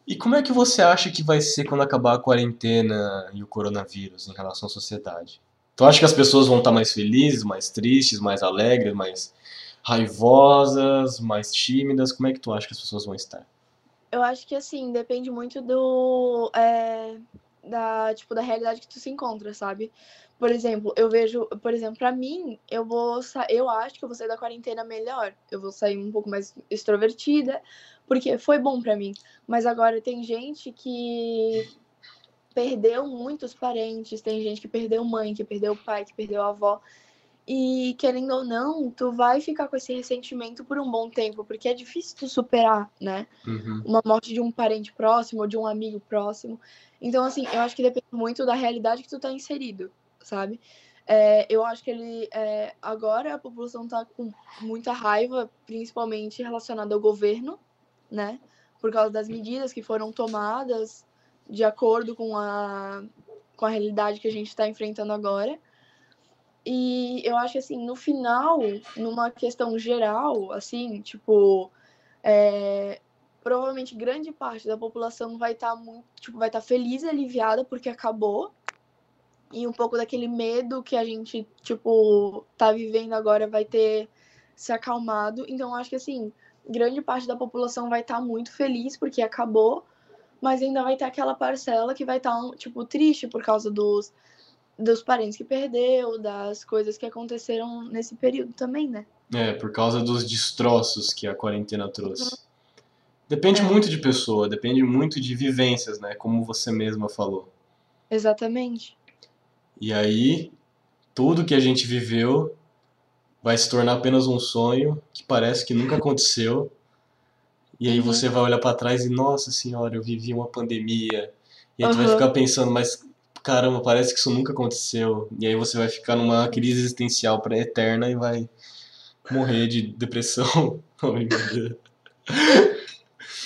E como é que você acha que vai ser quando acabar a quarentena e o coronavírus em relação à sociedade? Tu acha que as pessoas vão estar mais felizes, mais tristes, mais alegres, mais raivosas, mais tímidas? Como é que tu acha que as pessoas vão estar? Eu acho que assim, depende muito do. é, da, tipo, da realidade que tu se encontra, sabe? Por exemplo, eu vejo, por exemplo, pra mim, eu vou eu acho que eu vou sair da quarentena melhor. Eu vou sair um pouco mais extrovertida, porque foi bom pra mim. Mas agora tem gente que perdeu muitos parentes, tem gente que perdeu mãe, que perdeu pai, que perdeu avó. E querendo ou não, tu vai ficar com esse ressentimento por um bom tempo, porque é difícil tu superar, né? Uhum. uma morte de um parente próximo ou de um amigo próximo. Então, assim, eu acho que depende muito da realidade que tu tá inserido, sabe? É, eu acho que ele. é, agora a população tá com muita raiva, principalmente relacionada ao governo, né? Por causa das medidas que foram tomadas de acordo com a, com a realidade que a gente está enfrentando agora. E eu acho que, assim, no final, numa questão geral, assim, tipo. é, provavelmente grande parte da população vai estar muito, tipo, vai estar feliz e aliviada porque acabou. E um pouco daquele medo que a gente, tipo, tá vivendo agora vai ter se acalmado. Então, acho que assim, grande parte da população vai estar muito feliz porque acabou, mas ainda vai ter aquela parcela que vai estar, tipo, triste por causa dos dos parentes que perdeu, das coisas que aconteceram nesse período também, né? É, por causa dos destroços que a quarentena trouxe. Depende É. muito de pessoa, depende muito de vivências, né? Como você mesma falou. Exatamente. E aí, tudo que a gente viveu vai se tornar apenas um sonho que parece que nunca aconteceu. E aí Uhum. você vai olhar pra trás e, nossa senhora, eu vivi uma pandemia. E aí tu vai Aham. ficar pensando, mas caramba, parece que isso nunca aconteceu. E aí você vai ficar numa crise existencial pra eterna e vai morrer de depressão.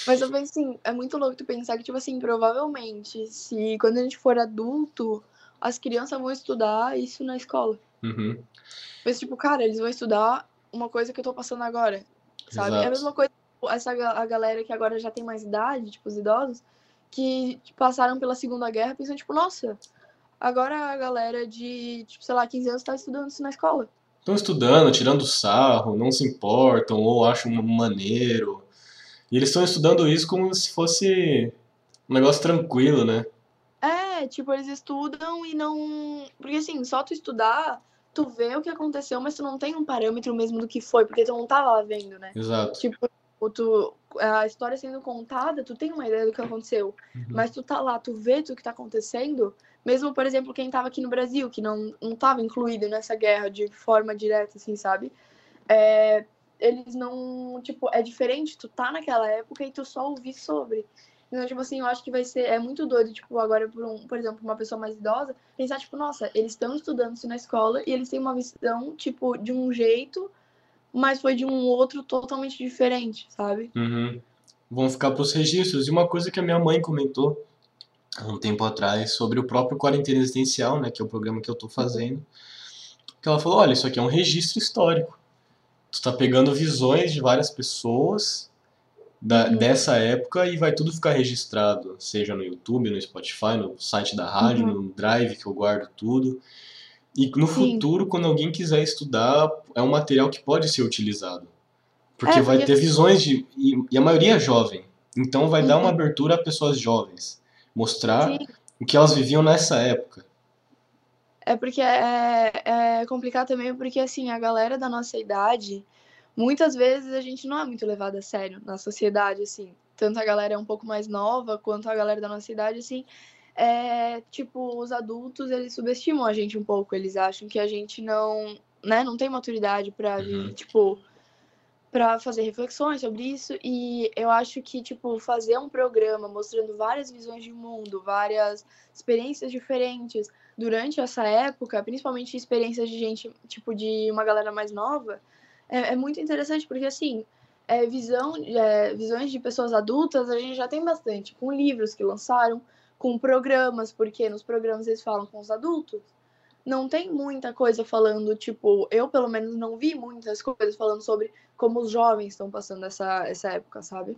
Mas eu penso assim, é muito louco tu pensar que, tipo assim, provavelmente, se quando a gente for adulto, as crianças vão estudar isso na escola. Uhum. Mas, tipo, cara, eles vão estudar uma coisa que eu tô passando agora, sabe? Exato. É a mesma coisa essa a galera que agora já tem mais idade, tipo os idosos, que passaram pela Segunda Guerra pensando, tipo, nossa, agora a galera de, tipo, sei lá, 15 anos tá estudando isso na escola. Estão estudando, tirando sarro, não se importam ou acham maneiro. E eles estão estudando isso como se fosse um negócio tranquilo, né? É, tipo, eles estudam e não. Porque assim, só tu estudar, tu vê o que aconteceu, mas tu não tem um parâmetro mesmo do que foi, porque tu não tá lá vendo, né? Exato. Tipo, tu, a história sendo contada, tu tem uma ideia do que aconteceu. Uhum. Mas tu tá lá, tu vê tudo que tá acontecendo. Mesmo, por exemplo, quem tava aqui no Brasil, que não, não tava incluído nessa guerra de forma direta, assim, sabe? É, eles não. Tipo, é diferente tu tá naquela época e tu só ouvir sobre. Então, tipo assim, eu acho que vai ser. É muito doido, tipo, agora, por, um, por exemplo, uma pessoa mais idosa, pensar, tipo, nossa, eles estão estudando isso na escola e eles têm uma visão, tipo, de um jeito, mas foi de um outro totalmente diferente, sabe? Uhum. Vão ficar pros registros. E uma coisa que a minha mãe comentou há um tempo atrás sobre o próprio Quarentena Existencial, né, que é o programa que eu tô fazendo, que ela falou, olha, isso aqui é um registro histórico. Tu tá pegando visões de várias pessoas da, uhum. dessa época e vai tudo ficar registrado, seja no YouTube, no Spotify, no site da rádio, uhum. no Drive que eu guardo tudo. E no Sim. futuro, quando alguém quiser estudar, é um material que pode ser utilizado. Porque é, vai ter visões de. E, a maioria é jovem. Então vai uhum. dar uma uhum. abertura a pessoas jovens. Mostrar Sim. o que elas viviam nessa época. É porque é, é complicado também, porque assim, a galera da nossa idade muitas vezes a gente não é muito levado a sério na sociedade, assim. Tanto a galera é um pouco mais nova, quanto a galera da nossa idade, assim. É, tipo, os adultos, eles subestimam a gente um pouco. Eles acham que a gente não, né, não tem maturidade para uhum. tipo, para fazer reflexões sobre isso. E eu acho que, tipo, fazer um programa mostrando várias visões de mundo, várias experiências diferentes durante essa época, principalmente experiências de gente, tipo, de uma galera mais nova, é, é muito interessante, porque assim, é, visão, é, visões de pessoas adultas a gente já tem bastante, com livros que lançaram, com programas, porque nos programas eles falam com os adultos. Não tem muita coisa falando, tipo, eu pelo menos não vi muitas coisas falando sobre como os jovens estão passando essa, essa época, sabe?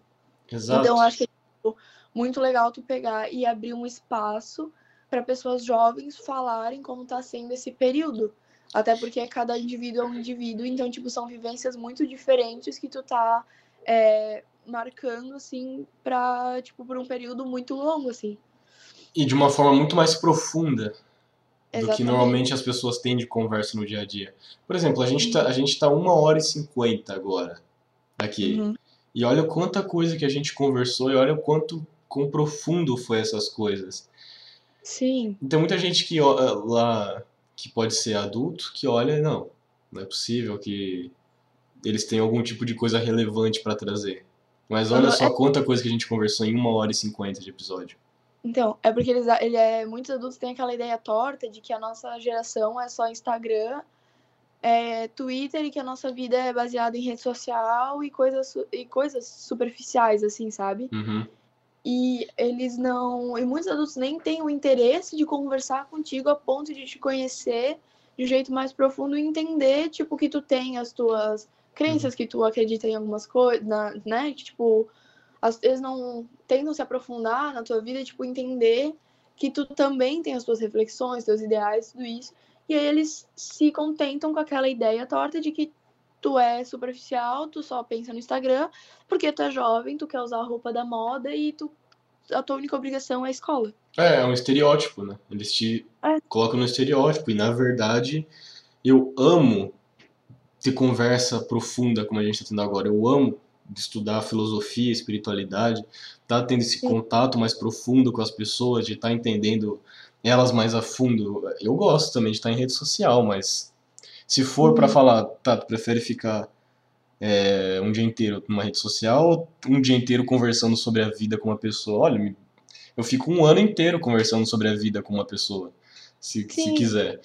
Exato. Então acho que é tipo, muito legal tu pegar e abrir um espaço para pessoas jovens falarem como está sendo esse período. Até porque cada indivíduo é um indivíduo, então, tipo, são vivências muito diferentes que tu tá é, marcando, assim, pra, tipo, por um período muito longo, assim. E de uma forma muito mais profunda Exatamente. do que normalmente as pessoas têm de conversa no dia a dia. Por exemplo, a gente tá, a gente tá uma hora e cinquenta agora aqui. Uhum. E olha quanta coisa que a gente conversou e olha o quanto quão profundo foi essas coisas. Sim. Tem muita gente que lá que pode ser adulto que olha, não, não é possível que eles tenham algum tipo de coisa relevante para trazer. Mas olha só é... quanta coisa que a gente conversou em uma hora e cinquenta de episódio. Então, é porque eles, ele é, muitos adultos têm aquela ideia torta de que a nossa geração é só Instagram, é, Twitter e que a nossa vida é baseada em rede social e coisas, e coisas superficiais, assim, sabe? Uhum. E eles não. E muitos adultos nem têm o interesse de conversar contigo a ponto de te conhecer de um jeito mais profundo e entender, tipo, que tu tem as tuas crenças, uhum. que tu acredita em algumas coisas, né? Tipo, vezes não tentam se aprofundar na tua vida, tipo, entender que tu também tem as tuas reflexões, teus ideais, tudo isso. E aí eles se contentam com aquela ideia torta de que tu é superficial, tu só pensa no Instagram, porque tu é jovem, tu quer usar a roupa da moda e tu a tua única obrigação é a escola. É, é um estereótipo, né? Eles te é. colocam no estereótipo e na verdade eu amo ter conversa profunda como a gente está tendo agora. Eu amo estudar filosofia, espiritualidade, tá tendo esse Sim. contato mais profundo com as pessoas, de estar tá entendendo elas mais a fundo. Eu gosto também de estar em rede social, mas se for uhum. para falar, tá, tu prefere ficar é, um dia inteiro numa rede social ou um dia inteiro conversando sobre a vida com uma pessoa? Olha, eu fico um ano inteiro conversando sobre a vida com uma pessoa, se, se quiser.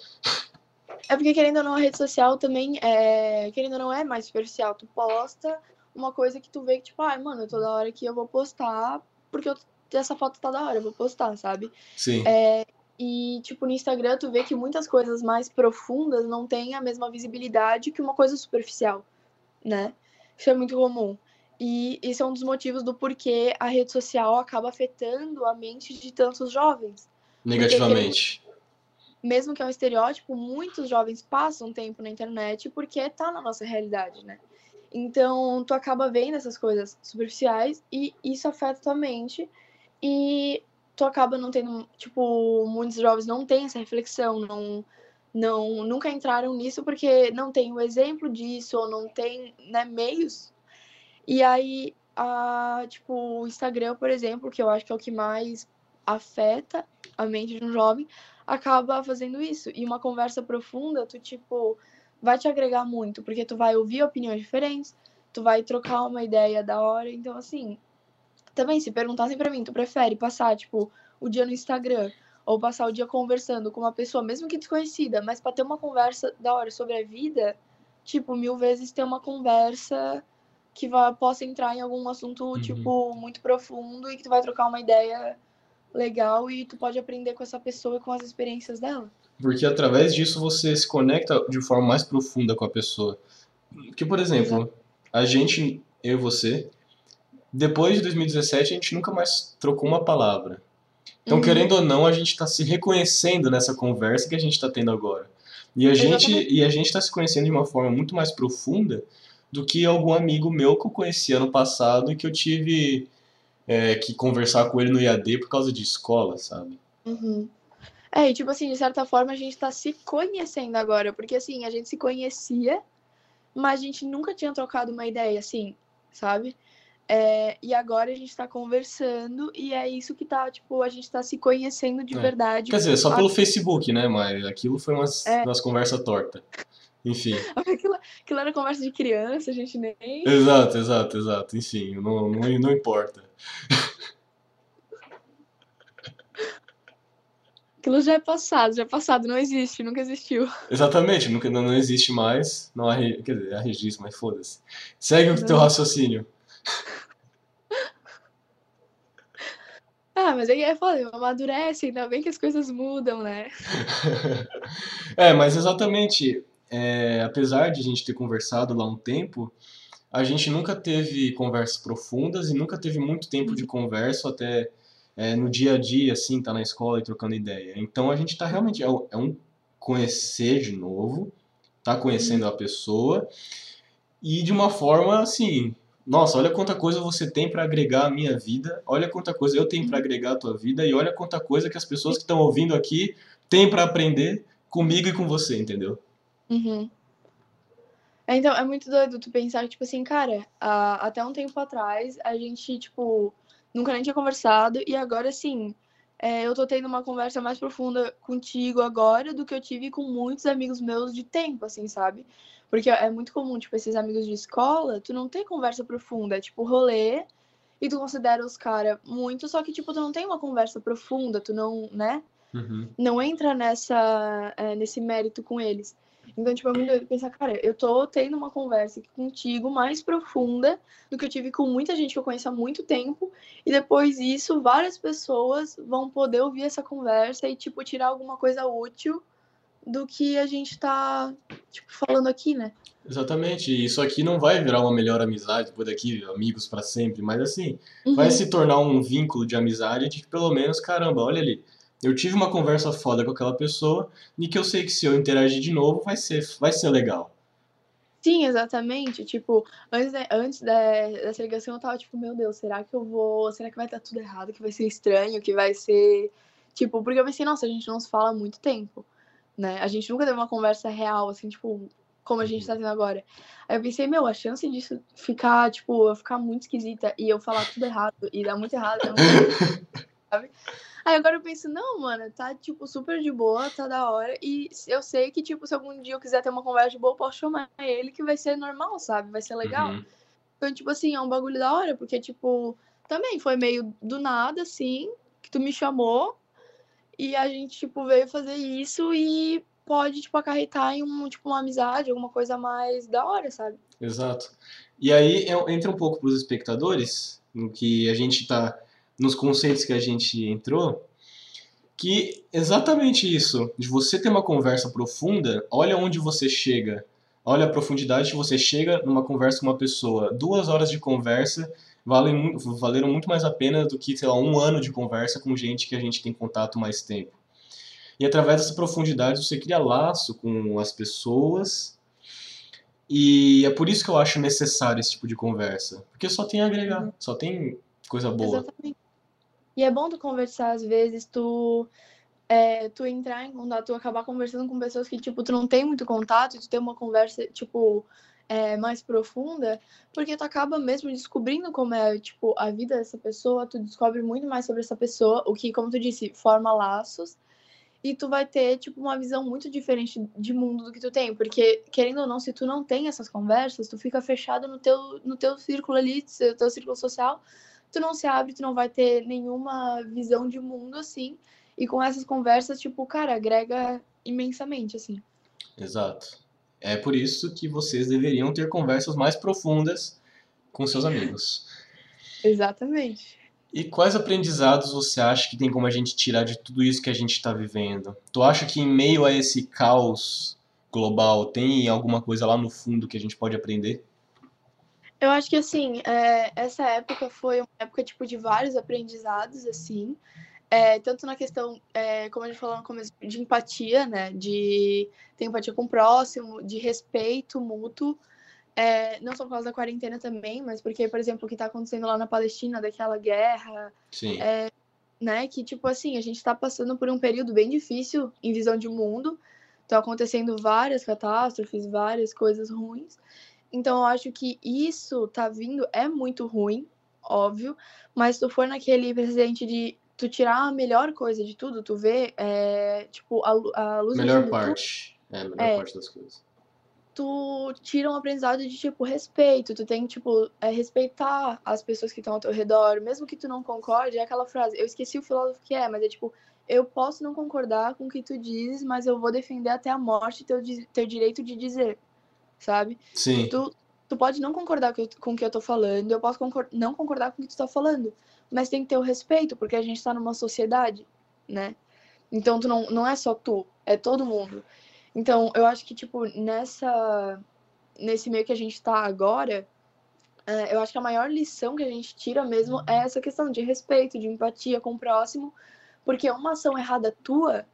É porque, querendo ou não, a rede social também, é, querendo ou não, é mais superficial. Tu posta uma coisa que tu vê que, tipo, ai, ah, mano, toda hora que eu vou postar, porque eu, essa foto tá da hora, eu vou postar, sabe? Sim. É, e, tipo, no Instagram tu vê que muitas coisas mais profundas não têm a mesma visibilidade que uma coisa superficial. né? Isso é muito comum. E esse é um dos motivos do porquê a rede social acaba afetando a mente de tantos jovens. Negativamente. Porque, mesmo que é um estereótipo, muitos jovens passam tempo na internet porque tá na nossa realidade, né? Então, tu acaba vendo essas coisas superficiais e isso afeta tua mente e tu acaba não tendo, tipo, muitos jovens não têm essa reflexão, não não nunca entraram nisso porque não tem o exemplo disso ou não tem, né, meios. E aí, a, tipo, o Instagram, por exemplo, que eu acho que é o que mais afeta a mente de um jovem, acaba fazendo isso. E uma conversa profunda, tu, tipo, vai te agregar muito, porque tu vai ouvir opiniões diferentes, tu vai trocar uma ideia da hora. Então, assim, também, se perguntassem para mim, tu prefere passar, tipo, o dia no Instagram ou passar o dia conversando com uma pessoa, mesmo que desconhecida, mas para ter uma conversa da hora sobre a vida, tipo, mil vezes ter uma conversa que vá, possa entrar em algum assunto, uhum. tipo, muito profundo e que tu vai trocar uma ideia legal e tu pode aprender com essa pessoa e com as experiências dela. Porque através disso você se conecta de forma mais profunda com a pessoa. Porque, por exemplo, a gente, eu e você, depois de 2017 a gente nunca mais trocou uma palavra. Então, uhum. querendo ou não, a gente está se reconhecendo nessa conversa que a gente está tendo agora. E a gente e a gente está se conhecendo de uma forma muito mais profunda do que algum amigo meu que eu conheci ano passado e que eu tive é, que conversar com ele no IAD por causa de escola, sabe? Uhum. É, e tipo assim, de certa forma a gente tá se conhecendo agora, porque assim, a gente se conhecia, mas a gente nunca tinha trocado uma ideia, assim, sabe? É, e agora a gente tá conversando e é isso que tá, tipo, a gente tá se conhecendo de é. verdade. Quer dizer, só pelo Facebook, né? Mas aquilo foi umas, é. umas conversas tortas. Enfim. Aquilo, aquilo era conversa de criança, a gente nem. Exato, exato, exato. Enfim, não, não, não importa. Aquilo já é passado, já é passado, não existe, nunca existiu. Exatamente, nunca, não, existe mais. Não há, quer dizer, há registro, mas foda-se. Segue o teu raciocínio. Ah, mas aí é foda, amadurece, ainda bem que as coisas mudam, né? é, mas exatamente, é, apesar de a gente ter conversado lá um tempo, a gente nunca teve conversas profundas e nunca teve muito tempo de conversa até é, no dia a dia, assim, tá na escola e trocando ideia. Então a gente tá realmente. É, é um conhecer de novo, tá conhecendo a pessoa e de uma forma assim. Nossa, olha quanta coisa você tem para agregar à minha vida, olha quanta coisa eu tenho para agregar à tua vida e olha quanta coisa que as pessoas que estão ouvindo aqui têm para aprender comigo e com você, entendeu? Uhum. É, então, é muito doido tu pensar, tipo assim, cara, até um tempo atrás a gente, tipo, nunca nem tinha conversado, e agora, assim, é, eu tô tendo uma conversa mais profunda contigo agora do que eu tive com muitos amigos meus de tempo, assim, sabe? Porque é muito comum, tipo, esses amigos de escola, tu não tem conversa profunda, é tipo rolê, e tu considera os caras muito, só que, tipo, tu não tem uma conversa profunda, tu não, né? Uhum. Não entra nessa, é, nesse mérito com eles. Então, tipo, é muito doido pensar, cara, eu tô tendo uma conversa aqui contigo mais profunda do que eu tive com muita gente que eu conheço há muito tempo. E depois disso, várias pessoas vão poder ouvir essa conversa e, tipo, tirar alguma coisa útil do que a gente tá, tipo, falando aqui, né? Exatamente. Isso aqui não vai virar uma melhor amizade depois daqui, amigos para sempre, mas assim, uhum. vai se tornar um vínculo de amizade de que pelo menos, caramba, olha ali, eu tive uma conversa foda com aquela pessoa e que eu sei que se eu interagir de novo vai ser, vai ser legal. Sim, exatamente. Tipo, antes, antes da, dessa ligação eu tava tipo, meu Deus, será que eu vou. Será que vai estar tudo errado? Que vai ser estranho? Que vai ser. Tipo, porque eu pensei, nossa, a gente não se fala há muito tempo. Né? A gente nunca teve uma conversa real, assim, tipo, como a gente tá tendo agora. Aí eu pensei, meu, a chance disso ficar, tipo, eu ficar muito esquisita e eu falar tudo errado e dar muito errado, sabe? Aí agora eu penso, não, mano, tá, tipo, super de boa, tá da hora. E eu sei que, tipo, se algum dia eu quiser ter uma conversa de boa, eu posso chamar ele, que vai ser normal, sabe? Vai ser legal. Uhum. Então, tipo assim, é um bagulho da hora, porque, tipo, também foi meio do nada, assim, que tu me chamou. E a gente, tipo, veio fazer isso e pode, tipo, acarretar em um, tipo, uma amizade, alguma coisa mais da hora, sabe? Exato. E aí entra um pouco pros espectadores, no que a gente tá nos conceitos que a gente entrou, que exatamente isso, de você ter uma conversa profunda, olha onde você chega olha a profundidade que você chega numa conversa com uma pessoa. Duas horas de conversa valem, valeram muito mais a pena do que, sei lá, um ano de conversa com gente que a gente tem contato mais tempo. E através dessa profundidade você cria laço com as pessoas. E é por isso que eu acho necessário esse tipo de conversa. Porque só tem a agregar, só tem coisa boa. Exatamente. E é bom tu conversar às vezes, tu é, tu entrar em contato, tu acabar conversando com pessoas que, tipo, tu não tem muito contato, tu ter uma conversa, tipo, é, mais profunda, porque tu acaba mesmo descobrindo como é, tipo, a vida dessa pessoa, tu descobre muito mais sobre essa pessoa, o que, como tu disse, forma laços, e tu vai ter, tipo, uma visão muito diferente de mundo do que tu tem, porque, querendo ou não, se tu não tem essas conversas, tu fica fechado no teu, no teu círculo ali, no teu círculo social, tu não se abre, tu não vai ter nenhuma visão de mundo, assim, e com essas conversas, tipo, cara, agrega imensamente, assim. Exato. É por isso que vocês deveriam ter conversas mais profundas com seus amigos. Exatamente. E quais aprendizados você acha que tem como a gente tirar de tudo isso que a gente está vivendo? Tu acha que em meio a esse caos global tem alguma coisa lá no fundo que a gente pode aprender? Eu acho que assim, é, essa época foi uma época tipo de vários aprendizados assim. É, tanto na questão, é, como a gente falou no começo, de empatia, né? De ter empatia com o próximo, de respeito mútuo. É, não só por causa da quarentena também, mas porque, por exemplo, o que está acontecendo lá na Palestina, daquela guerra. Sim. É, né, que, tipo assim, a gente está passando por um período bem difícil em visão de mundo. Estão acontecendo várias catástrofes, várias coisas ruins. Então, eu acho que isso tá vindo, é muito ruim, óbvio, mas se tu for naquele presidente de tu tirar a melhor coisa de tudo, tu vê, é, tipo, a, a luz Melhor parte. Tu, é, a melhor é, parte das coisas. Tu tira um aprendizado de, tipo, respeito. Tu tem, tipo, é, respeitar as pessoas que estão ao teu redor. Mesmo que tu não concorde, é aquela frase. Eu esqueci o filósofo que é, mas é tipo, eu posso não concordar com o que tu dizes, mas eu vou defender até a morte teu, teu direito de dizer, sabe? Sim. Tu, tu pode não concordar com o que eu tô falando, eu posso concor não concordar com o que tu tá falando, mas tem que ter o respeito, porque a gente está numa sociedade, né? Então tu não, não é só tu, é todo mundo. Então, eu acho que, tipo, nessa. Nesse meio que a gente está agora, é, eu acho que a maior lição que a gente tira mesmo é essa questão de respeito, de empatia com o próximo, porque uma ação errada tua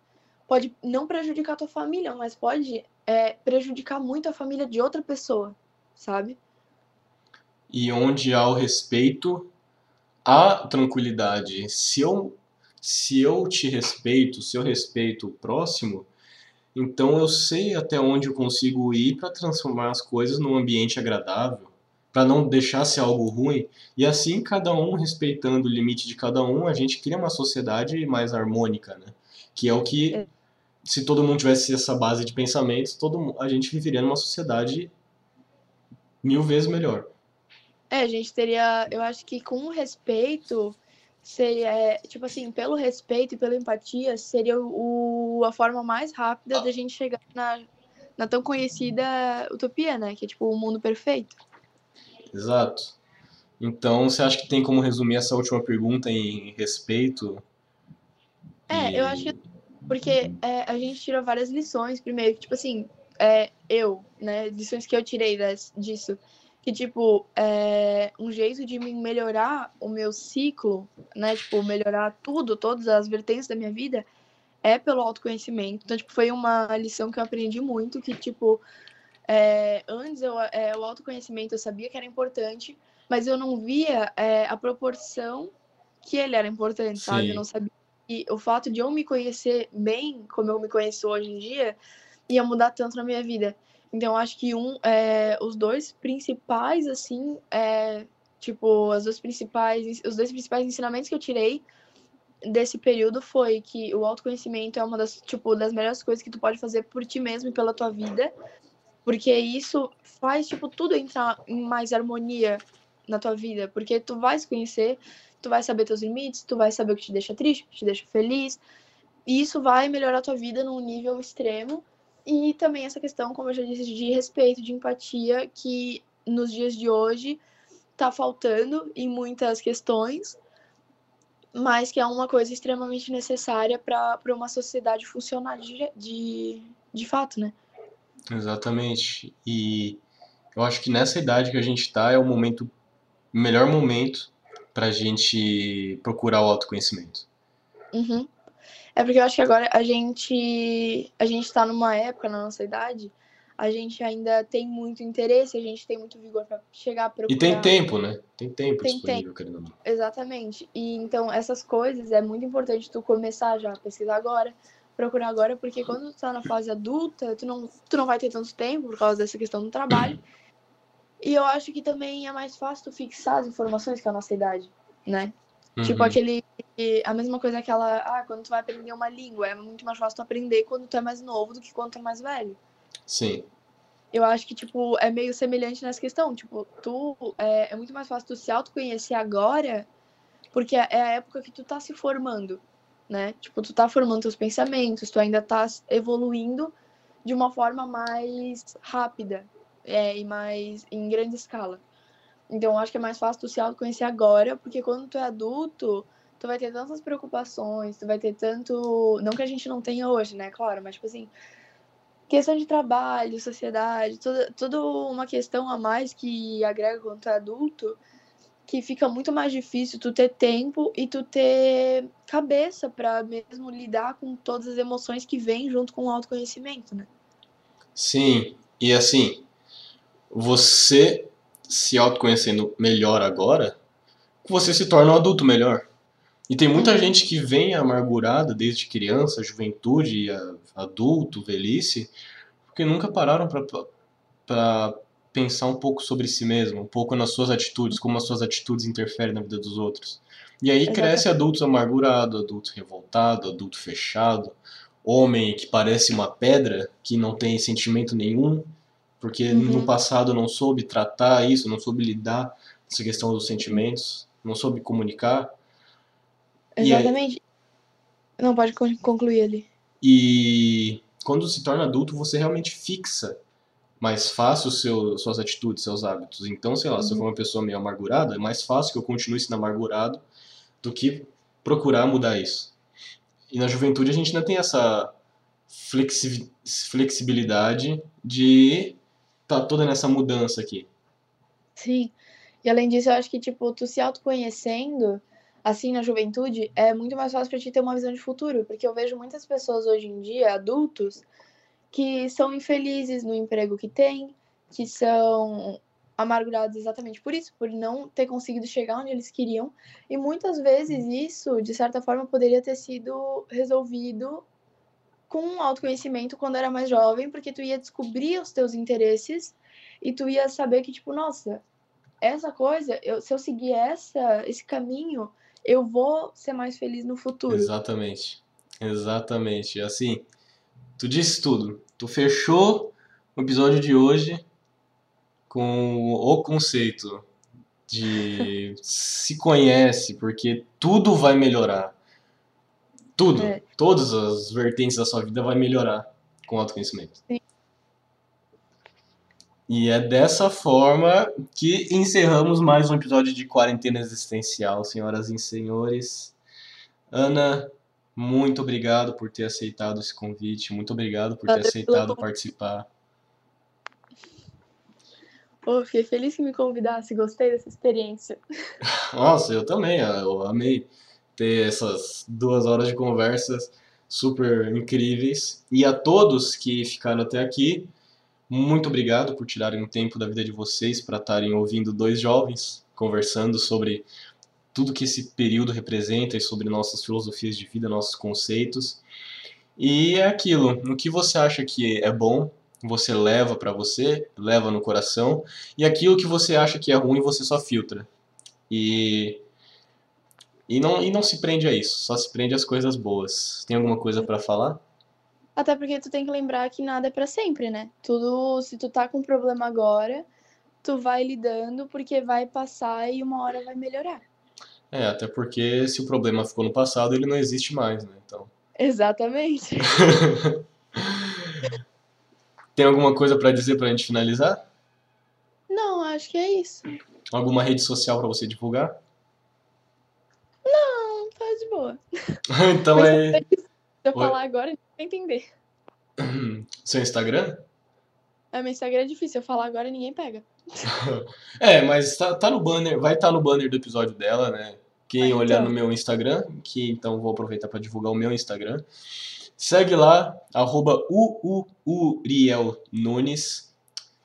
pode não prejudicar a tua família, mas pode é, prejudicar muito a família de outra pessoa, sabe? E onde há o respeito, a tranquilidade. Se eu, se eu te respeito, se eu respeito o próximo, então eu sei até onde eu consigo ir para transformar as coisas num ambiente agradável, para não deixar ser algo ruim. E assim, cada um respeitando o limite de cada um, a gente cria uma sociedade mais harmônica, né? Que é o que, é. Se todo mundo tivesse essa base de pensamentos, todo, a gente viveria numa sociedade mil vezes melhor. É, a gente teria, eu acho que com respeito seria, é, tipo assim, pelo respeito e pela empatia, seria o, a forma mais rápida da gente chegar na, na tão conhecida utopia, né? Que é tipo o mundo perfeito. Exato. Então, você acha que tem como resumir essa última pergunta em respeito? É, e... eu acho que porque é, a gente tirou várias lições, primeiro, tipo assim, é, eu, né, lições que eu tirei das, disso que, tipo, é um jeito de melhorar o meu ciclo, né? Tipo, melhorar tudo, todas as vertentes da minha vida, é pelo autoconhecimento. Então, tipo, foi uma lição que eu aprendi muito, que, tipo, é, antes eu, é, o autoconhecimento eu sabia que era importante, mas eu não via é, a proporção que ele era importante, Sim. sabe? Eu não sabia que o fato de eu me conhecer bem, como eu me conheço hoje em dia, ia mudar tanto na minha vida. Então, acho que um, é, os dois principais, assim, é, tipo, as duas principais, os dois principais ensinamentos que eu tirei desse período foi que o autoconhecimento é uma das, tipo, das melhores coisas que tu pode fazer por ti mesmo e pela tua vida, porque isso faz, tipo, tudo entrar em mais harmonia na tua vida, porque tu vai se conhecer, tu vai saber teus limites, tu vai saber o que te deixa triste, o que te deixa feliz, e isso vai melhorar a tua vida num nível extremo, e também essa questão, como eu já disse, de respeito, de empatia, que nos dias de hoje está faltando em muitas questões, mas que é uma coisa extremamente necessária para uma sociedade funcionar de, de, de fato, né? Exatamente. E eu acho que nessa idade que a gente está é o momento, o melhor momento para a gente procurar o autoconhecimento. Uhum. É porque eu acho que agora a gente a gente está numa época na nossa idade, a gente ainda tem muito interesse, a gente tem muito vigor para chegar a procurar. E tem tempo, né? Tem tempo Tem disponível, tempo. querendo ou não. Exatamente. E então essas coisas é muito importante tu começar já a pesquisar agora, procurar agora, porque quando tu tá na fase adulta, tu não, tu não vai ter tanto tempo por causa dessa questão do trabalho. E eu acho que também é mais fácil fixar as informações é a nossa idade, né? Tipo Uhum. aquele. A mesma coisa que ela. Ah, quando tu vai aprender uma língua, é muito mais fácil tu aprender quando tu é mais novo do que quando tu é mais velho. Sim. Eu acho que, tipo, é meio semelhante nessa questão. Tipo, tu. É, é muito mais fácil tu se autoconhecer agora, porque é a época que tu tá se formando, né? Tipo, tu tá formando teus pensamentos, tu ainda tá evoluindo de uma forma mais rápida é, e mais em grande escala. Então, acho que é mais fácil tu se autoconhecer agora, porque quando tu é adulto, tu vai ter tantas preocupações, tu vai ter tanto. Não que a gente não tenha hoje, né? Claro, mas, tipo assim, questão de trabalho, sociedade, toda, toda uma questão a mais que agrega quando tu é adulto, que fica muito mais difícil tu ter tempo e tu ter cabeça pra mesmo lidar com todas as emoções que vêm junto com o autoconhecimento, né? Sim. E assim, você se autoconhecendo melhor agora, você se torna um adulto melhor. E tem muita gente que vem amargurada desde criança, juventude, adulto, velhice, porque nunca pararam para pensar um pouco sobre si mesmo, um pouco nas suas atitudes, como as suas atitudes interferem na vida dos outros. E aí cresce adultos amargurado, adulto revoltado, adulto fechado, homem que parece uma pedra, que não tem sentimento nenhum, porque Uhum. no passado não soube tratar isso, não soube lidar com essa questão dos sentimentos, não soube comunicar. E aí- Exatamente. Não, pode con- concluir ali. E quando se torna adulto, você realmente fixa mais fácil seu, suas atitudes, seus hábitos. Então, sei lá, se eu Uhum. for uma pessoa meio amargurada, é mais fácil que eu continue sendo amargurado do que procurar mudar isso. E na juventude a gente ainda tem essa flexi- flexibilidade de tá toda nessa mudança aqui. Sim. E além disso, eu acho que, tipo, tu se autoconhecendo, assim, na juventude, é muito mais fácil pra ti ter uma visão de futuro. Porque eu vejo muitas pessoas hoje em dia, adultos, que são infelizes no emprego que têm, que são amargurados exatamente por isso, por não ter conseguido chegar onde eles queriam. E muitas vezes isso, de certa forma, poderia ter sido resolvido com autoconhecimento quando era mais jovem, porque tu ia descobrir os teus interesses e tu ia saber que, tipo, nossa, essa coisa, eu, se eu seguir essa, esse caminho, eu vou ser mais feliz no futuro. Exatamente. Exatamente. Assim, tu disse tudo. Tu fechou o episódio de hoje com o conceito de se conhece, porque tudo vai melhorar. Tudo. É. Todas as vertentes da sua vida vai melhorar com autoconhecimento. Sim. E é dessa forma que encerramos mais um episódio de Quarentena Existencial, senhoras e senhores. Ana, muito obrigado por ter aceitado esse convite, muito obrigado por ter aceitado participar. Pô, fiquei feliz que me convidasse, gostei dessa experiência. Nossa, eu também, eu amei ter essas duas horas de conversas super incríveis. E a todos que ficaram até aqui, muito obrigado por tirarem um tempo da vida de vocês para estarem ouvindo dois jovens conversando sobre tudo que esse período representa e sobre nossas filosofias de vida, nossos conceitos. E é aquilo, no que você acha que é bom, você leva para você, leva no coração, e aquilo que você acha que é ruim, você só filtra. E e não, e não se prende a isso, só se prende às coisas boas. Tem alguma coisa para falar? Até porque tu tem que lembrar que nada é pra sempre, né? Tudo, se tu tá com um problema agora, tu vai lidando porque vai passar e uma hora vai melhorar. É, até porque se o problema ficou no passado, ele não existe mais, né? Então. Exatamente. Tem alguma coisa para dizer pra gente finalizar? Não, acho que é isso. Alguma rede social para você divulgar? Boa. então é Se eu Oi? falar agora, a gente vai entender. seu Instagram? É, meu Instagram é difícil, eu falar agora ninguém pega. é, mas tá, tá no banner, vai estar tá no banner do episódio dela, né? Quem olhar então. no meu Instagram, que então vou aproveitar para divulgar o meu Instagram. Segue lá, arroba.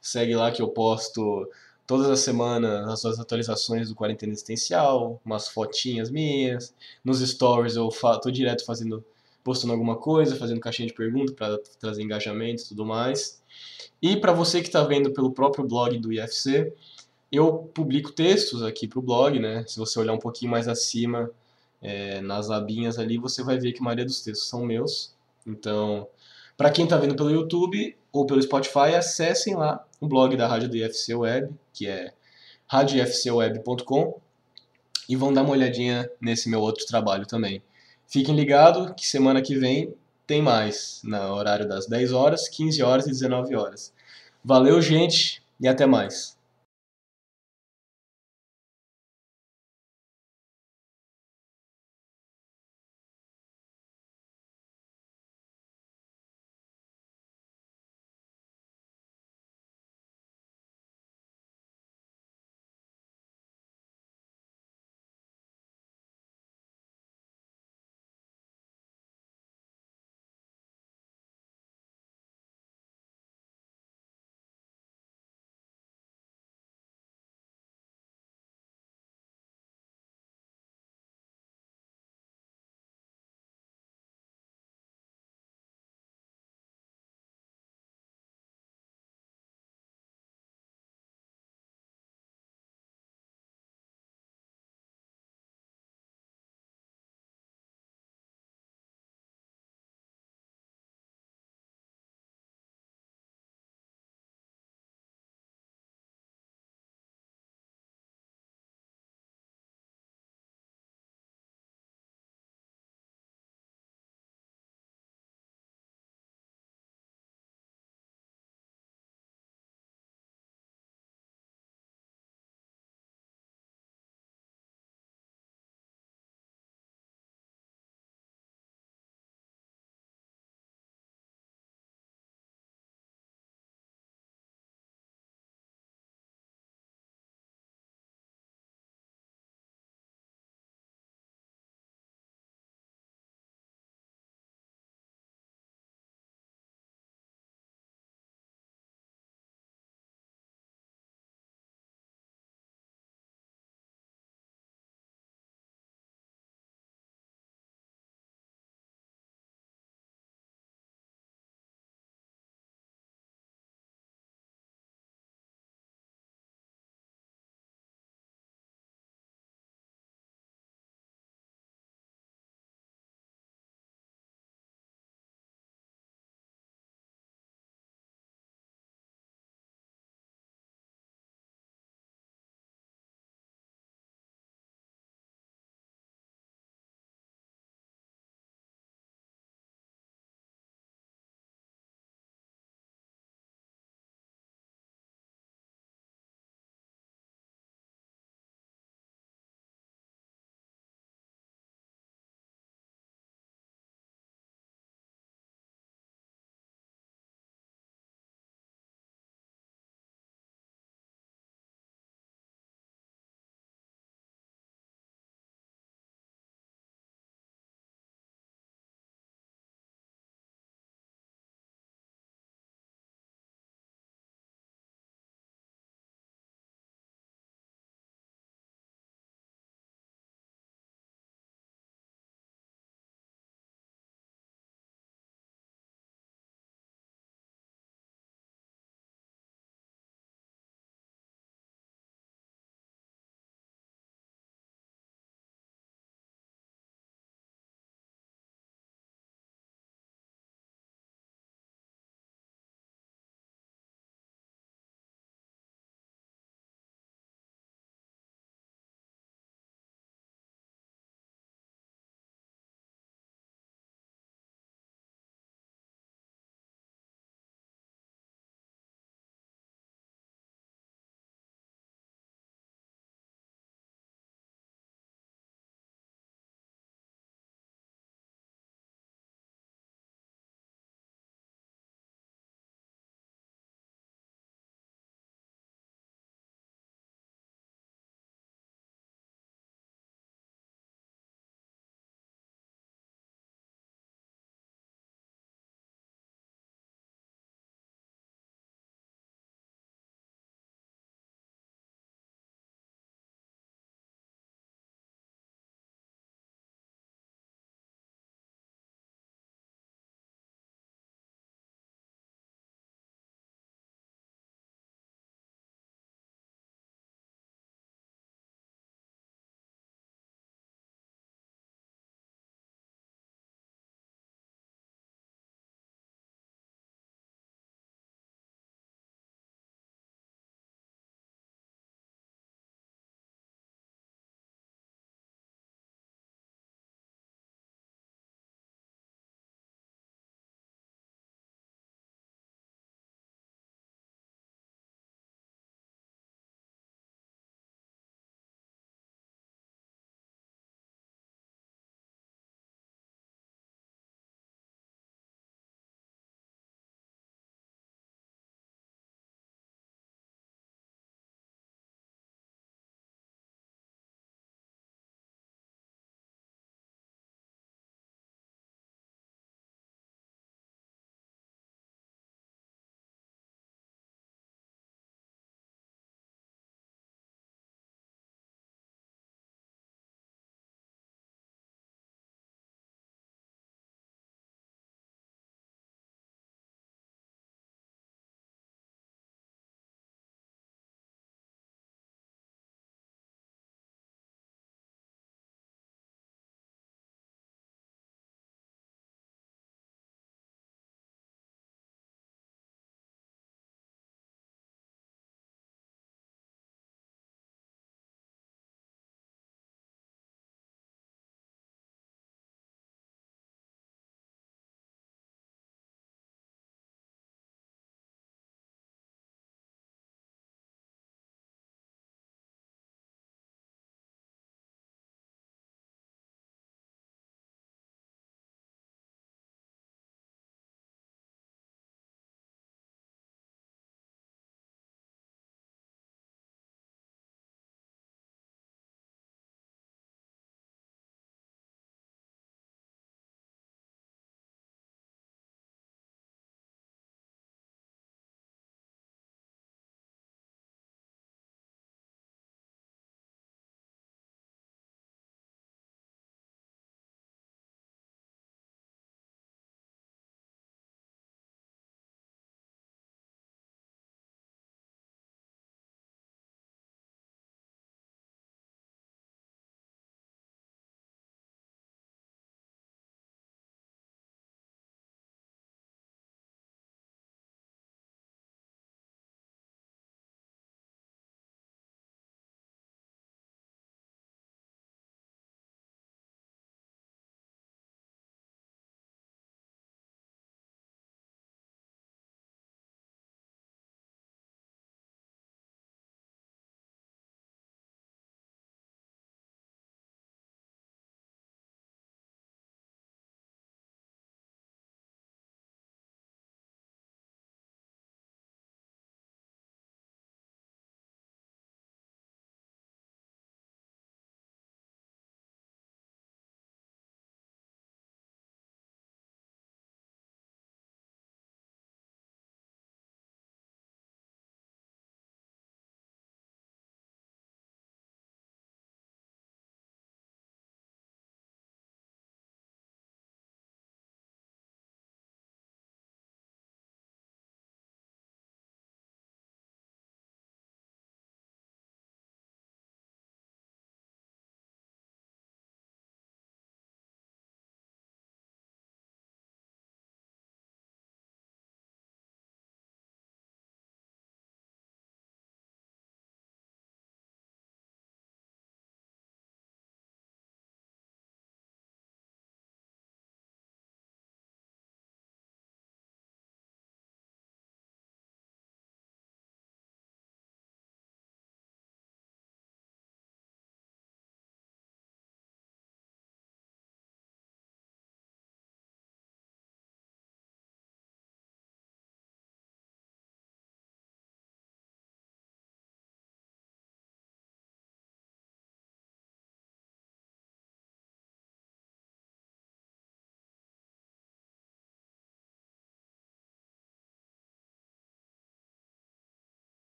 Segue lá que eu posto todas as semanas as suas atualizações do Quarentena Existencial, umas fotinhas minhas. Nos stories eu tô direto fazendo, postando alguma coisa, fazendo caixinha de perguntas para trazer engajamento e tudo mais. E para você que está vendo pelo próprio blog do IFC, eu publico textos aqui para o blog, né? Se você olhar um pouquinho mais acima, é, nas abinhas ali, você vai ver que a maioria dos textos são meus. Então, para quem está vendo pelo YouTube ou pelo Spotify, acessem lá o blog da Rádio do IFC Web, que é radiofcweb.com, e vão dar uma olhadinha nesse meu outro trabalho também. Fiquem ligados que semana que vem tem mais, no horário das 10 horas, 15 horas e 19 horas. Valeu, gente, e até mais.